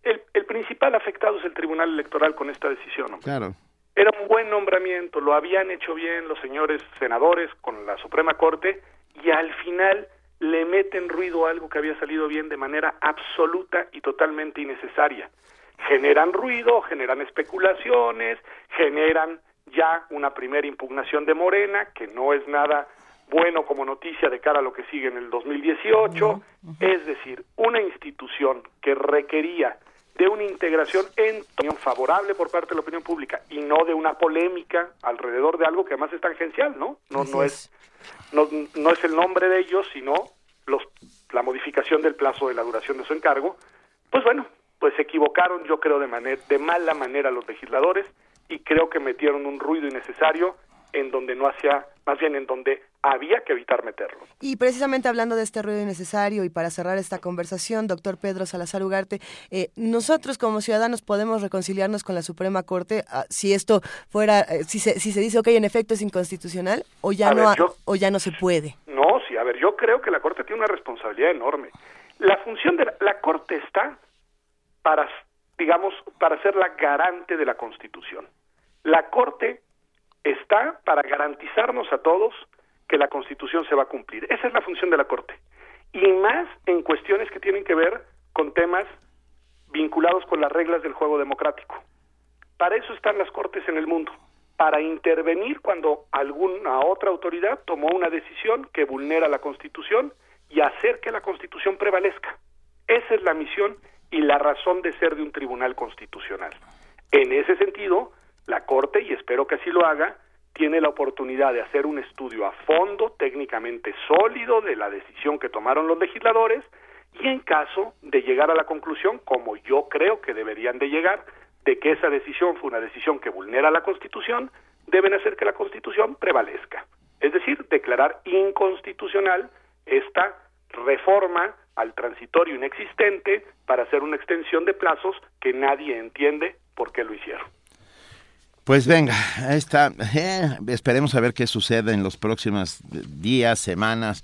el, el principal afectado es el Tribunal Electoral con esta decisión. Claro. Era un buen nombramiento, lo habían hecho bien los señores senadores con la Suprema Corte y al final le meten ruido a algo que había salido bien de manera absoluta y totalmente innecesaria. Generan ruido, generan especulaciones, generan ya una primera impugnación de Morena, que no es nada bueno como noticia de cara a lo que sigue en el 2018, es decir, una institución que requería de una integración en favorable por parte de la opinión pública y no de una polémica alrededor de algo que además es tangencial, ¿no? No, no es, no, no es el nombre de ellos, sino los, la modificación del plazo de la duración de su encargo. Pues bueno, pues se equivocaron, yo creo, de, manera, de mala manera los legisladores y creo que metieron un ruido innecesario en donde no hacía, más bien en donde había que evitar meterlo. Y precisamente hablando de este ruido innecesario y para cerrar esta conversación, doctor Pedro Salazar Ugarte, eh, nosotros como ciudadanos podemos reconciliarnos con la Suprema Corte ah, si esto fuera, eh, si, se, si se dice, ok, en efecto es inconstitucional o ya, no, o ya no se puede. No, sí, a ver, yo creo que la Corte tiene una responsabilidad enorme. La función de la, la Corte está para, digamos, para ser la garante de la Constitución. La Corte está para garantizarnos a todos que la Constitución se va a cumplir. Esa es la función de la Corte. Y más en cuestiones que tienen que ver con temas vinculados con las reglas del juego democrático. Para eso están las Cortes en el mundo, para intervenir cuando alguna otra autoridad tomó una decisión que vulnera la Constitución y hacer que la Constitución prevalezca. Esa es la misión y la razón de ser de un tribunal constitucional. En ese sentido, la Corte, y espero que así lo haga, tiene la oportunidad de hacer un estudio a fondo, técnicamente sólido, de la decisión que tomaron los legisladores y en caso de llegar a la conclusión, como yo creo que deberían de llegar, de que esa decisión fue una decisión que vulnera la Constitución, deben hacer que la Constitución prevalezca. Es decir, declarar inconstitucional esta reforma al transitorio inexistente para hacer una extensión de plazos que nadie entiende por qué lo hicieron. Pues venga, está. Eh, esperemos a ver qué sucede en los próximos días, semanas,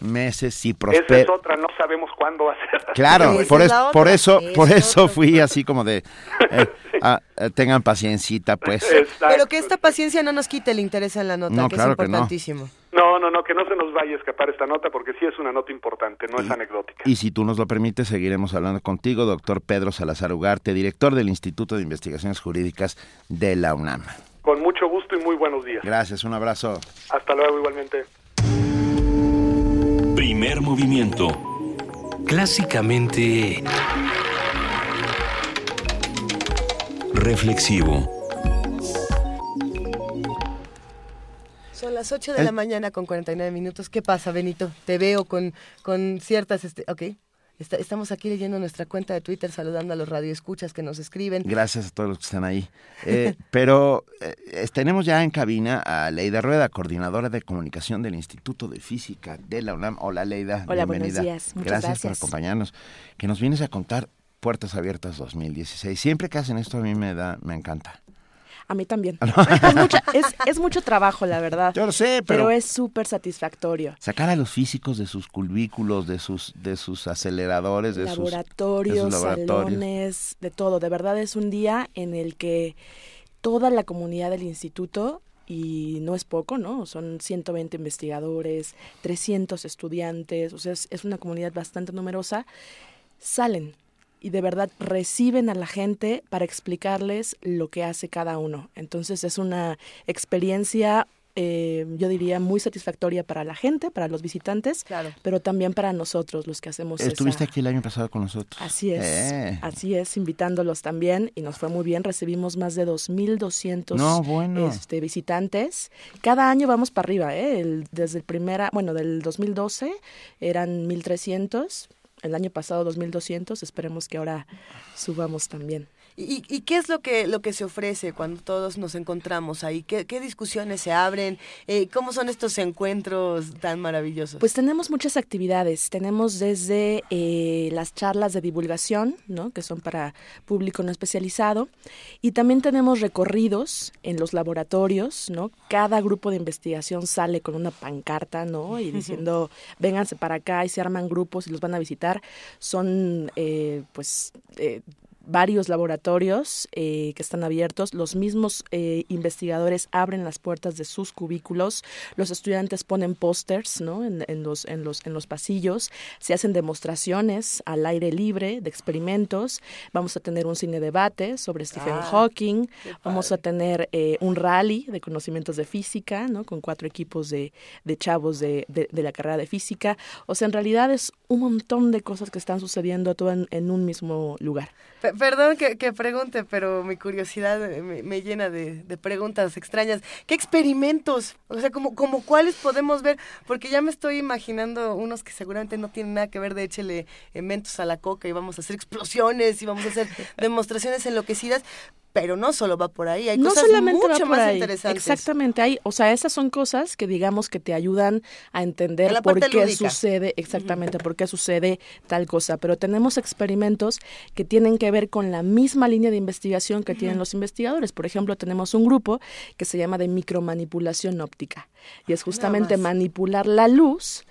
meses, si prospera. Esa es otra, no sabemos cuándo va a ser. Claro, por, por eso, por eso fui así como de... Eh, ah, eh, tengan paciencita, pues. Pero que esta paciencia no nos quite el interés en la nota, que es importantísimo. No, no, no, que no se nos vaya a escapar esta nota porque sí es una nota importante, no es anecdótica. Y si tú nos lo permites, seguiremos hablando contigo, doctor Pedro Salazar Ugarte, director del Instituto de Investigaciones Jurídicas de la UNAM. Con mucho gusto y muy buenos días. Gracias, un abrazo. Hasta luego igualmente. Primer movimiento. Clásicamente... Reflexivo. Son las 8 de la mañana con 49 minutos. ¿Qué pasa, Benito? Te veo con, con ciertas... Este, ok. Estamos aquí leyendo nuestra cuenta de Twitter, saludando a los radioescuchas que nos escriben. Gracias a todos los que están ahí. Eh, pero eh, tenemos ya en cabina a Leida Rueda, coordinadora de comunicación del Instituto de Física de la UNAM. Hola, Leida. Hola, bienvenida. buenos días. Muchas gracias, gracias por acompañarnos. Que nos vienes a contar Puertas Abiertas 2016. Siempre que hacen esto a mí me da, me encanta. A mí también. es, mucho, es, es, mucho trabajo, la verdad. Yo lo sé, pero... Pero es súper satisfactorio. Sacar a los físicos de sus cubículos, de sus, de sus aceleradores, de laboratorios, sus, de sus laboratorios, salones, de todo. De verdad es un día en el que toda la comunidad del instituto y no es poco, ¿no? Son 120 investigadores, 300 estudiantes, o sea, es, es una comunidad bastante numerosa, salen y de verdad reciben a la gente para explicarles lo que hace cada uno. Entonces es una experiencia, eh, yo diría, muy satisfactoria para la gente, para los visitantes, claro. pero también para nosotros, los que hacemos Estuviste esa... aquí el año pasado con nosotros. Así es, eh. así es, invitándolos también y nos fue muy bien. Recibimos más de 2.200 no, bueno. este, visitantes. Cada año vamos para arriba, ¿eh? El, desde el primera, bueno, del 2012 eran 1.300 el año pasado 2.200, esperemos que ahora subamos también. ¿Y, ¿Y, qué es lo que, lo que se ofrece cuando todos nos encontramos ahí? ¿Qué, qué discusiones se abren? Eh, ¿Cómo son estos encuentros tan maravillosos? Pues tenemos muchas actividades. Tenemos desde eh, las charlas de divulgación, ¿no? que son para público no especializado, y también tenemos recorridos en los laboratorios. ¿no? Cada grupo de investigación sale con una pancarta ¿no? y diciendo, vénganse para acá y se arman grupos y los van a visitar. Son, eh, pues, varios laboratorios eh, que están abiertos, los mismos eh, investigadores abren las puertas de sus cubículos, los estudiantes ponen pósters ¿no? en, en, los, en, los, en los pasillos, se hacen demostraciones al aire libre de experimentos, vamos a tener un cine debate sobre Stephen Ah, Hawking, vamos a tener eh, un rally de conocimientos de física, ¿no? con cuatro equipos de, de chavos de, de, de, la carrera de física, o sea, en realidad es un montón de cosas que están sucediendo todo en, en un mismo lugar. Perdón que, que, pregunte, pero mi curiosidad me, me llena de, de, preguntas extrañas. ¿Qué experimentos? O sea, como, como cuáles podemos ver? Porque ya me estoy imaginando unos que seguramente no tienen nada que ver de échele mentos a la coca y vamos a hacer explosiones y vamos a hacer demostraciones enloquecidas. Pero no solo va por ahí, hay no cosas solamente mucho va por más ahí. interesantes. Exactamente, hay, o sea, esas son cosas que digamos que te ayudan a entender la por qué lúdica. sucede, exactamente, uh -huh. por qué sucede tal cosa. Pero tenemos experimentos que tienen que ver con la misma línea de investigación que uh -huh. tienen los investigadores. Por ejemplo, tenemos un grupo que se llama de micromanipulación óptica y es justamente manipular la luz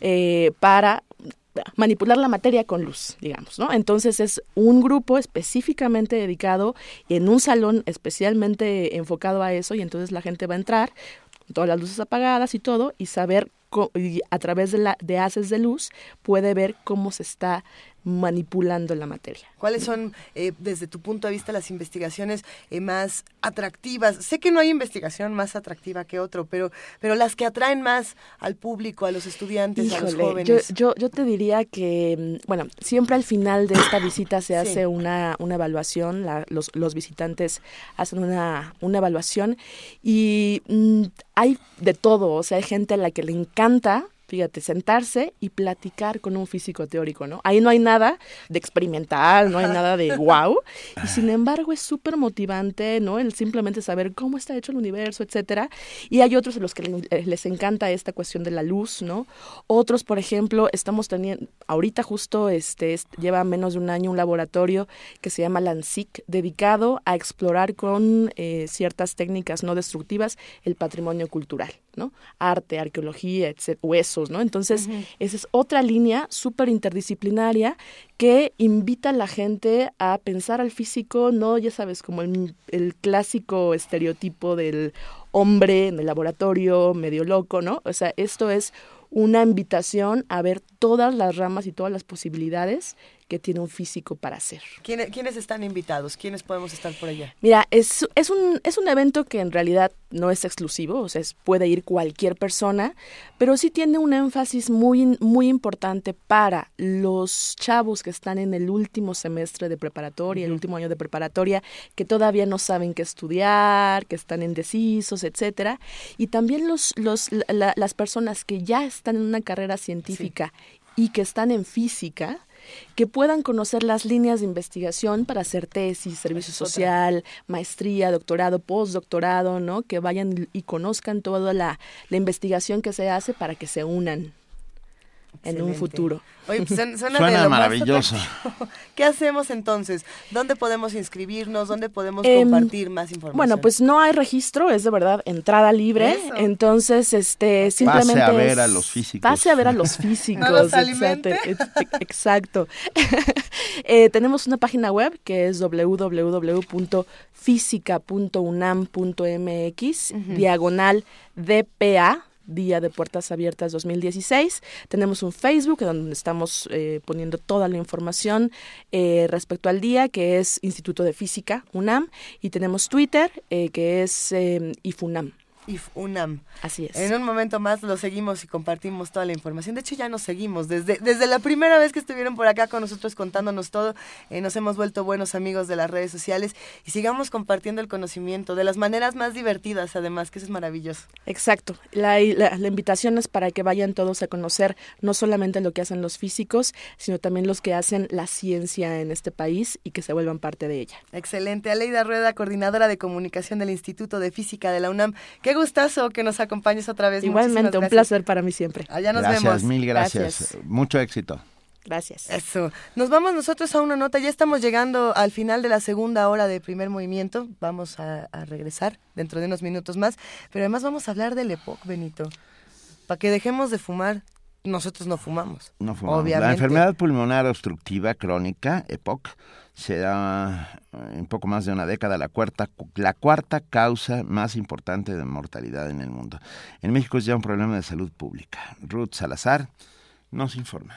eh, para manipular la materia con luz, digamos, ¿no? Entonces es un grupo específicamente dedicado en un salón especialmente enfocado a eso y entonces la gente va a entrar todas las luces apagadas y todo y saber y a través de, la, de haces de luz puede ver cómo se está manipulando la materia. ¿Cuáles son, eh, desde tu punto de vista, las investigaciones eh, más atractivas? Sé que no hay investigación más atractiva que otro, pero, pero las que atraen más al público, a los estudiantes, Híjole, a los jóvenes. Yo, yo, yo, te diría que, mm, bueno, siempre al final de esta visita se hace sí. una, una evaluación, la, los, los visitantes hacen una, una evaluación y mmm, hay de todo, o sea, hay gente a la que le encanta fíjate, sentarse y platicar con un físico teórico, ¿no? Ahí no hay nada de experimental, no hay nada de wow, y sin embargo es súper motivante, ¿no? El simplemente saber cómo está hecho el universo, etcétera. Y hay otros a los que les encanta esta cuestión de la luz, ¿no? Otros, por ejemplo, estamos teniendo, ahorita justo este, lleva menos de un año un laboratorio que se llama LANSIC, dedicado a explorar con eh, ciertas técnicas no destructivas el patrimonio cultural, ¿no? Arte, arqueología, etcétera, huesos, ¿no? Entonces, esa es otra línea súper interdisciplinaria que invita a la gente a pensar al físico, no, ya sabes, como el, el clásico estereotipo del hombre en el laboratorio, medio loco, ¿no? O sea, esto es una invitación a ver todas las ramas y todas las posibilidades que tiene un físico para hacer. ¿Quiénes, están invitados? ¿Quiénes podemos estar por allá? Mira, es, es, un, es un evento que en realidad no es exclusivo, o sea, puede ir cualquier persona, pero sí tiene un énfasis muy, muy importante para los chavos que están en el último semestre de preparatoria, el último año de preparatoria, que todavía no saben qué estudiar, que están indecisos, etcétera, y también los, los, las personas que ya están en una carrera científica y que están en física, que puedan conocer las líneas de investigación para hacer tesis, servicio social, maestría, doctorado, postdoctorado, ¿no? Que vayan y conozcan toda la, la investigación que se hace para que se unan en un futuro. Oye, pues suena, maravilloso. ¿Qué hacemos entonces? ¿Dónde podemos inscribirnos? ¿Dónde podemos em, compartir más información? Bueno, pues no hay registro, es de verdad entrada libre. Entonces, este, simplemente pase a ver a los físicos. Pase a ver a los físicos. ¿No exacto. Eh, tenemos una página web que es www.física.unam.mx diagonal DPA Día de Puertas Abiertas 2016. Tenemos un Facebook donde estamos eh, poniendo toda la información eh, respecto al día, que es Instituto de Física, UNAM, y tenemos Twitter, eh, que es IFUNAM. UNAM. Así es. En un momento más lo seguimos y compartimos toda la información. De hecho, ya nos seguimos. Desde, desde la primera vez que estuvieron por acá con nosotros contándonos todo, eh, nos hemos vuelto buenos amigos de las redes sociales y sigamos compartiendo el conocimiento de las maneras más divertidas, además, que eso es maravilloso. Exacto. La, la, la invitación es para que vayan todos a conocer no solamente lo que hacen los físicos, sino también los que hacen la ciencia en este país y que se vuelvan parte de ella. Excelente. Aleida Rueda, coordinadora de comunicación del Instituto de Física de la UNAM. Qué gustazo que nos acompañes otra vez. Igualmente, un placer para mí siempre. Allá nos gracias, vemos. Mil gracias. Mucho éxito. Gracias. Eso. Nos vamos nosotros a una nota. Ya estamos llegando al final de la segunda hora de primer movimiento. Vamos a, regresar dentro de unos minutos más. Pero además vamos a hablar del EPOC, Benito. Para que dejemos de fumar. Nosotros no fumamos. No fumamos. La enfermedad pulmonar obstructiva crónica, EPOC, se da en poco más de una década la cuarta, la cuarta causa más importante de mortalidad en el mundo. En México es ya un problema de salud pública. Ruth Salazar nos informa.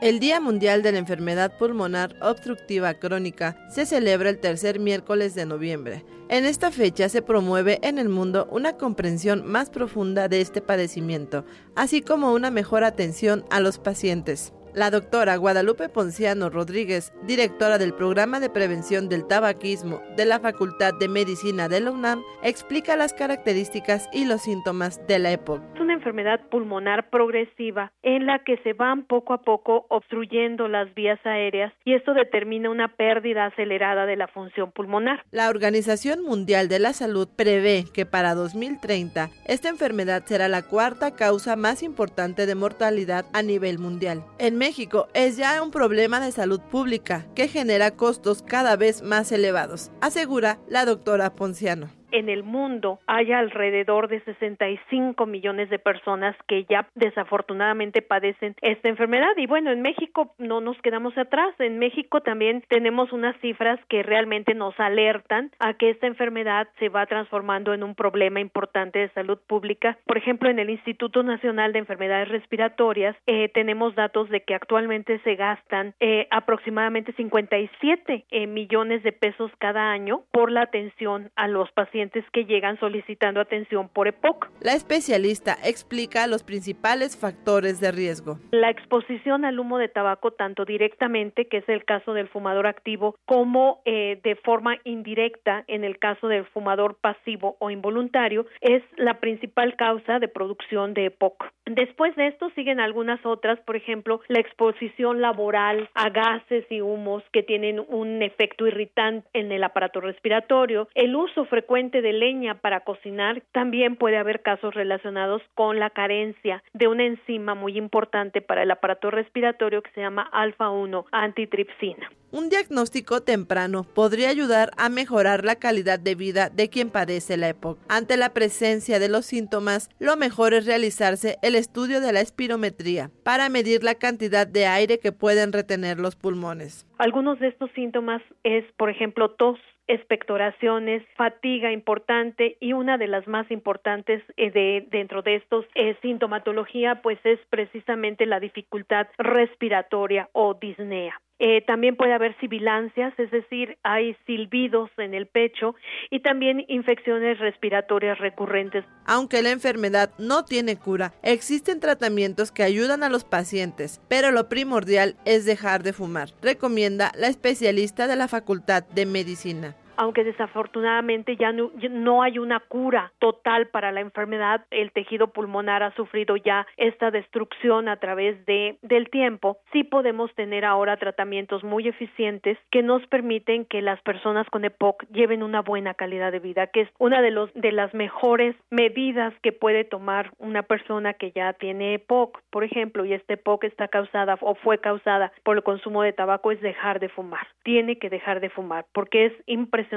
El Día Mundial de la Enfermedad Pulmonar Obstructiva Crónica se celebra el tercer miércoles de noviembre. En esta fecha se promueve en el mundo una comprensión más profunda de este padecimiento, así como una mejor atención a los pacientes. La doctora Guadalupe Ponciano Rodríguez, directora del Programa de Prevención del Tabaquismo de la Facultad de Medicina de la UNAM, explica las características y los síntomas de la EPOC. Es una enfermedad pulmonar progresiva en la que se van poco a poco obstruyendo las vías aéreas y esto determina una pérdida acelerada de la función pulmonar. La Organización Mundial de la Salud prevé que para 2030 esta enfermedad será la cuarta causa más importante de mortalidad a nivel mundial. En México es ya un problema de salud pública que genera costos cada vez más elevados, asegura la doctora Ponciano en el mundo hay alrededor de 65 millones de personas que ya desafortunadamente padecen esta enfermedad. Y bueno, en México no nos quedamos atrás. En México también tenemos unas cifras que realmente nos alertan a que esta enfermedad se va transformando en un problema importante de salud pública. Por ejemplo, en el Instituto Nacional de Enfermedades Respiratorias eh, tenemos datos de que actualmente se gastan eh, aproximadamente 57 eh, millones de pesos cada año por la atención a los pacientes que llegan solicitando atención por EPOC. La especialista explica los principales factores de riesgo. La exposición al humo de tabaco tanto directamente, que es el caso del fumador activo, como eh, de forma indirecta en el caso del fumador pasivo o involuntario, es la principal causa de producción de EPOC. Después de esto siguen algunas otras, por ejemplo, la exposición laboral a gases y humos que tienen un efecto irritante en el aparato respiratorio, el uso frecuente de leña para cocinar, también puede haber casos relacionados con la carencia de una enzima muy importante para el aparato respiratorio que se llama alfa-1 antitripsina. Un diagnóstico temprano podría ayudar a mejorar la calidad de vida de quien padece la EPOC. Ante la presencia de los síntomas, lo mejor es realizarse el estudio de la espirometría para medir la cantidad de aire que pueden retener los pulmones. Algunos de estos síntomas es, por ejemplo, tos, expectoraciones, fatiga importante y una de las más importantes eh, de dentro de estos eh, sintomatología pues es precisamente la dificultad respiratoria o disnea. Eh, también puede haber sibilancias, es decir, hay silbidos en el pecho y también infecciones respiratorias recurrentes. Aunque la enfermedad no tiene cura, existen tratamientos que ayudan a los pacientes, pero lo primordial es dejar de fumar, recomienda la especialista de la Facultad de Medicina aunque desafortunadamente ya no, hay una cura total para la enfermedad, el tejido pulmonar ha sufrido ya esta destrucción a través de, del tiempo, sí podemos tener ahora tratamientos muy eficientes que nos permiten que las personas con EPOC lleven una buena calidad de vida, que es una de, los, de las mejores medidas que puede tomar una persona que ya tiene EPOC, por ejemplo, y este EPOC está causada o fue causada por el consumo de tabaco, es dejar de fumar. Tiene que dejar de fumar porque es impresionante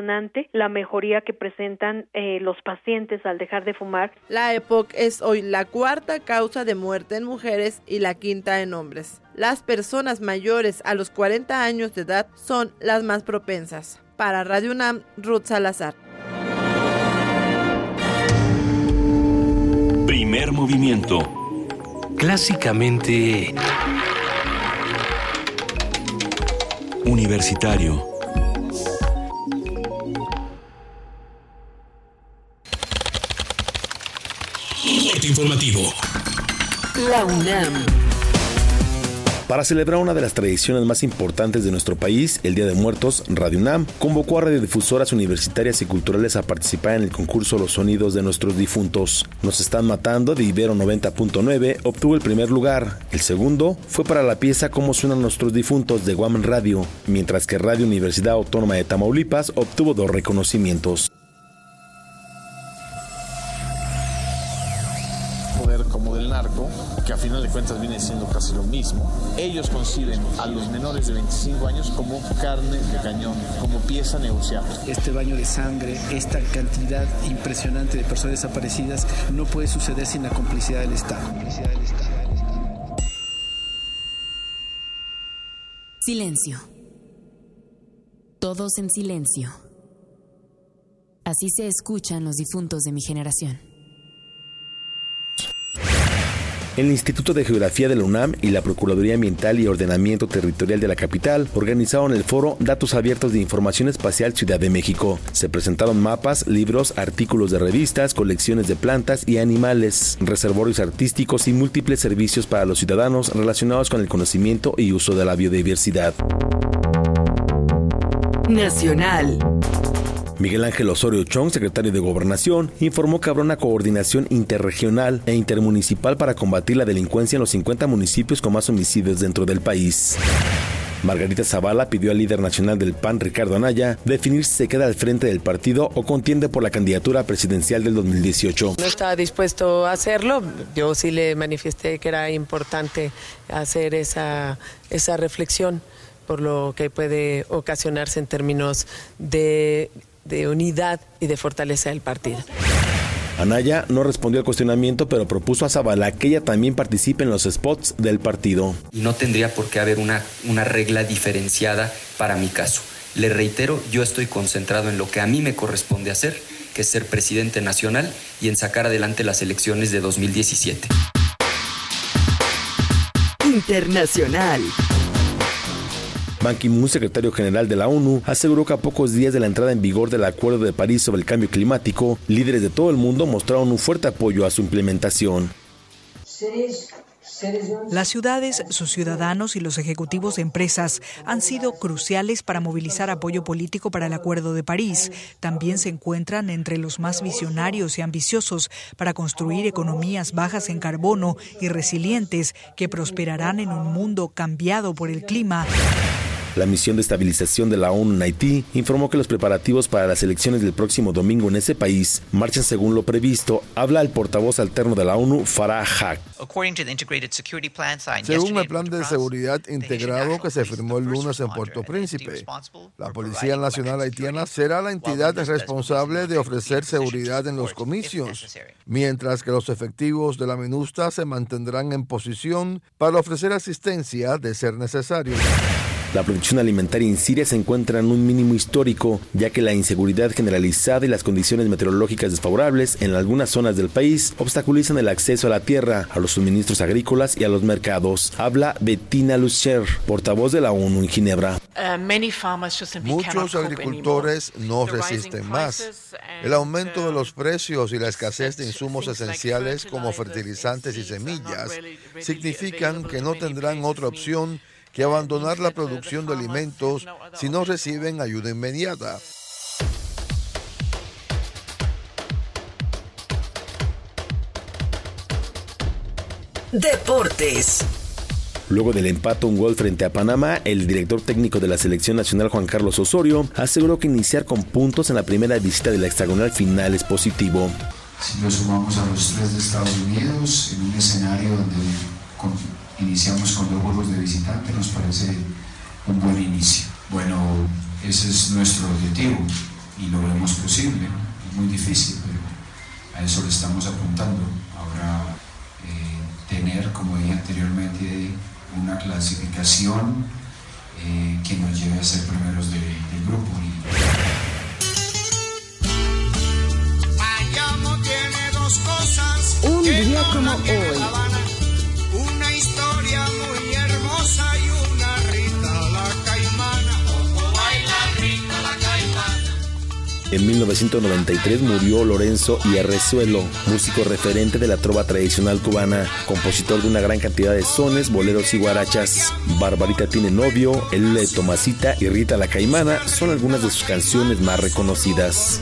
la mejoría que presentan eh, los pacientes al dejar de fumar. La EPOC es hoy la cuarta causa de muerte en mujeres y la quinta en hombres. Las personas mayores a los 40 años de edad son las más propensas. Para Radio UNAM, Ruth Salazar. Primer movimiento. Clásicamente... Universitario. Informativo. La UNAM. Para celebrar una de las tradiciones más importantes de nuestro país, el Día de Muertos, Radio UNAM convocó a radiodifusoras universitarias y culturales a participar en el concurso Los Sonidos de Nuestros Difuntos. Nos están matando de Ibero 90.9 obtuvo el primer lugar. El segundo fue para la pieza Cómo suenan nuestros difuntos de Guam Radio, mientras que Radio Universidad Autónoma de Tamaulipas obtuvo dos reconocimientos. Que a final de cuentas viene siendo casi lo mismo. Ellos conciben a los menores de 25 años como carne de cañón, como pieza negociable. Este baño de sangre, esta cantidad impresionante de personas desaparecidas, no puede suceder sin la complicidad del Estado. Silencio. Todos en silencio. Así se escuchan los difuntos de mi generación. El Instituto de Geografía de la UNAM y la Procuraduría Ambiental y Ordenamiento Territorial de la capital organizaron el foro Datos Abiertos de Información Espacial Ciudad de México. Se presentaron mapas, libros, artículos de revistas, colecciones de plantas y animales, reservorios artísticos y múltiples servicios para los ciudadanos relacionados con el conocimiento y uso de la biodiversidad. Nacional. Miguel Ángel Osorio Chong, secretario de Gobernación, informó que habrá una coordinación interregional e intermunicipal para combatir la delincuencia en los 50 municipios con más homicidios dentro del país. Margarita Zavala pidió al líder nacional del PAN, Ricardo Anaya, definir si se queda al frente del partido o contiende por la candidatura presidencial del 2018. No estaba dispuesto a hacerlo. Yo sí le manifesté que era importante hacer esa, esa reflexión por lo que puede ocasionarse en términos de de unidad y de fortaleza del partido. Anaya no respondió al cuestionamiento, pero propuso a Zavala que ella también participe en los spots del partido. No tendría por qué haber una, una regla diferenciada para mi caso. Le reitero, yo estoy concentrado en lo que a mí me corresponde hacer, que es ser presidente nacional y en sacar adelante las elecciones de 2017. Internacional. Ban Ki-moon, secretario general de la ONU, aseguró que a pocos días de la entrada en vigor del Acuerdo de París sobre el cambio climático, líderes de todo el mundo mostraron un fuerte apoyo a su implementación. Las ciudades, sus ciudadanos y los ejecutivos de empresas han sido cruciales para movilizar apoyo político para el Acuerdo de París. También se encuentran entre los más visionarios y ambiciosos para construir economías bajas en carbono y resilientes que prosperarán en un mundo cambiado por el clima. La misión de estabilización de la ONU en Haití informó que los preparativos para las elecciones del próximo domingo en ese país marchan según lo previsto. Habla el portavoz alterno de la ONU, Farah Haq. Según el plan de seguridad integrado que se firmó el lunes en Puerto Príncipe, la Policía Nacional Haitiana será la entidad responsable de ofrecer seguridad en los comicios, mientras que los efectivos de la MINUSTA se mantendrán en posición para ofrecer asistencia de ser necesario. La producción alimentaria en Siria se encuentra en un mínimo histórico, ya que la inseguridad generalizada y las condiciones meteorológicas desfavorables en algunas zonas del país obstaculizan el acceso a la tierra, a los suministros agrícolas y a los mercados. Habla Bettina Lucher, portavoz de la ONU en Ginebra. Muchos agricultores no resisten más. El aumento de los precios y la escasez de insumos esenciales como fertilizantes y semillas significan que no tendrán otra opción que abandonar la producción de alimentos si no reciben ayuda inmediata. Deportes. Luego del empate un gol frente a Panamá, el director técnico de la selección nacional Juan Carlos Osorio aseguró que iniciar con puntos en la primera visita de la hexagonal final es positivo. Si lo sumamos a los tres de Estados Unidos, en un escenario donde iniciamos con dos juegos de visitante, nos parece un buen inicio. Bueno, ese es nuestro objetivo y lo vemos posible. Es muy difícil, pero a eso le estamos apuntando. Ahora, eh, tener, como dije anteriormente, una clasificación eh, que nos lleve a ser primeros del grupo. tiene dos cosas. Un día como hoy. En 1993 murió Lorenzo Ierrezuelo, músico referente de la trova tradicional cubana, compositor de una gran cantidad de sones, boleros y guarachas. Barbarita tiene novio, El de Tomasita y Rita la Caimana son algunas de sus canciones más reconocidas.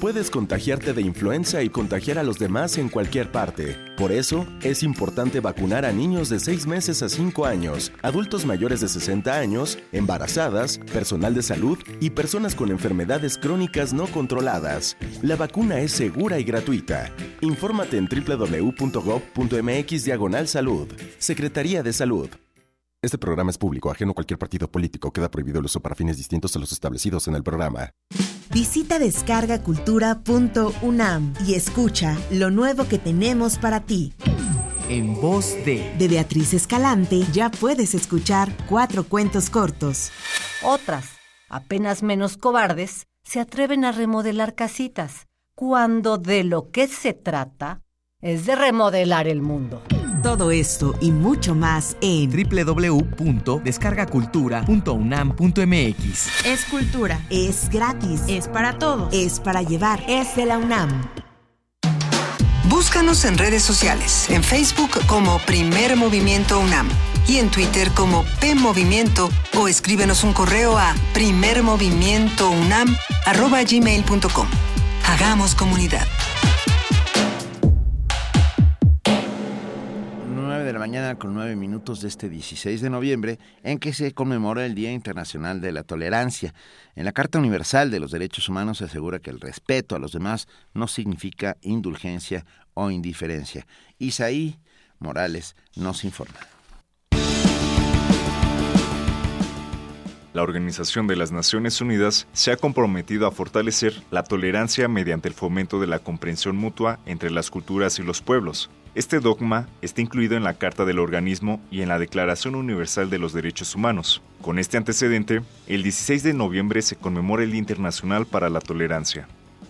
Puedes contagiarte de influenza y contagiar a los demás en cualquier parte. Por eso, es importante vacunar a niños de 6 meses a 5 años, adultos mayores de 60 años, embarazadas, personal de salud y personas con enfermedades crónicas no controladas. La vacuna es segura y gratuita. Infórmate en www.gov.mx diagonal salud. Secretaría de Salud. Este programa es público, ajeno a cualquier partido político. Queda prohibido el uso para fines distintos a los establecidos en el programa. Visita descargacultura.unam y escucha lo nuevo que tenemos para ti. En voz de... De Beatriz Escalante ya puedes escuchar cuatro cuentos cortos. Otras, apenas menos cobardes, se atreven a remodelar casitas, cuando de lo que se trata es de remodelar el mundo. Todo esto y mucho más en www.descargacultura.unam.mx. Es cultura. Es gratis. Es para todos. Es para llevar. Es de la UNAM. Búscanos en redes sociales, en Facebook como Primer Movimiento UNAM y en Twitter como P Movimiento o escríbenos un correo a primermovimientounam@gmail.com. Hagamos comunidad. Mañana con 9 minutos de este 16 de noviembre en que se conmemora el Día Internacional de la Tolerancia. En la Carta Universal de los Derechos Humanos se asegura que el respeto a los demás no significa indulgencia o indiferencia. Isaí Morales nos informa. La Organización de las Naciones Unidas se ha comprometido a fortalecer la tolerancia mediante el fomento de la comprensión mutua entre las culturas y los pueblos. Este dogma está incluido en la Carta del Organismo y en la Declaración Universal de los Derechos Humanos. Con este antecedente, el 16 de noviembre se conmemora el Día Internacional para la Tolerancia.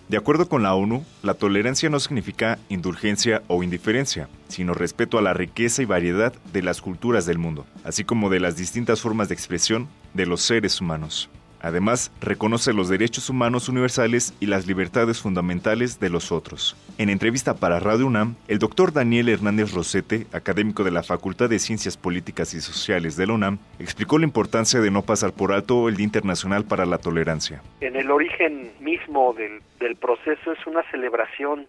De acuerdo con la ONU, la tolerancia no significa indulgencia o indiferencia, sino respeto a la riqueza y variedad de las culturas del mundo, así como de las distintas formas de expresión de los seres humanos. Además, reconoce los derechos humanos universales y las libertades fundamentales de los otros. En entrevista para Radio UNAM, el doctor Daniel Hernández Rosete, académico de la Facultad de Ciencias Políticas y Sociales de la UNAM, explicó la importancia de no pasar por alto el Día Internacional para la Tolerancia. En el origen mismo del, del proceso es una celebración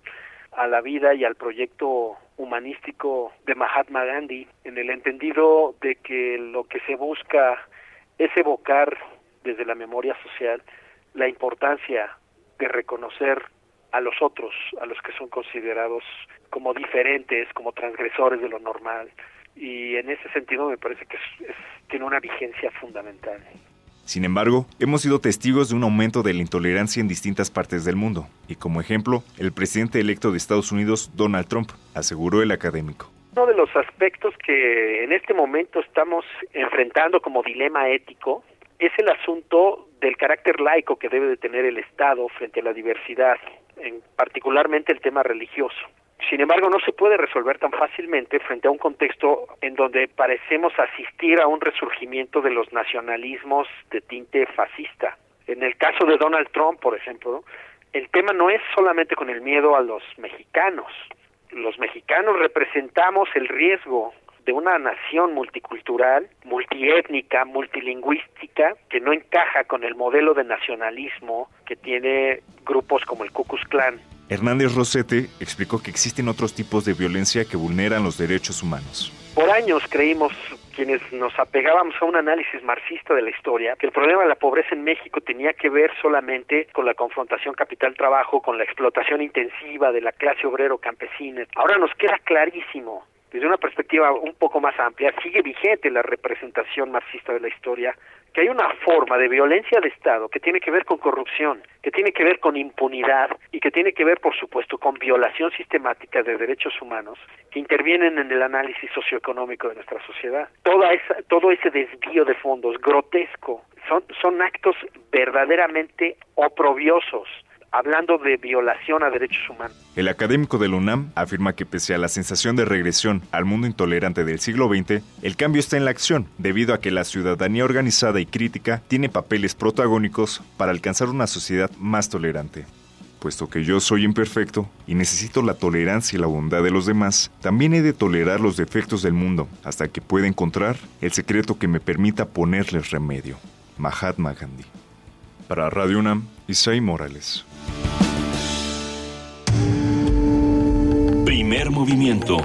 a la vida y al proyecto humanístico de Mahatma Gandhi, en el entendido de que lo que se busca es evocar desde la memoria social la importancia de reconocer a los otros, a los que son considerados como diferentes, como transgresores de lo normal. Y en ese sentido me parece que es, es, tiene una vigencia fundamental. Sin embargo, hemos sido testigos de un aumento de la intolerancia en distintas partes del mundo, y como ejemplo, el presidente electo de Estados Unidos, Donald Trump, aseguró el académico. Uno de los aspectos que en este momento estamos enfrentando como dilema ético es el asunto del carácter laico que debe de tener el Estado frente a la diversidad, en particularmente el tema religioso. Sin embargo, no se puede resolver tan fácilmente frente a un contexto en donde parecemos asistir a un resurgimiento de los nacionalismos de tinte fascista. En el caso de Donald Trump, por ejemplo, el tema no es solamente con el miedo a los mexicanos. Los mexicanos representamos el riesgo de una nación multicultural, multiétnica, multilingüística, que no encaja con el modelo de nacionalismo que tiene grupos como el Ku Klux Klan. Hernández Rosete explicó que existen otros tipos de violencia que vulneran los derechos humanos. Por años creímos quienes nos apegábamos a un análisis marxista de la historia, que el problema de la pobreza en México tenía que ver solamente con la confrontación capital-trabajo, con la explotación intensiva de la clase obrero-campesina. Ahora nos queda clarísimo desde una perspectiva un poco más amplia, sigue vigente la representación marxista de la historia, que hay una forma de violencia de Estado que tiene que ver con corrupción, que tiene que ver con impunidad y que tiene que ver, por supuesto, con violación sistemática de derechos humanos que intervienen en el análisis socioeconómico de nuestra sociedad. Toda esa, todo ese desvío de fondos grotesco son, son actos verdaderamente oprobiosos hablando de violación a derechos humanos. El académico de la UNAM afirma que pese a la sensación de regresión al mundo intolerante del siglo XX, el cambio está en la acción, debido a que la ciudadanía organizada y crítica tiene papeles protagónicos para alcanzar una sociedad más tolerante. Puesto que yo soy imperfecto y necesito la tolerancia y la bondad de los demás, también he de tolerar los defectos del mundo hasta que pueda encontrar el secreto que me permita ponerles remedio. Mahatma Gandhi. Para Radio UNAM, Isai Morales. Movimiento.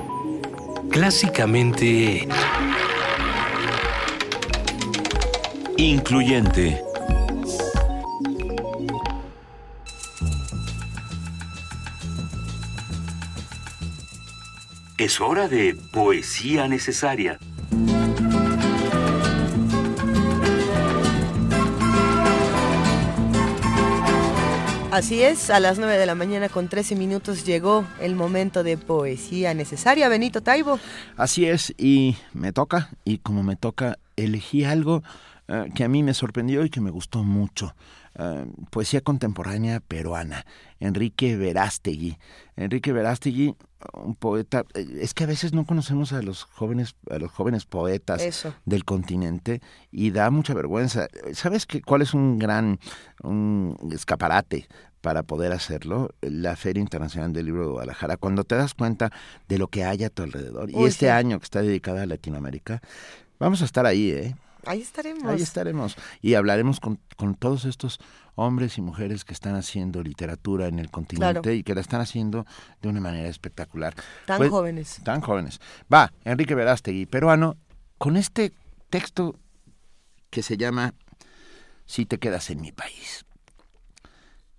Clásicamente... Incluyente. Es hora de poesía necesaria. Así es, a las 9 de la mañana con 13 minutos llegó el momento de poesía necesaria, Benito Taibo. Así es, y me toca, y como me toca, elegí algo eh, que a mí me sorprendió y que me gustó mucho. Eh, poesía contemporánea peruana, Enrique Verástegui. Enrique Verástegui, un poeta, eh, es que a veces no conocemos a los jóvenes, a los jóvenes poetas del continente y da mucha vergüenza. ¿Sabes qué, cuál es un gran un escaparate para poder hacerlo? La Feria Internacional del Libro de Guadalajara. Cuando te das cuenta de lo que hay a tu alrededor. y este año que está dedicada a Latinoamérica, vamos a estar ahí, ¿eh? Ahí estaremos. Ahí estaremos. Y hablaremos con, con, todos estos hombres y mujeres que están haciendo literatura en el continente y que la están haciendo de una manera espectacular. Tan pues, jóvenes. Tan jóvenes. Va, Enrique Verástegui, peruano, con este texto que se llama Si te quedas en mi país.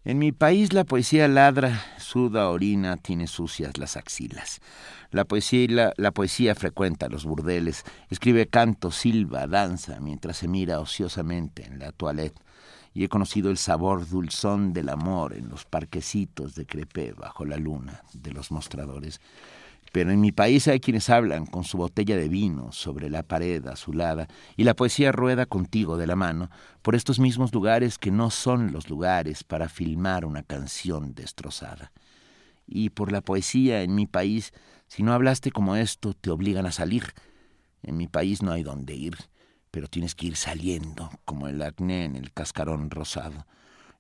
En mi país la poesía ladra, suda, orina, tiene sucias las axilas. La poesía, la, poesía frecuenta los burdeles, escribe canto, silba, danza, mientras se mira ociosamente en la toilette. Y he conocido el sabor dulzón del amor en los parquecitos de crepé bajo la luna de los mostradores. Pero en mi país hay quienes hablan con su botella de vino sobre la pared azulada y la poesía rueda contigo de la mano por estos mismos lugares que no son los lugares para filmar una canción destrozada. Y por la poesía en mi país si no hablaste como esto, te obligan a salir. En mi país no hay dónde ir, pero tienes que ir saliendo, como el acné en el cascarón rosado.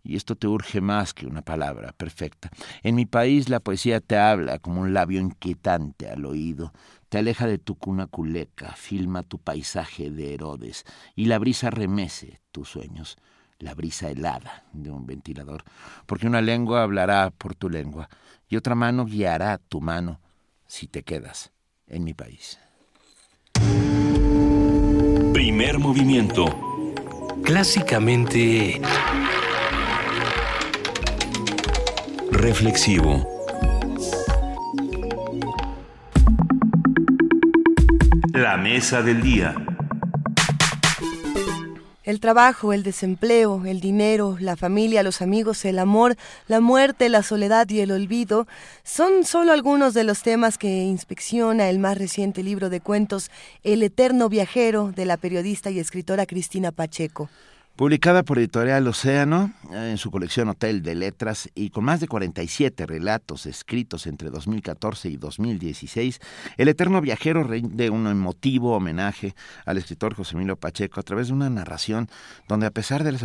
Y esto te urge más que una palabra perfecta. En mi país la poesía te habla como un labio inquietante al oído, te aleja de tu cuna culeca, filma tu paisaje de Herodes, y la brisa remece tus sueños, la brisa helada de un ventilador, porque una lengua hablará por tu lengua, y otra mano guiará tu mano, si te quedas en mi país. Primer movimiento. Clásicamente... Reflexivo. La mesa del día. El trabajo, el desempleo, el dinero, la familia, los amigos, el amor, la muerte, la soledad y el olvido son solo algunos de los temas que inspecciona el más reciente libro de cuentos El eterno viajero de la periodista y escritora Cristina Pacheco. Publicada por Editorial Océano eh, en su colección Hotel de Letras y con más de 47 relatos escritos entre 2014 y 2016, El Eterno Viajero rinde un emotivo homenaje al escritor José Emilio Pacheco a través de una narración donde a pesar de la,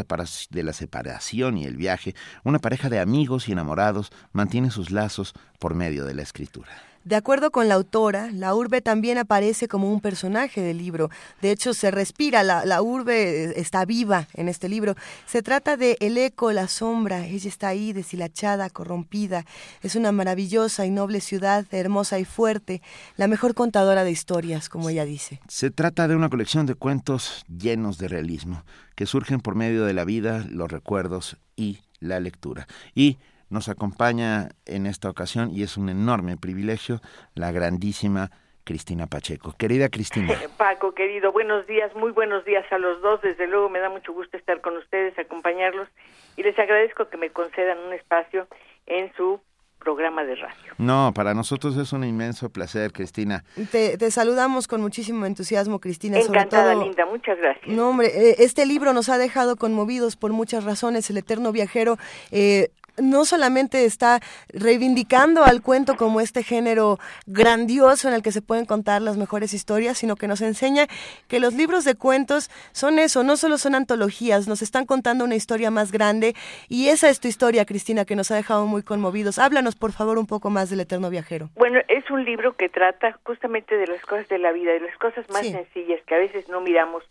de la separación y el viaje, una pareja de amigos y enamorados mantiene sus lazos por medio de la escritura. De acuerdo con la autora, la urbe también aparece como un personaje del libro. De hecho, se respira, la, urbe está viva en este libro. Se trata de el eco, la sombra. Ella está ahí, deshilachada, corrompida. Es una maravillosa y noble ciudad, hermosa y fuerte, la mejor contadora de historias, como ella dice. Se trata de una colección de cuentos llenos de realismo, que surgen por medio de la vida, los recuerdos y la lectura. Y nos acompaña en esta ocasión y es un enorme privilegio la grandísima Cristina Pacheco. Querida Cristina. Paco, querido, buenos días, muy buenos días a los dos. Desde luego me da mucho gusto estar con ustedes, acompañarlos y les agradezco que me concedan un espacio en su programa de radio. No, para nosotros es un inmenso placer, Cristina. Te, saludamos con muchísimo entusiasmo, Cristina. Encantada, Linda, muchas gracias. No, hombre, eh, este libro nos ha dejado conmovidos por muchas razones. El Eterno Viajero eh, no solamente está reivindicando al cuento como este género grandioso en el que se pueden contar las mejores historias, sino que nos enseña que los libros de cuentos son eso, no solo son antologías, nos están contando una historia más grande y esa es tu historia, Cristina, que nos ha dejado muy conmovidos. Háblanos, por favor, un poco más del Eterno Viajero. Bueno, es un libro que trata justamente de las cosas de la vida, de las cosas más sencillas que a veces no miramos,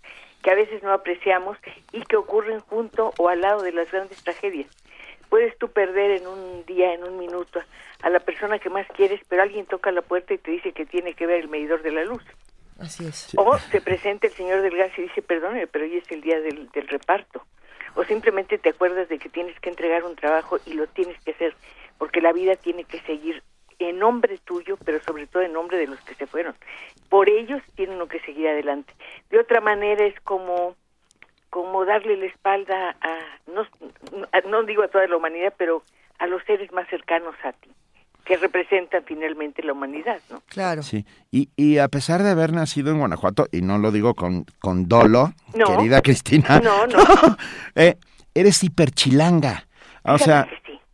que a veces no apreciamos y que ocurren junto o al lado de las grandes tragedias Puedes tú perder en un día, en un minuto, a la persona que más quieres, pero alguien toca la puerta y te dice que tiene que ver el medidor de la luz. Así es. O se presenta el señor del gas y dice, perdone, pero hoy es el día del, del reparto. O simplemente te acuerdas de que tienes que entregar un trabajo y lo tienes que hacer, porque la vida tiene que seguir en nombre tuyo, pero sobre todo en nombre de los que se fueron. Por ellos tiene uno que seguir adelante. De otra manera es como como darle la espalda a no, a- no digo a toda la humanidad, pero a los seres más cercanos a ti, que representan finalmente la humanidad, ¿no? Claro. Sí, y, y a pesar de haber nacido en Guanajuato, y no lo digo con, con dolo, No. querida Cristina, No, no. eh, eres hiperchilanga. O sea,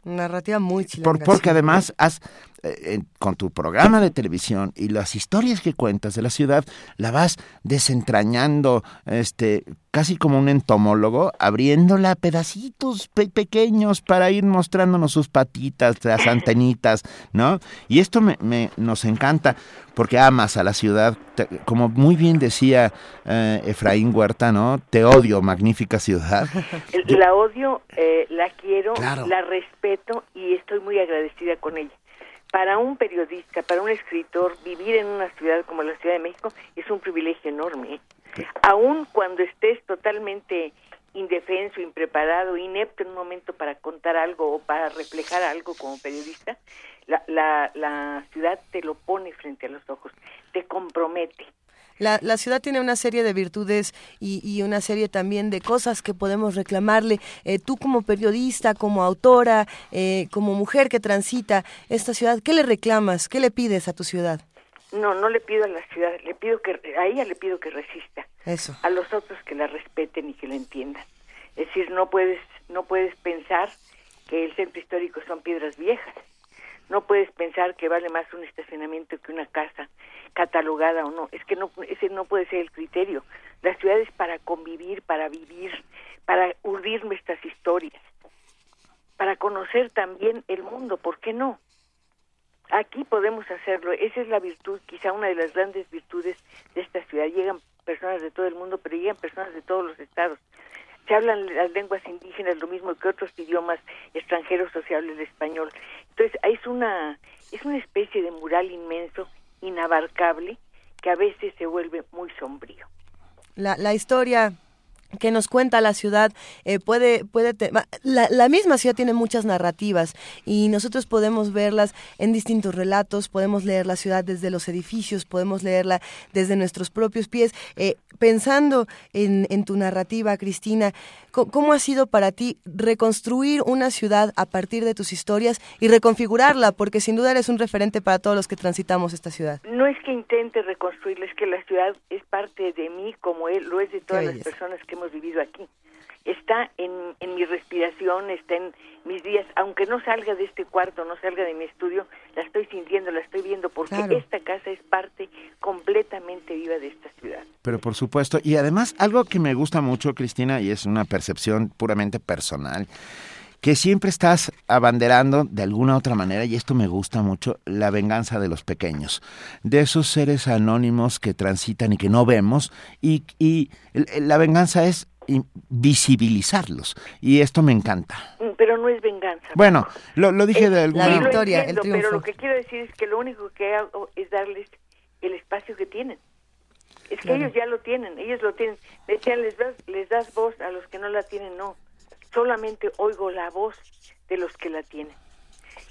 Narrativa muy chilanga. por, porque sí. además has, eh, eh, con tu programa de televisión y las historias que cuentas de la ciudad, la vas desentrañando, este, casi como un entomólogo, abriéndola a pedacitos pe- pequeños para ir mostrándonos sus patitas, las antenitas, ¿no? Y esto me, me- nos encanta porque amas a la ciudad, te- como muy bien decía eh, Efraín Huerta, ¿no? Te odio, magnífica ciudad. La odio, eh, la quiero, Claro. la respeto y estoy muy agradecida con ella. Para un periodista, para un escritor, vivir en una ciudad como la Ciudad de México es un privilegio enorme. ¿eh? Aún cuando estés totalmente indefenso, impreparado, inepto en un momento para contar algo o para reflejar algo como periodista, la, la, la ciudad te lo pone frente a los ojos, te compromete. La, la ciudad tiene una serie de virtudes y, y una serie también de cosas que podemos reclamarle. Eh, tú como periodista, como autora, eh, como mujer que transita esta ciudad, ¿qué le reclamas? ¿Qué le pides a tu ciudad? No, no le pido a la ciudad, le pido que a ella le pido que resista. Eso. a los otros que la respeten y que la entiendan. Es decir, no puedes no puedes pensar que el centro histórico son piedras viejas. No puedes pensar que vale más un estacionamiento que una casa catalogada o no. Es que no ese no puede ser el criterio. La ciudad es para convivir, para vivir, para urdir nuestras historias, para conocer también el mundo, ¿por qué no? Aquí podemos hacerlo. Esa es la virtud, quizá una de las grandes virtudes de esta ciudad. Llegan personas de todo el mundo, pero llegan personas de todos los estados. Se hablan las lenguas indígenas lo mismo que otros idiomas extranjeros o se el español. Entonces, es una, es una especie de mural inmenso, inabarcable, que a veces se vuelve muy sombrío. La, la historia que nos cuenta la ciudad eh, puede puede te- la, la misma ciudad tiene muchas narrativas y nosotros podemos verlas en distintos relatos podemos leer la ciudad desde los edificios podemos leerla desde nuestros propios pies. Eh, pensando en, en tu narrativa Cristina cómo ha sido para ti reconstruir una ciudad a partir de tus historias y reconfigurarla porque sin duda eres un referente para todos los que transitamos esta ciudad. No es que intente reconstruirla, es que la ciudad es parte de mí como él, lo es de todas las personas que hemos vivido aquí. Está en, en mi respiración, está en mis días, aunque no salga de este cuarto, no salga de mi estudio, la estoy sintiendo, la estoy viendo, porque Claro. esta casa es parte completamente viva de esta ciudad. Pero por supuesto, y además algo que me gusta mucho, Cristina, y es una percepción puramente personal, que siempre estás abanderando de alguna otra manera, y esto me gusta mucho, la venganza de los pequeños, de esos seres anónimos que transitan y que no vemos, y, y la venganza es visibilizarlos, y esto me encanta. Mm, Pero no es venganza. Bueno, lo, lo dije de alguna sí, lo victoria, el triunfo. Pero lo que quiero decir es que lo único que hago es darles el espacio que tienen. Es que Claro. ellos ya lo tienen, ellos lo tienen. Decían, les das, les das voz a los que no la tienen, no. Solamente oigo la voz de los que la tienen.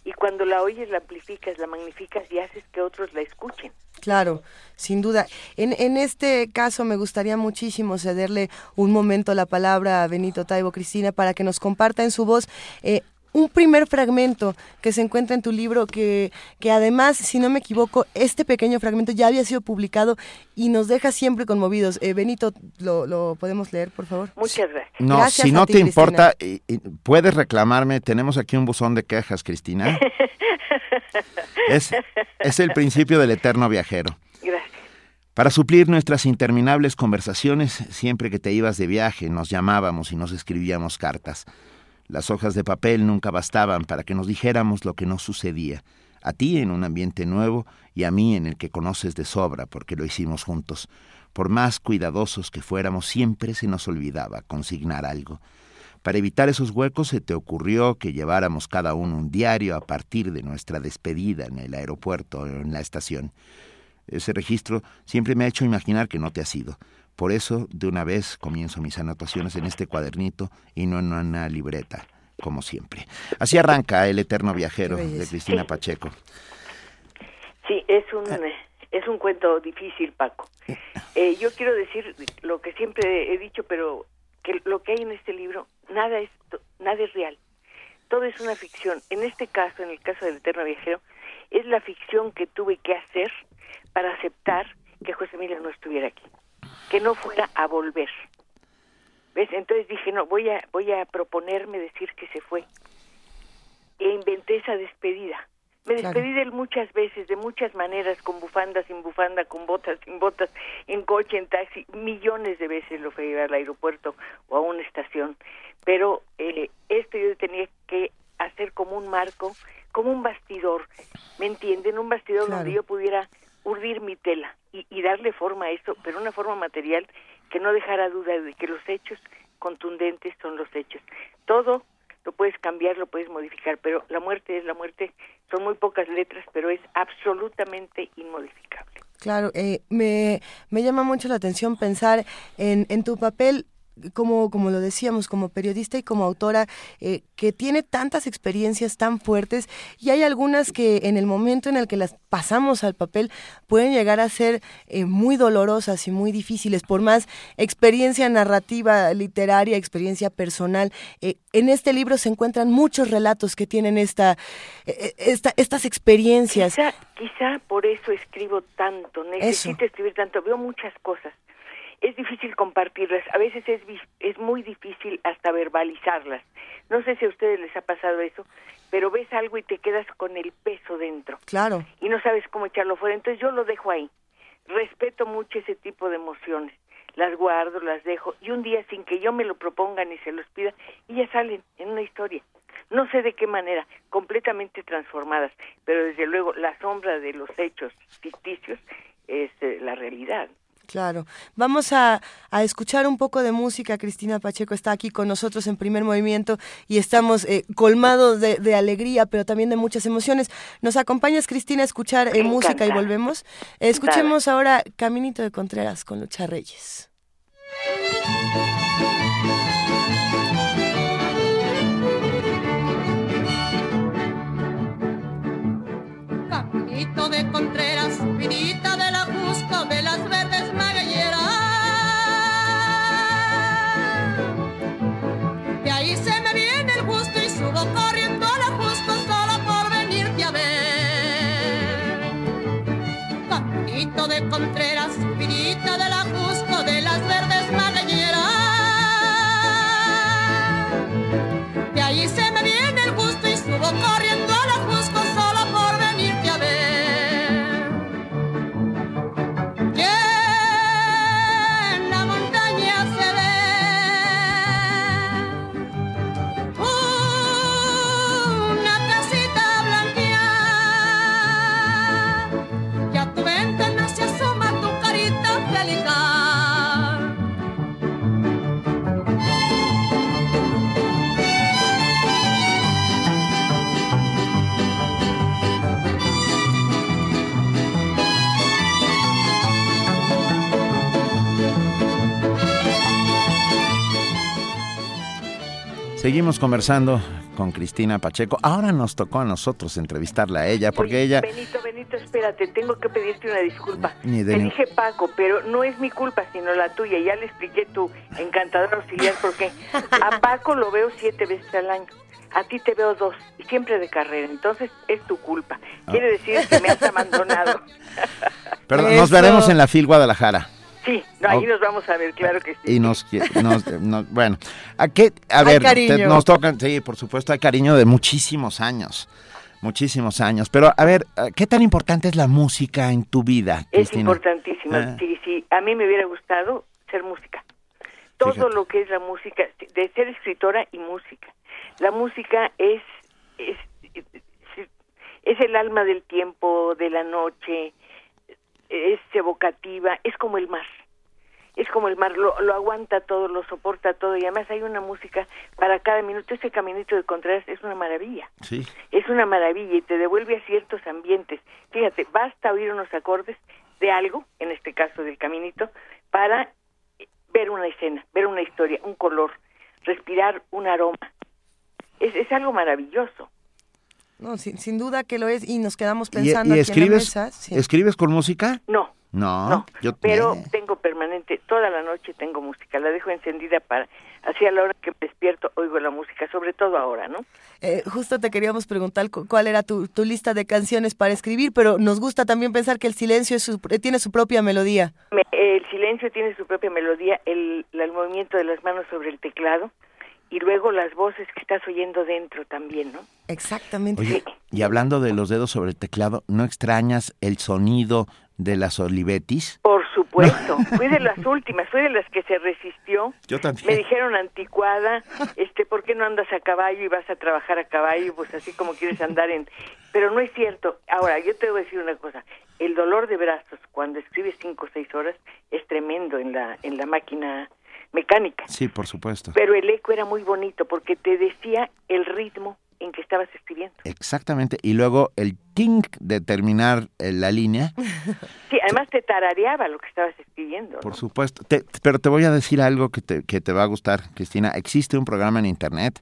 Y cuando la oyes, la amplificas, la magnificas y haces que otros la escuchen. Claro, sin duda. En, en este caso me gustaría muchísimo cederle un momento la palabra a Benito Taibo Cristina para que nos comparta en su voz eh, un primer fragmento que se encuentra en tu libro que, que además, si no me equivoco, este pequeño fragmento ya había sido publicado y nos deja siempre conmovidos. Eh, Benito, ¿lo, ¿lo podemos leer, por favor? Muchas gracias. No, Gracias si no ti, te Cristina. importa, y- y puedes reclamarme, tenemos aquí un buzón de quejas, Cristina. Es, es el principio del eterno viajero. Gracias. Para suplir nuestras interminables conversaciones, siempre que te ibas de viaje, nos llamábamos y nos escribíamos cartas. Las hojas de papel nunca bastaban para que nos dijéramos lo que nos sucedía, a ti en un ambiente nuevo y a mí en el que conoces de sobra porque lo hicimos juntos. Por más cuidadosos que fuéramos, siempre se nos olvidaba consignar algo. Para evitar esos huecos se te ocurrió que lleváramos cada uno un diario a partir de nuestra despedida en el aeropuerto o en la estación. Ese registro siempre me ha hecho imaginar que no te has ido. Por eso, de una vez, comienzo mis anotaciones en este cuadernito y no en una libreta, como siempre. Así arranca El Eterno Viajero de Cristina Pacheco. Sí, es un, es un cuento difícil, Paco. Eh, yo quiero decir lo que siempre he dicho, pero que lo que hay en este libro, nada es, nada es real. Todo es una ficción. En este caso, en el caso del Eterno Viajero, es la ficción que tuve que hacer para aceptar que José Emilio no estuviera aquí, que no fuera a volver. ¿Ves? Entonces dije, no, voy a, voy a proponerme decir que se fue. E inventé esa despedida. Me despedí de él muchas veces, de muchas maneras, con bufanda, sin bufanda, con botas, sin botas, en coche, en taxi. Millones de veces lo fui a llevar al aeropuerto o a una estación. Pero eh, esto yo tenía que hacer como un marco, como un bastidor. ¿Me entienden? Un bastidor donde yo pudiera urdir mi tela y, y darle forma a eso, pero una forma material que no dejara duda de que los hechos contundentes son los hechos. Todo lo puedes cambiar, lo puedes modificar, pero la muerte es la muerte. Son muy pocas letras, pero es absolutamente inmodificable. Claro, eh, me, me llama mucho la atención pensar en, en tu papel como, como lo decíamos, como periodista y como autora, eh, que tiene tantas experiencias tan fuertes y hay algunas que en el momento en el que las pasamos al papel pueden llegar a ser eh, muy dolorosas y muy difíciles, por más experiencia narrativa, literaria, experiencia personal. Eh, en este libro se encuentran muchos relatos que tienen esta, eh, esta, estas experiencias. Quizá, quizá por eso escribo tanto, necesito escribir tanto, veo muchas cosas. Es difícil compartirlas, a veces es, es muy difícil hasta verbalizarlas. No sé si a ustedes les ha pasado eso, pero ves algo y te quedas con el peso dentro Claro. y no sabes cómo echarlo fuera. Entonces yo lo dejo ahí. Respeto mucho ese tipo de emociones. Las guardo, las dejo y un día sin que yo me lo proponga ni se los pida, y ya salen en una historia. No sé de qué manera, completamente transformadas, pero desde luego la sombra de los hechos ficticios es eh, la realidad. Claro. Vamos a, a escuchar un poco de música. Cristina Pacheco está aquí con nosotros en primer movimiento y estamos eh, colmados de, de alegría, pero también de muchas emociones. ¿Nos acompañas, Cristina, a escuchar eh, música y volvemos? Eh, escuchemos ahora Caminito de Contreras con Lucha Reyes. Caminito de Contreras, vinita de Contreras, vinita de la Seguimos conversando con Cristina Pacheco. Ahora nos tocó a nosotros entrevistarla a ella, porque Oye, ella... Benito, Benito, espérate, tengo que pedirte una disculpa. Ni de Te ni- dije Paco, pero no es mi culpa, sino la tuya. Ya le expliqué tu encantador auxiliar porque a Paco lo veo siete veces al año. A ti te veo dos, y siempre de carrera. Entonces es tu culpa. Quiere decir que me has abandonado. Perdón, nos veremos en la FIL Guadalajara. Sí, no, ahí nos vamos a ver, claro que sí. Y nos, qui- nos- nos- bueno, ¿a qué? A ver, te- nos tocan, sí, por supuesto, hay cariño de muchísimos años, muchísimos años. Pero, a ver, ¿qué tan importante es la música en tu vida, Es Cristina? importantísima. Ah. Sí, sí, a mí me hubiera gustado ser música. Todo Fíjate. lo que es la música, de ser escritora y música. La música es, es, es el alma del tiempo, de la noche, es evocativa, es como el mar. es como el mar, lo, lo aguanta todo, lo soporta todo y además hay una música para cada minuto. Ese caminito de Contreras es una maravilla, Sí. es una maravilla y te devuelve a ciertos ambientes. Fíjate, basta oír unos acordes de algo, en este caso del caminito, para ver una escena, ver una historia, un color, respirar un aroma. Es, es algo maravilloso. No, sin, sin duda que lo es y nos quedamos ¿Y, pensando y escribes, en la mesa. sí. escribes con música? No, No, yo pero tengo permanente, toda la noche tengo música, la dejo encendida para, así a la hora que me despierto oigo la música, sobre todo ahora, ¿no? Eh, justo te queríamos preguntar cu- cuál era tu, tu lista de canciones para escribir, pero nos gusta también pensar que el silencio es su- eh, tiene su propia melodía. Me- el silencio tiene su propia melodía, el, la- el movimiento de las manos sobre el teclado y luego las voces que estás oyendo dentro también, ¿no? Exactamente. Oye, y hablando de los dedos sobre el teclado, ¿no extrañas el sonido de las Olivetis? Por supuesto, fui de las últimas, fui de las que se resistió. Yo también. Me dijeron anticuada, este, ¿por qué no andas a caballo y vas a trabajar a caballo? Pues así como quieres andar en... Pero no es cierto. Ahora, yo te voy a decir una cosa. El dolor de brazos cuando escribes cinco o seis horas es tremendo en la, en la máquina mecánica. Sí, por supuesto. Pero el eco era muy bonito porque te decía el ritmo en que estabas escribiendo. Exactamente. Y luego el ting de terminar eh, la línea, Sí, además te tarareaba lo que estabas escribiendo. por supuesto. Te- pero te voy a decir algo que te, que te va a gustar, Cristina. Existe un programa en internet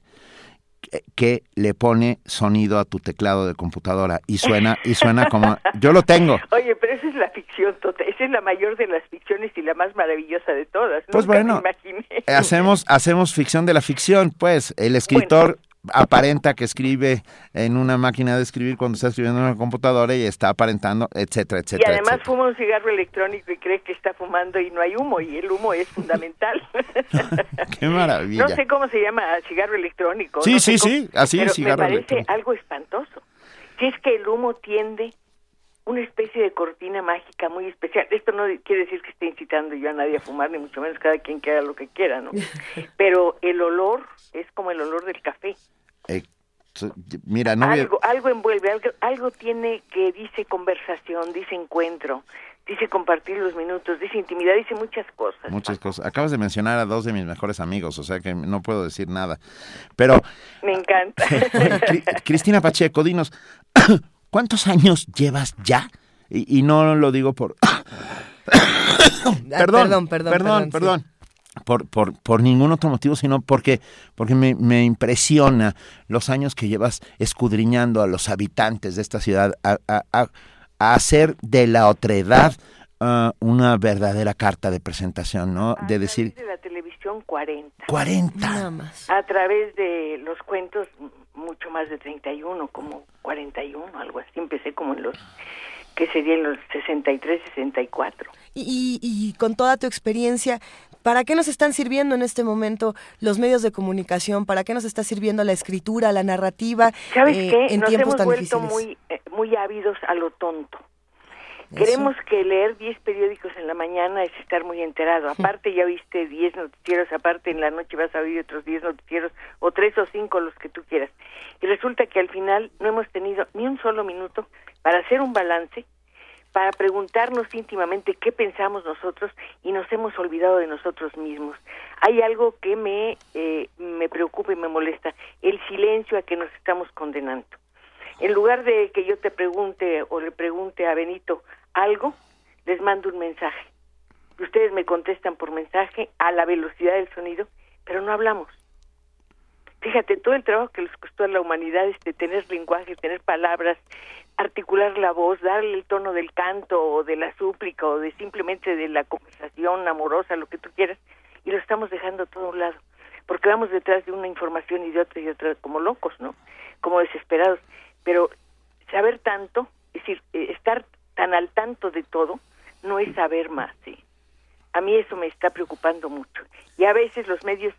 que, le pone sonido a tu teclado de computadora y suena y suena como yo lo tengo. Oye, pero esa es la ficción total, esa es la mayor de las ficciones y la más maravillosa de todas. Pues Nunca bueno, me imaginé. Hacemos hacemos ficción de la ficción, pues el escritor aparenta que escribe en una máquina de escribir cuando está escribiendo en una computadora y está aparentando, etcétera, Y etcétera. además etcétera. fuma un cigarro electrónico y cree que está fumando y no hay humo y el humo es fundamental. Qué maravilla. no sé cómo se llama cigarro electrónico. Sí, no sí, cómo- sí, así, pero cigarro me parece electrónico. algo espantoso. Si es que el humo tiende una especie de cortina mágica muy especial. Esto no quiere decir que esté incitando yo a nadie a fumar, ni mucho menos cada quien que haga lo que quiera, ¿no? Pero el olor es como el olor del café. Eh, mira, no a- algo, algo envuelve, algo, algo tiene que dice conversación, dice encuentro, dice compartir los minutos, dice intimidad, dice muchas cosas. muchas cosas. Acabas de mencionar a dos de mis mejores amigos, o sea que no puedo decir nada. Pero Me encanta. Cri- Cristina Pacheco, dinos, ¿cuántos años llevas ya? Y, y no lo digo por... perdón, perdón, perdón, perdón, perdón, perdón. Por, por, por ningún otro motivo, sino porque, porque me, me impresiona los años que llevas escudriñando a los habitantes de esta ciudad a, a- a- a hacer de la otredad ah, una verdadera carta de presentación, ¿no? De decir, de la televisión 40. 40. Nada más. A través de los cuentos mucho más de 31, como 41, algo así. Empecé como en los que serían los 63, 64. Y, y- y con toda tu experiencia, ¿para qué nos están sirviendo en este momento los medios de comunicación? ¿Para qué nos está sirviendo la escritura, la narrativa ¿Sabes eh, qué? en Nos tiempos hemos tan vuelto difíciles? muy, eh, muy ávidos a lo tonto. Eso. Queremos que leer 10 periódicos en la mañana es estar muy enterado. Aparte ya viste 10 noticieros, aparte en la noche vas a oír otros 10 noticieros o tres o cinco los que tú quieras. Y resulta que al final no hemos tenido ni un solo minuto para hacer un balance, para preguntarnos íntimamente qué pensamos nosotros y nos hemos olvidado de nosotros mismos. Hay algo que me, eh, me preocupa y me molesta, el silencio a que nos estamos condenando. En lugar de que yo te pregunte o le pregunte a Benito algo, les mando un mensaje. Ustedes me contestan por mensaje a la velocidad del sonido, pero no hablamos. Fíjate, todo el trabajo que les costó a la humanidad este tener lenguaje, tener palabras, articular la voz, darle el tono del canto o de la súplica o de simplemente de la conversación amorosa, lo que tú quieras, y lo estamos dejando todo a un lado, porque vamos detrás de una información y de otra y otra como locos, ¿no? Como desesperados. Pero saber tanto, es decir, eh, estar tan al tanto de todo, no es saber más, ¿sí? A mí eso me está preocupando mucho. Y a veces los medios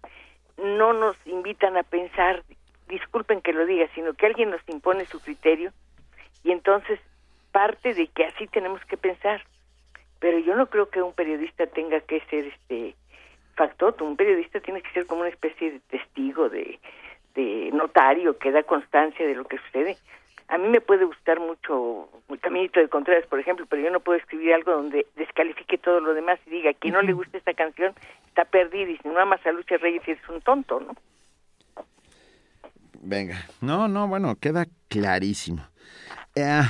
no nos invitan a pensar, disculpen que lo diga, sino que alguien nos impone su criterio y entonces parte de que así tenemos que pensar. Pero yo no creo que un periodista tenga que ser este factotum, un periodista tiene que ser como una especie de testigo, de, de notario que da constancia de lo que sucede. A mí me puede gustar mucho el Caminito de Contreras, por ejemplo, pero yo no puedo escribir algo donde descalifique todo lo demás y diga, quien no le gusta esta canción está perdido y si no amas a Lucha Reyes eres un tonto, ¿no? Venga. No, no, bueno, queda clarísimo. Eh,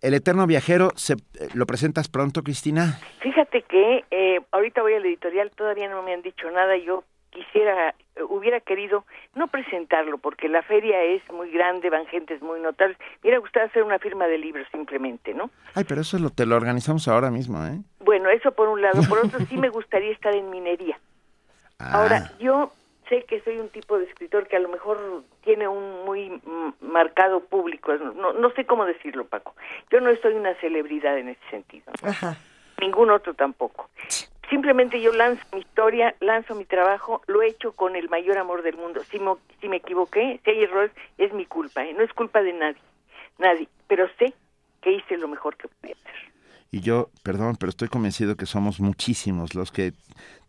el Eterno Viajero, se, ¿lo presentas pronto, Cristina? Fíjate que eh, ahorita voy al editorial, todavía no me han dicho nada, yo quisiera, eh, hubiera querido no presentarlo porque la feria es muy grande, van gentes muy notables. Me hubiera gustado hacer una firma de libros simplemente, ¿no? Ay, pero eso lo, te lo organizamos ahora mismo, ¿eh? Bueno, eso por un lado. Por otro, sí me gustaría estar en minería. Ah. Ahora, yo sé que soy un tipo de escritor que a lo mejor tiene un muy mm, marcado público. No, no sé cómo decirlo, Paco. Yo no soy una celebridad en ese sentido. ¿no? Ningún otro tampoco. Simplemente yo lanzo mi historia, lanzo mi trabajo, lo he hecho con el mayor amor del mundo. Si, mo- si me equivoqué, si hay errores, es mi culpa, ¿eh? no es culpa de nadie, nadie. Pero sé que hice lo mejor que podía hacer. Y yo, perdón, pero estoy convencido que somos muchísimos los que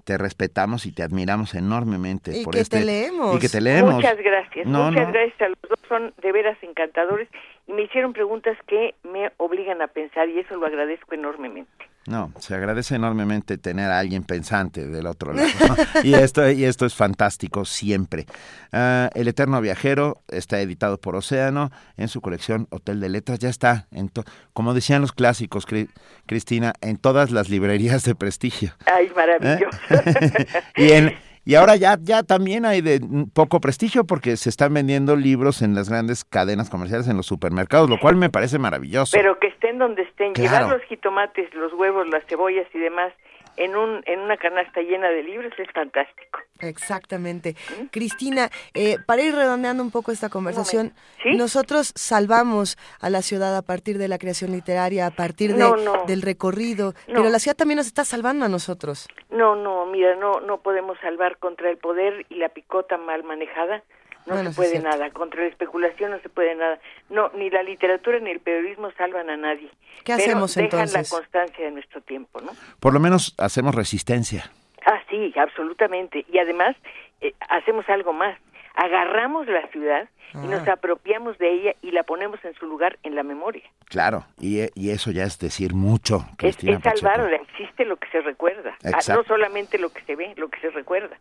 te respetamos y te admiramos enormemente. Y por que este, te leemos. Y que te leemos. Muchas gracias, No, muchas no. gracias a los dos, son de veras encantadores y me hicieron preguntas que me obligan a pensar y eso lo agradezco enormemente. No, se agradece enormemente tener a alguien pensante del otro lado. ¿no? y, esto, y esto es fantástico siempre. Ah, El Eterno Viajero está editado por Océano en su colección Hotel de Letras. Ya está, en to- como decían los clásicos, Cri- Cristina, en todas las librerías de prestigio. Ay, maravilloso. y, en, y ahora ya, ya también hay de poco prestigio porque se están vendiendo libros en las grandes cadenas comerciales, en los supermercados, lo cual me parece maravilloso. Pero que estén donde estén, Claro. llevar los jitomates, los huevos, las cebollas y demás en un en una canasta llena de libros es fantástico. Exactamente. Cristina, eh, para ir redondeando un poco esta conversación, ¿Sí? nosotros salvamos a la ciudad a partir de la creación literaria, a partir de- No, no. del recorrido, No. pero la ciudad también nos está salvando a nosotros. No, no, mira, no no podemos salvar contra el poder y la picota mal manejada. No Bueno, se puede nada, contra la especulación no se puede nada. No, ni la literatura ni el periodismo salvan a nadie. ¿Qué Pero hacemos dejan entonces? la constancia de nuestro tiempo, ¿no? Por lo menos hacemos resistencia. Ah, sí, absolutamente. Y además eh, hacemos algo más. Agarramos la ciudad y nos Ah. apropiamos de ella y la ponemos en su lugar en la memoria. Claro, y, e- y eso ya es decir mucho, Es, Cristina es salvarla, existe lo que se recuerda. Ah, Exacto. no solamente lo que se ve, lo que se recuerda.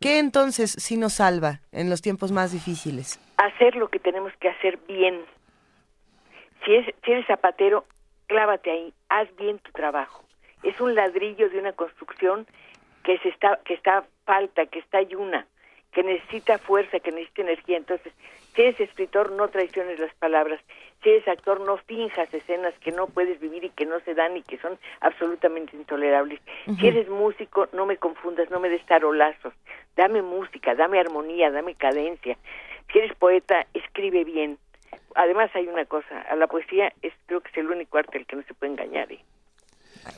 ¿Qué entonces sí nos salva en los tiempos más difíciles? Hacer lo que tenemos que hacer bien. Si, es, si eres zapatero, clávate ahí, haz bien tu trabajo. Es un ladrillo de una construcción que se está que está falta, que está ayuna, que necesita fuerza, que necesita energía. Entonces, si eres escritor, no traiciones las palabras. Si eres actor, no finjas escenas que no puedes vivir y que no se dan y que son absolutamente intolerables. Si eres músico, no me confundas, no me des tarolazos. Dame música, dame armonía, dame cadencia. Si eres poeta, escribe bien. Además hay una cosa, a la poesía es creo que es el único arte al que no se puede engañar. ¿eh?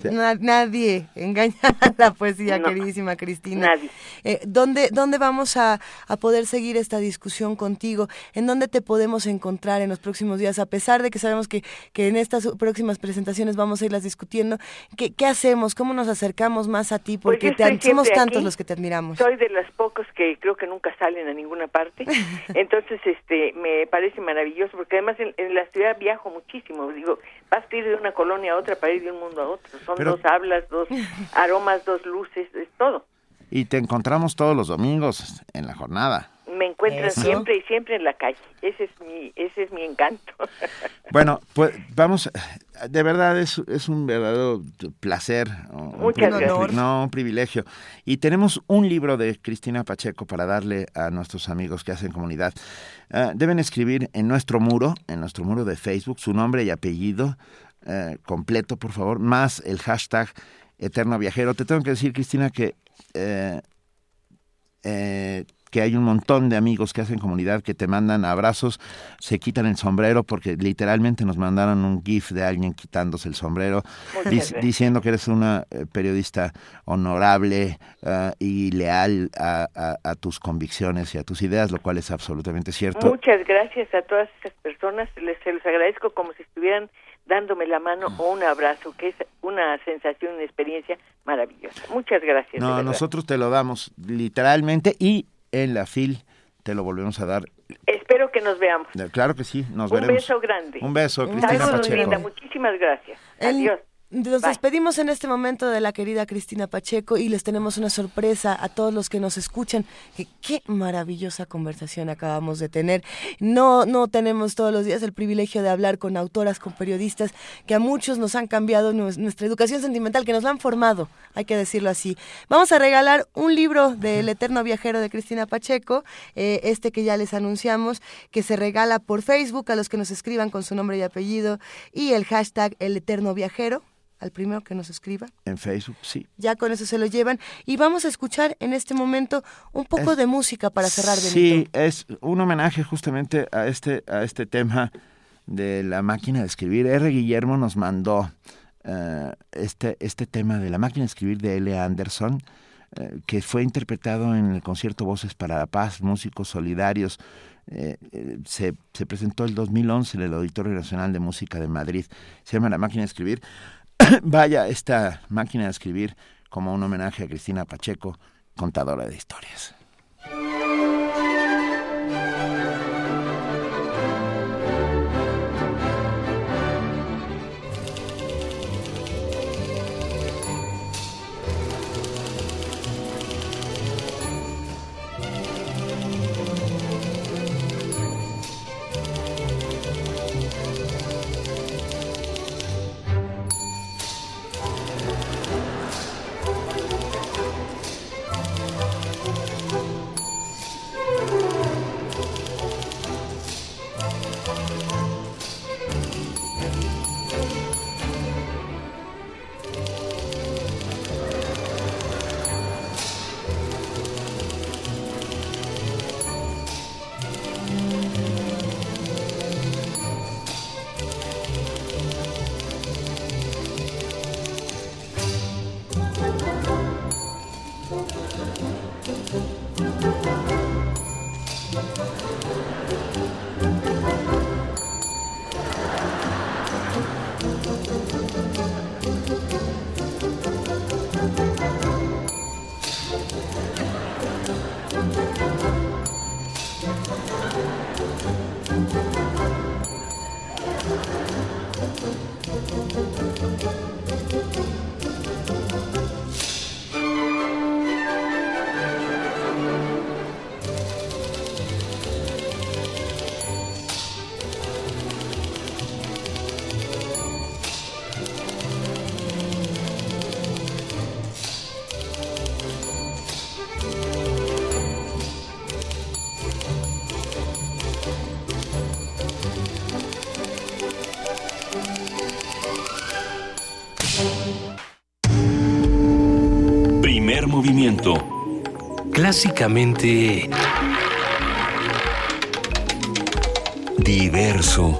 Na- nadie engaña a la poesía, No, queridísima Cristina. nadie. Eh, ¿dónde, ¿Dónde vamos a, a poder seguir esta discusión contigo? ¿En dónde te podemos encontrar en los próximos días? A pesar de que sabemos que, que en estas próximas presentaciones vamos a irlas discutiendo, ¿qué, qué hacemos? ¿Cómo nos acercamos más a ti? Pues Porque te somos tantos aquí. los que te admiramos. Soy de los pocos que creo que nunca salen a ninguna parte. Entonces, este, me parece maravilloso porque además en, en la ciudad viajo muchísimo. Digo, vas a ir de una colonia a otra para ir de un mundo a otro. Son Pero- dos hablas, dos aromas, dos luces, es todo. Y te encontramos todos los domingos en la jornada. Me encuentran Eso. siempre y siempre en la calle. Ese es mi, ese es mi encanto. Bueno, pues vamos, de verdad es, es un verdadero placer. un Muchas pri- gracias. No, un privilegio. Y tenemos un libro de Cristina Pacheco para darle a nuestros amigos que hacen comunidad. Ah, deben escribir en nuestro muro, en nuestro muro de Facebook, su nombre y apellido eh, completo, por favor, más el hashtag Eterno Viajero. Te tengo que decir, Cristina, que... eh, eh, que hay un montón de amigos que hacen comunidad que te mandan abrazos, se quitan el sombrero porque literalmente nos mandaron un gif de alguien quitándose el sombrero, diciendo que eres una eh, periodista honorable ah, y leal a, a- a tus convicciones y a tus ideas, lo cual es absolutamente cierto. Muchas gracias a todas esas personas. Les se los agradezco como si estuvieran dándome la mano o un abrazo, que es una sensación, una experiencia maravillosa. Muchas gracias. No, nosotros te lo damos literalmente y en la FIL te lo volvemos a dar. Espero que nos veamos. Eh, Claro que sí, nos Un veremos. beso grande. Un beso, Un Cristina beso, Pacheco. Linda, muchísimas gracias. El- Adiós. Nos despedimos en este momento de la querida Cristina Pacheco y les tenemos una sorpresa a todos los que nos escuchan. Que qué maravillosa conversación acabamos de tener. No, no tenemos todos los días el privilegio de hablar con autoras, con periodistas que a muchos nos han cambiado nues- nuestra educación sentimental, que nos la han formado, hay que decirlo así. Vamos a regalar un libro del Eterno Viajero de Cristina Pacheco, eh, este que ya les anunciamos, que se regala por Facebook a los que nos escriban con su nombre y apellido y el hashtag El Eterno Viajero al primero que nos escriba. En Facebook, sí. Ya con eso se lo llevan. Y vamos a escuchar en este momento un poco Es- de música para cerrar, Benito. Sí, es un homenaje justamente a este, a este tema de la máquina de escribir. R. Guillermo nos mandó eh, este, este tema de la máquina de escribir de L. Anderson, eh, que fue interpretado en el concierto Voces para la Paz, Músicos Solidarios. Eh, eh, se, se presentó el 2011 en el Auditorio Nacional de Música de Madrid. Se llama La máquina de escribir. Vaya esta máquina de escribir como un homenaje a Cristina Pacheco, contadora de historias. Clásicamente... Diverso.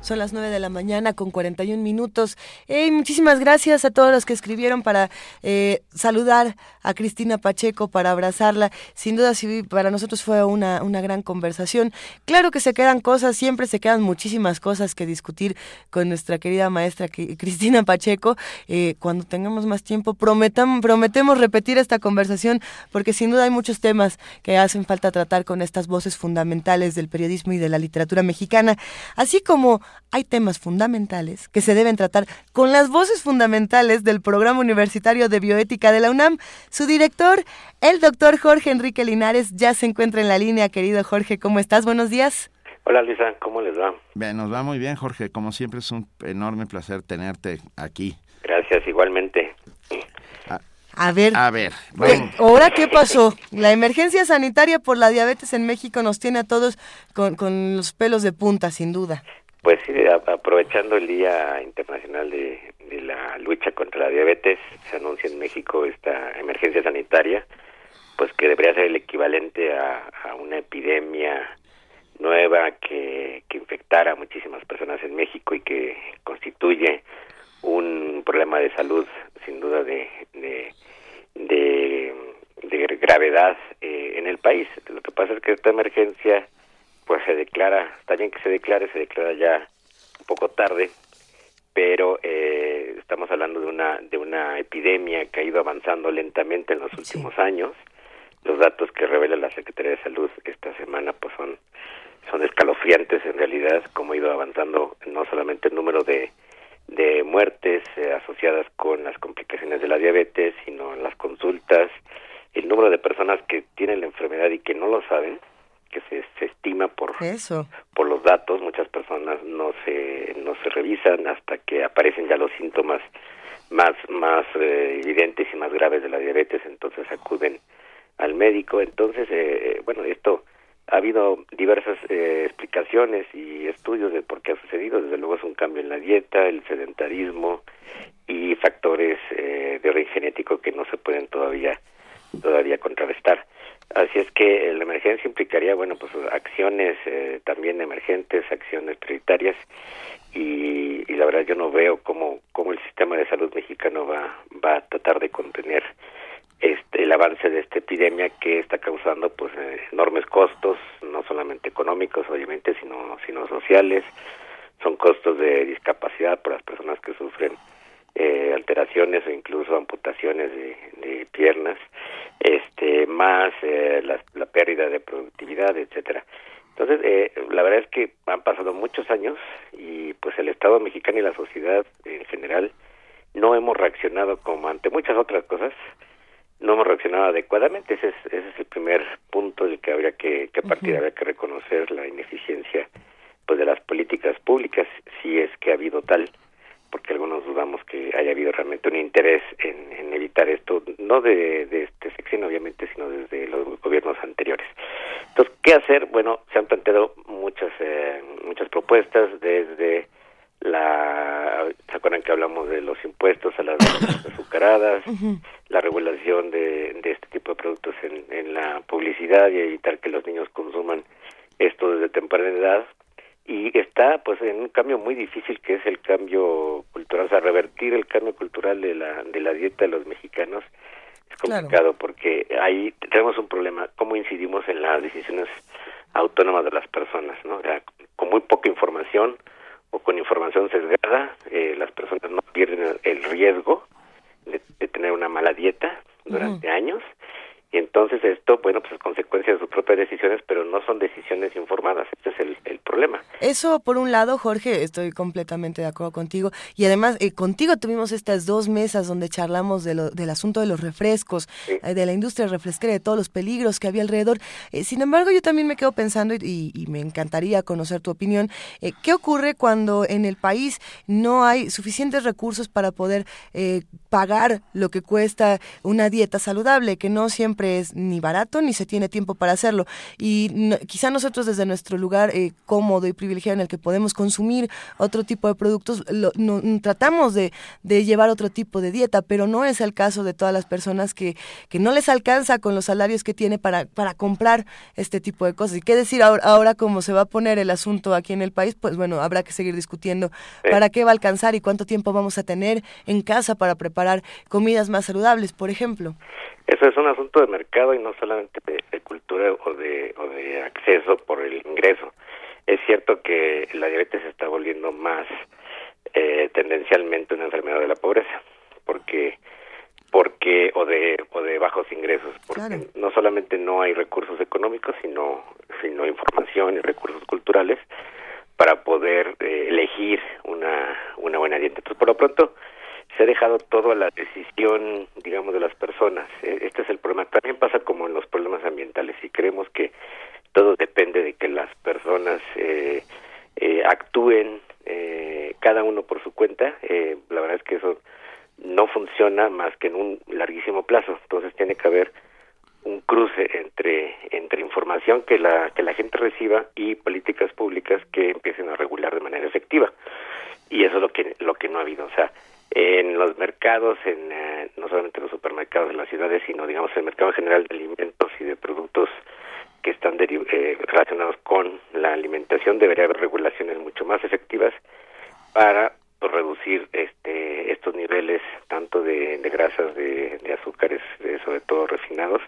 Son las 9 de la mañana con 41 minutos. Hey, muchísimas gracias a todos los que escribieron para eh, saludar a Cristina Pacheco, para abrazarla. Sin duda, sí, para nosotros fue una, una gran conversación. Claro que se quedan cosas, siempre se quedan muchísimas cosas que discutir con nuestra querida maestra Cri- Cristina Pacheco. Eh, cuando tengamos más tiempo, prometemos repetir esta conversación porque sin duda hay muchos temas que hacen falta tratar con estas voces fundamentales del periodismo y de la literatura mexicana, así como hay temas fundamentales que se deben tratar con las voces fundamentales del Programa Universitario de Bioética de la UNAM. Su director, el doctor Jorge Enrique Linares, ya se encuentra en la línea. Querido Jorge, ¿cómo estás? Buenos días. Hola Luisa, ¿cómo les va? Bien, nos va muy bien, Jorge. Como siempre es un enorme placer tenerte aquí. Gracias, igualmente. A ver. A ver, ¿qué- vamos. ¿Ahora qué pasó? La emergencia sanitaria por la diabetes en México nos tiene a todos con, con los pelos de punta, sin duda. Pues sí, a- aprovechando el Día Internacional de, la Lucha contra la Diabetes, se anuncia en México esta emergencia sanitaria, pues que debería ser el equivalente a, una epidemia nueva que, que infectara a muchísimas personas en México y que constituye un problema de salud sin duda de, de, de, de gravedad eh, en el país. Lo que pasa es que esta emergencia pues se declara, está bien que se declare, se declara ya un poco tarde, pero eh, estamos hablando de una de una epidemia que ha ido avanzando lentamente en los últimos años, los datos que revela la Secretaría de Salud esta semana pues son son escalofriantes en realidad cómo ha ido avanzando no solamente el número de de muertes eh, asociadas con las complicaciones de la diabetes sino en las consultas el número de personas que tienen la enfermedad y que no lo saben que se, se estima por Eso. por los datos muchas personas no se no se revisan hasta que aparecen ya los síntomas más más eh, evidentes y más graves de la diabetes entonces acuden al médico entonces eh, bueno esto ha habido diversas eh, explicaciones y estudios de por qué ha sucedido desde luego es un cambio en la dieta el sedentarismo y factores eh, de origen genético que no se pueden todavía todavía contrarrestar. Así es que la emergencia implicaría, bueno, pues acciones eh, también emergentes, acciones prioritarias y, y, la verdad yo no veo cómo, cómo el sistema de salud mexicano va, va a tratar de contener este, el avance de esta epidemia que está causando pues eh, enormes costos, no solamente económicos obviamente, sino, sino sociales, son costos de discapacidad por las personas que sufren eh, alteraciones o incluso amputaciones de, de piernas, este, más eh, la, la, pérdida de productividad, etcétera. Entonces, eh, la verdad es que han pasado muchos años y pues el Estado mexicano y la sociedad en general no hemos reaccionado como ante muchas otras cosas, no hemos reaccionado adecuadamente. Ese es, ese es el primer punto del que habría que, que partir, uh -huh. habría que reconocer la ineficiencia pues de las políticas públicas, si es que ha habido tal porque algunos dudamos que haya habido realmente un interés en, en evitar esto, no de, de, este sexenio obviamente, sino desde los gobiernos anteriores. Entonces, ¿qué hacer? Bueno, se han planteado muchas eh, muchas propuestas desde la se acuerdan que hablamos de los impuestos a las azucaradas, uh -huh. la regulación de, de, este tipo de productos en, en la publicidad y evitar que los niños consuman esto desde temprana edad y está pues en un cambio muy difícil que es el cambio cultural, o sea, revertir el cambio cultural de la de la dieta de los mexicanos es complicado claro. porque ahí tenemos un problema, cómo incidimos en las decisiones autónomas de las personas, ¿no? O sea, con muy poca información o con información sesgada, eh, las personas no pierden el riesgo de, de tener una mala dieta durante uh -huh. años y entonces esto, bueno, pues es consecuencia de sus propias decisiones, pero no son decisiones informadas. Este es el, el problema. Eso, por un lado, Jorge, estoy completamente de acuerdo contigo. Y además, eh, contigo tuvimos estas dos mesas donde charlamos de lo, del asunto de los refrescos, sí. eh, de la industria refresquera, de todos los peligros que había alrededor. Eh, sin embargo, yo también me quedo pensando, y, y, y me encantaría conocer tu opinión, eh, ¿qué ocurre cuando en el país no hay suficientes recursos para poder eh, pagar lo que cuesta una dieta saludable, que no siempre es ni barato ni se tiene tiempo para hacerlo. Y no, quizá nosotros desde nuestro lugar eh, cómodo y privilegiado en el que podemos consumir otro tipo de productos, lo, no, tratamos de, de, llevar otro tipo de dieta, pero no es el caso de todas las personas que, que no les alcanza con los salarios que tiene para, para comprar este tipo de cosas. Y qué decir ahora, ahora cómo se va a poner el asunto aquí en el país, pues bueno, habrá que seguir discutiendo sí. para qué va a alcanzar y cuánto tiempo vamos a tener en casa para preparar comidas más saludables, por ejemplo. Eso es un asunto de mercado y no solamente de, de cultura o de, o de acceso por el ingreso. Es cierto que la diabetes se está volviendo más eh, tendencialmente una enfermedad de la pobreza, porque porque o de o de bajos ingresos, porque claro. no solamente no hay recursos económicos, sino sino información y recursos culturales para poder eh, elegir una una buena dieta. Entonces, por lo pronto se ha dejado todo a la decisión, digamos, de las personas. Este es el problema. También pasa como en los problemas ambientales y creemos que todo depende de que las personas eh, eh, actúen eh, cada uno por su cuenta. Eh, la verdad es que eso no funciona más que en un larguísimo plazo. Entonces tiene que haber un cruce entre entre información que la que la gente reciba y políticas públicas que empiecen a regular de manera efectiva. Y eso es lo que lo que no ha habido, o sea, en los mercados, en eh, no solamente en los supermercados de las ciudades, sino digamos el mercado en general de alimentos y de productos que están eh, relacionados con la alimentación, debería haber regulaciones mucho más efectivas para pues, reducir este estos niveles tanto de, de grasas, de, azúcares, de, sobre todo refinados,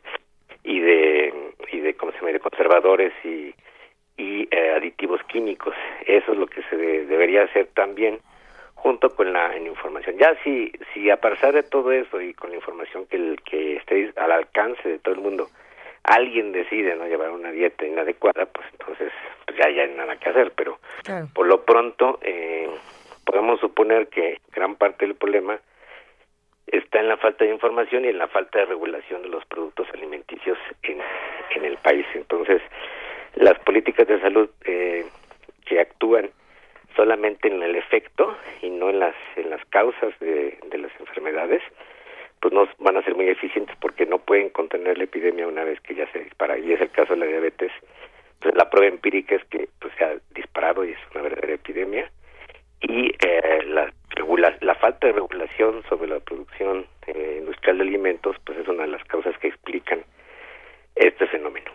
y de y de cómo se llama de conservadores y eh, aditivos químicos. Eso es lo que se de, debería hacer también junto con la información. Ya si, si a pesar de todo eso y con la información que, el, que esté al alcance de todo el mundo, alguien decide no llevar una dieta inadecuada, pues entonces pues ya, ya hay nada que hacer, pero Claro. por lo pronto eh, podemos suponer que gran parte del problema está en la falta de información y en la falta de regulación de los productos alimenticios en, en el país. Entonces, las políticas de salud eh, que actúan solamente en el efecto y no en las en las causas de, las enfermedades, pues no van a ser muy eficientes porque no pueden contener la epidemia una vez que ya se dispara. Y es el caso de la diabetes. Pues la prueba empírica es que pues, se ha disparado y es una verdadera epidemia. Y eh, la, la falta de regulación sobre la producción eh, industrial de alimentos pues es una de las causas que explican este fenómeno.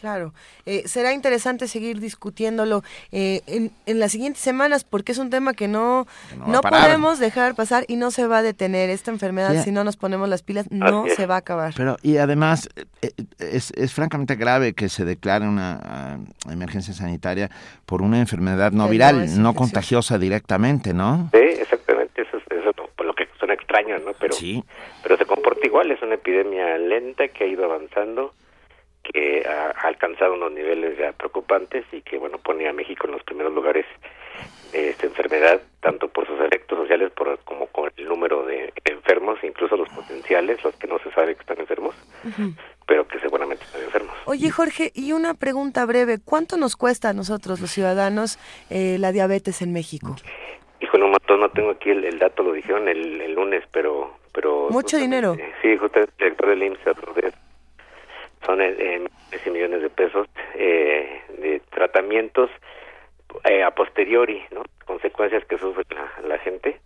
Claro, Eh, será interesante seguir discutiéndolo eh, en, en las siguientes semanas porque es un tema que no, no podemos dejar pasar y no se va a detener. Esta enfermedad, Sí. si no nos ponemos las pilas, no se va a acabar. Pero, y además, eh, eh, es, es francamente grave que se declare una ah, emergencia sanitaria por una enfermedad no viral, no contagiosa directamente, ¿no? Sí, exactamente, eso es eso por lo que suena extraño, ¿no? Pero, pero se comporta igual, es una epidemia lenta que ha ido avanzando, que ha, ha alcanzado unos niveles ya preocupantes y que, bueno, pone a México en los primeros lugares de esta enfermedad, tanto por sus efectos sociales por, como con el número de enfermos, incluso los potenciales, los que no se sabe que están enfermos, pero que seguramente están enfermos. Oye, Jorge, y una pregunta breve. ¿Cuánto nos cuesta a nosotros, los ciudadanos, eh, la diabetes en México? Híjole, un montón, no tengo aquí el, el dato, lo dijeron el, el lunes, pero... pero Mucho dinero. Sí, justo el director del IMSS. Son eh, eh, miles y millones de pesos eh, de tratamientos eh, a posteriori, ¿no? Consecuencias que sufre la, la gente.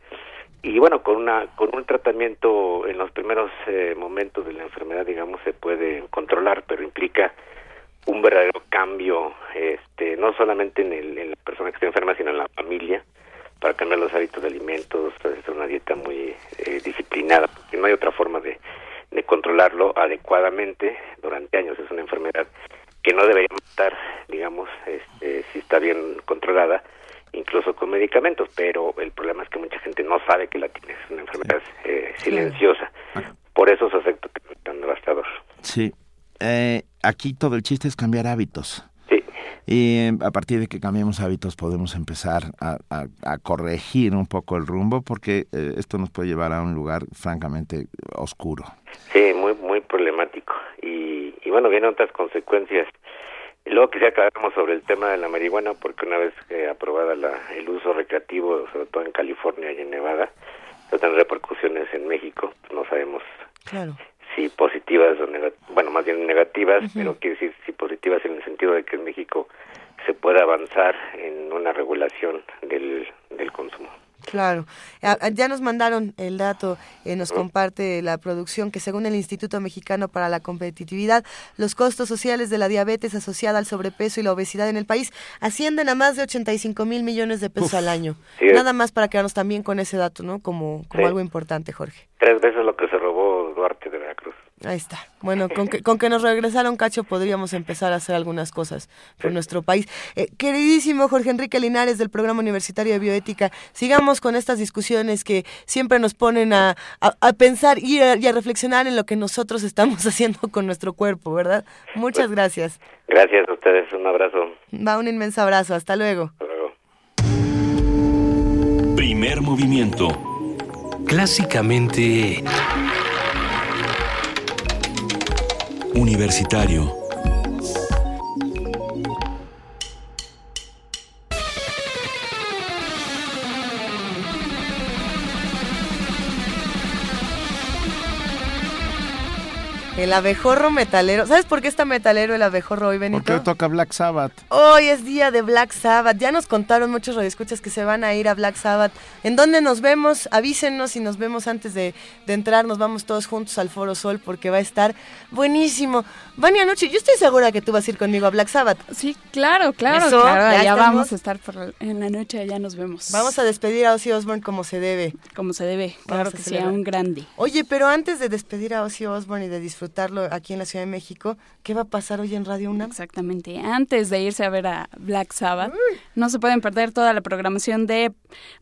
Y bueno, con una con un tratamiento en los primeros eh, momentos de la enfermedad, digamos, se puede controlar, pero implica un verdadero cambio, este, no solamente en, el, en la persona que está enferma, sino en la familia, para cambiar los hábitos de alimentos, hacer una dieta muy eh, disciplinada, porque no hay otra forma de, de controlarlo adecuadamente durante años. Es una enfermedad que no debería matar, digamos, este, si está bien controlada, incluso con medicamentos, pero el problema es que mucha gente no sabe que la tiene, es una enfermedad eh, silenciosa. Por eso su efecto es tan devastador. Sí. Eh, aquí todo el chiste es cambiar hábitos. Y eh, a partir de que cambiemos hábitos podemos empezar a, a- a corregir un poco el rumbo porque eh, esto nos puede llevar a un lugar francamente oscuro. Sí, muy muy problemático. Y, y bueno, vienen otras consecuencias. Y luego quisiera que habláramos sobre el tema de la marihuana, porque una vez eh, aprobada la, el uso recreativo, sobre todo en California y en Nevada, va a tener repercusiones en México. No sabemos Claro. Si positivas o negativas, bueno, más bien negativas, pero quiere decir si positivas en el sentido de que en México se pueda avanzar en una regulación del, del consumo. Claro. A- a- Ya nos mandaron el dato, eh, nos comparte la producción que según el Instituto Mexicano para la Competitividad, los costos sociales de la diabetes asociada al sobrepeso y la obesidad en el país ascienden a más de 85 mil millones de pesos Uf. al año. Sí, Nada más para quedarnos también con ese dato, ¿no? Como, como Sí. algo importante, Jorge. Tres veces lo que se robó Duarte de Veracruz. Ahí está. Bueno, con que, con que nos regresara un cacho podríamos empezar a hacer algunas cosas por nuestro país. Eh, queridísimo Jorge Enrique Linares del Programa Universitario de Bioética, sigamos con estas discusiones que siempre nos ponen a, a- a pensar y a, y a reflexionar en lo que nosotros estamos haciendo con nuestro cuerpo, ¿verdad? Muchas gracias. Gracias a ustedes, un abrazo. Va un inmenso abrazo. Hasta luego. Primer movimiento. Clásicamente... Universitario. El abejorro metalero. ¿Sabes por qué está metalero el abejorro hoy, Benito? ¿Por qué toca Black Sabbath? Hoy es día de Black Sabbath. Ya nos contaron muchos radioescuchas que se van a ir a Black Sabbath. ¿En dónde nos vemos? Avísenos y nos vemos antes de, de entrar. Nos vamos todos juntos al Foro Sol porque va a estar buenísimo. Vania Noche, yo estoy segura que tú vas a ir conmigo a Black Sabbath. Sí, claro, claro, Eso, claro. ya vamos a estar por la- en la noche, allá nos vemos. Vamos a despedir a Ozzy Osbourne como se debe. Como se debe, claro Vamos que sí, a un grande. Oye, pero antes de despedir a Ozzy Osbourne y de disfrutar disfrutarlo aquí en la Ciudad de México. ¿Qué va a pasar hoy en Radio UNAM? Exactamente. Antes de irse a ver a Black Sabbath, no se pueden perder toda la programación de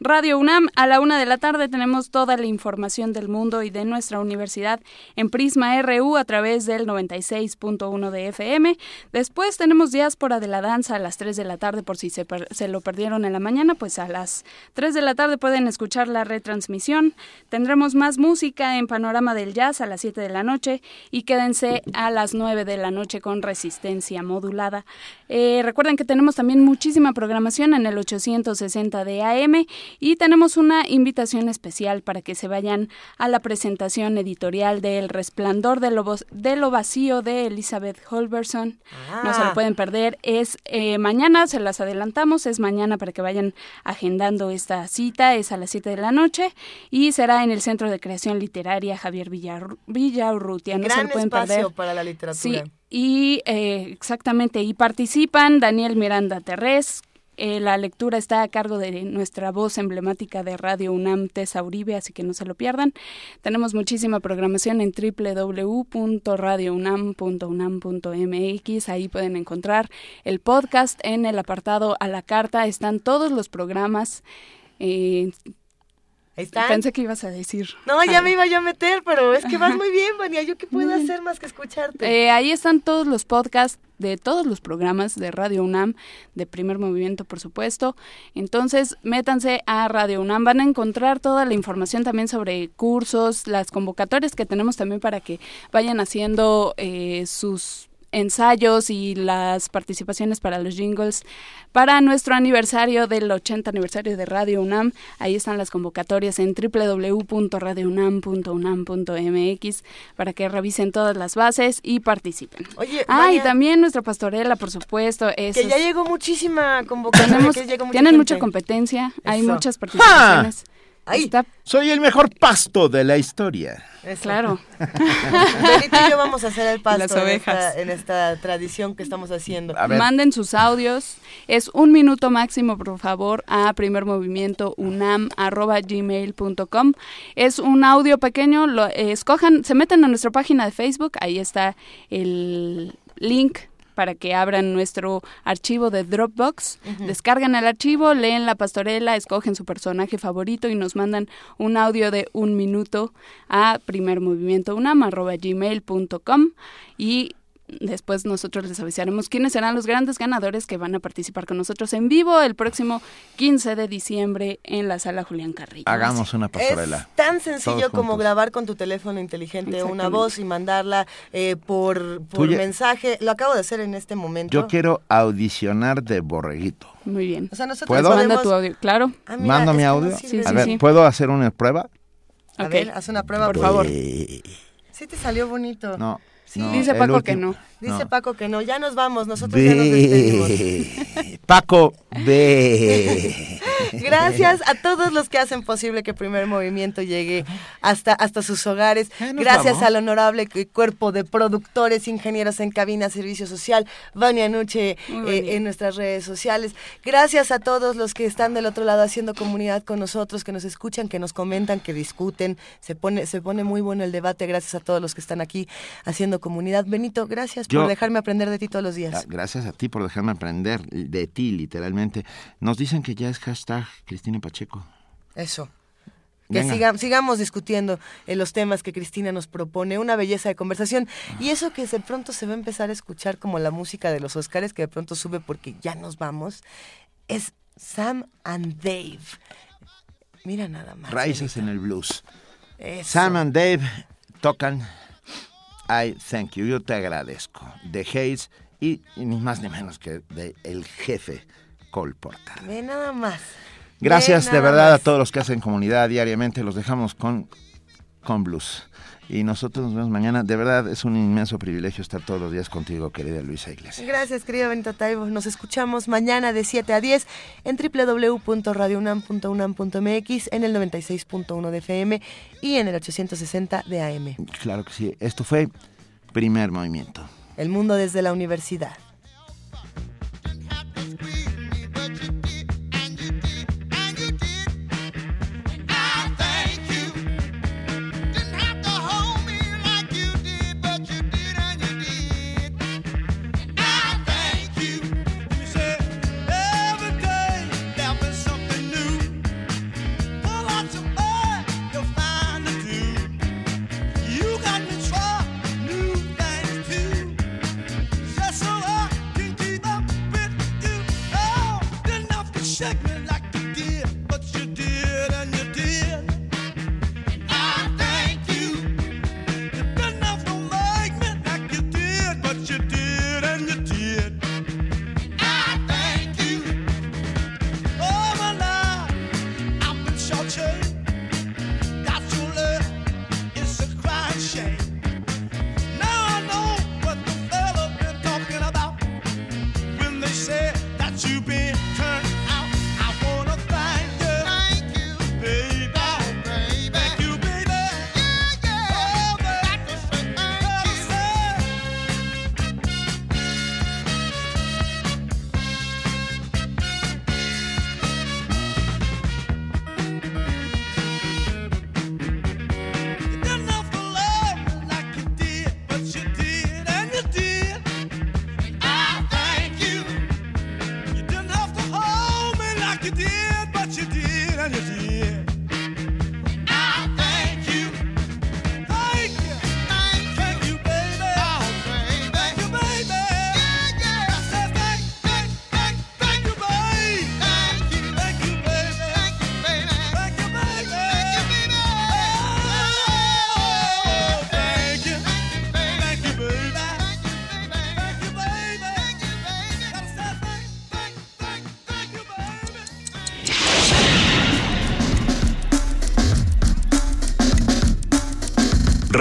Radio UNAM. A la una de la tarde tenemos toda la información del mundo y de nuestra universidad en Prisma RU a través del 96.1 de FM. Después tenemos Diáspora de la Danza a las 3 de la tarde, por si se, per- se lo perdieron en la mañana, pues a las 3 de la tarde pueden escuchar la retransmisión. Tendremos más música en Panorama del Jazz a las 7 de la noche y quédense a las 9 de la noche con resistencia modulada. Eh, recuerden que tenemos también muchísima programación en el 860 de AM y tenemos una invitación especial para que se vayan a la presentación editorial de El Resplandor de lo, de lo Vacío de Elizabeth Holberson. No se Ah. lo pueden perder. Es eh, mañana, se las adelantamos, es mañana para que vayan agendando esta cita, es a las 7 de la noche y será en el Centro de Creación Literaria Javier Villar, Villaurrutia. Se Gran lo pueden espacio perder. para la literatura. Sí, y eh, exactamente, y participan Daniel Miranda Terrés. eh, la lectura está a cargo de nuestra voz emblemática de Radio UNAM, Tessa Uribe, así que no se lo pierdan. Tenemos muchísima programación en www.radiounam.unam.mx. Ahí pueden encontrar el podcast en el apartado a la carta. Están todos los programas. Eh, ¿Están? Pensé que ibas a decir. No, ya me iba yo a meter, pero es que vas muy bien, Vania. ¿Yo qué puedo hacer más que escucharte? Eh, ahí están todos los podcasts de todos los programas de Radio UNAM, de Primer Movimiento, por supuesto. Entonces, métanse a Radio UNAM. Van a encontrar toda la información también sobre cursos, las convocatorias que tenemos también para que vayan haciendo eh, sus ensayos y las participaciones para los jingles para nuestro aniversario del 80 aniversario de Radio UNAM. Ahí están las convocatorias en www.radiounam.unam.mx para que revisen todas las bases y participen. Oye, ah, y también nuestra pastorela, por supuesto. que esos- ya llegó muchísima convocatoria. tenemos, que llegó mucha tienen gente. mucha competencia, hay muchas participaciones. Está- Soy el mejor pasto de la historia. Eso. Claro. Benito y yo vamos a hacer el pasto Las en ovejas. esta, en esta tradición que estamos haciendo. Manden sus audios. Es un minuto máximo, por favor, a primermovimientounam.gmail.com. Es un audio pequeño. Lo, eh, escojan, se meten a nuestra página de Facebook. Ahí está el link para que abran nuestro archivo de Dropbox. Descargan el archivo, leen la pastorela, escogen su personaje favorito y nos mandan un audio de un minuto a primermovimientounam.gmail.com y después nosotros les avisaremos quiénes serán los grandes ganadores que van a participar con nosotros en vivo el próximo 15 de diciembre en la sala Julián Carrillo. Hagamos una pastorela. Es tan sencillo como grabar con tu teléfono inteligente una voz y mandarla eh, por, por mensaje. Lo acabo de hacer en este momento. Yo quiero audicionar de borreguito. Muy bien. O sea, nosotros ¿Puedo? Manda podemos... tu audio, claro. Ah, mira, Mando mi audio. sirve. a ver, ¿puedo hacer una prueba? A Ok. ver, haz una prueba. Por favor. Eh, Sí te salió bonito. No. Sí. no, Dice Paco que no. Dice no. Paco que no. Ya nos vamos. Nosotros ya nos despedimos. Paco, ve. Gracias a todos los que hacen posible que Primer Movimiento llegue hasta, hasta sus hogares. Gracias vamos. al honorable cu- cuerpo de productores, ingenieros en cabina, servicio social, Vania Nuche eh, en nuestras redes sociales. Gracias a todos los que están del otro lado haciendo comunidad con nosotros, que nos escuchan, que nos comentan, que discuten. Se pone, se pone muy bueno el debate. Gracias a todos los que están aquí haciendo comunidad. Benito, gracias Yo- por dejarme aprender de ti todos los días. Ah, Gracias a ti por dejarme aprender de ti, literalmente. Nos dicen que ya es hashtag Cristina Pacheco. Eso. Que siga- sigamos discutiendo eh, los temas que Cristina nos propone, una belleza de conversación. Y eso que de pronto se va a empezar a escuchar como la música de los Oscars, que de pronto sube porque ya nos vamos, es Sam and Dave. Mira nada más. Raíces en el blues. Eso. Sam and Dave tocan I Thank You, yo te agradezco, de Hayes y, y ni más ni menos que de el jefe Cole Porter. Ve nada más. Gracias Ve de verdad a todos los que hacen comunidad diariamente, los dejamos con, con blues. Y nosotros nos vemos mañana. De verdad es un inmenso privilegio estar todos los días contigo, querida Luisa Iglesias. Gracias, querido Benito Taibo. Nos escuchamos mañana de 7 a 10 en www.radiounam.unam.mx, en el 96.1 de FM y en el 860 de AM. Claro que sí. Esto fue Primer Movimiento. El mundo desde la universidad.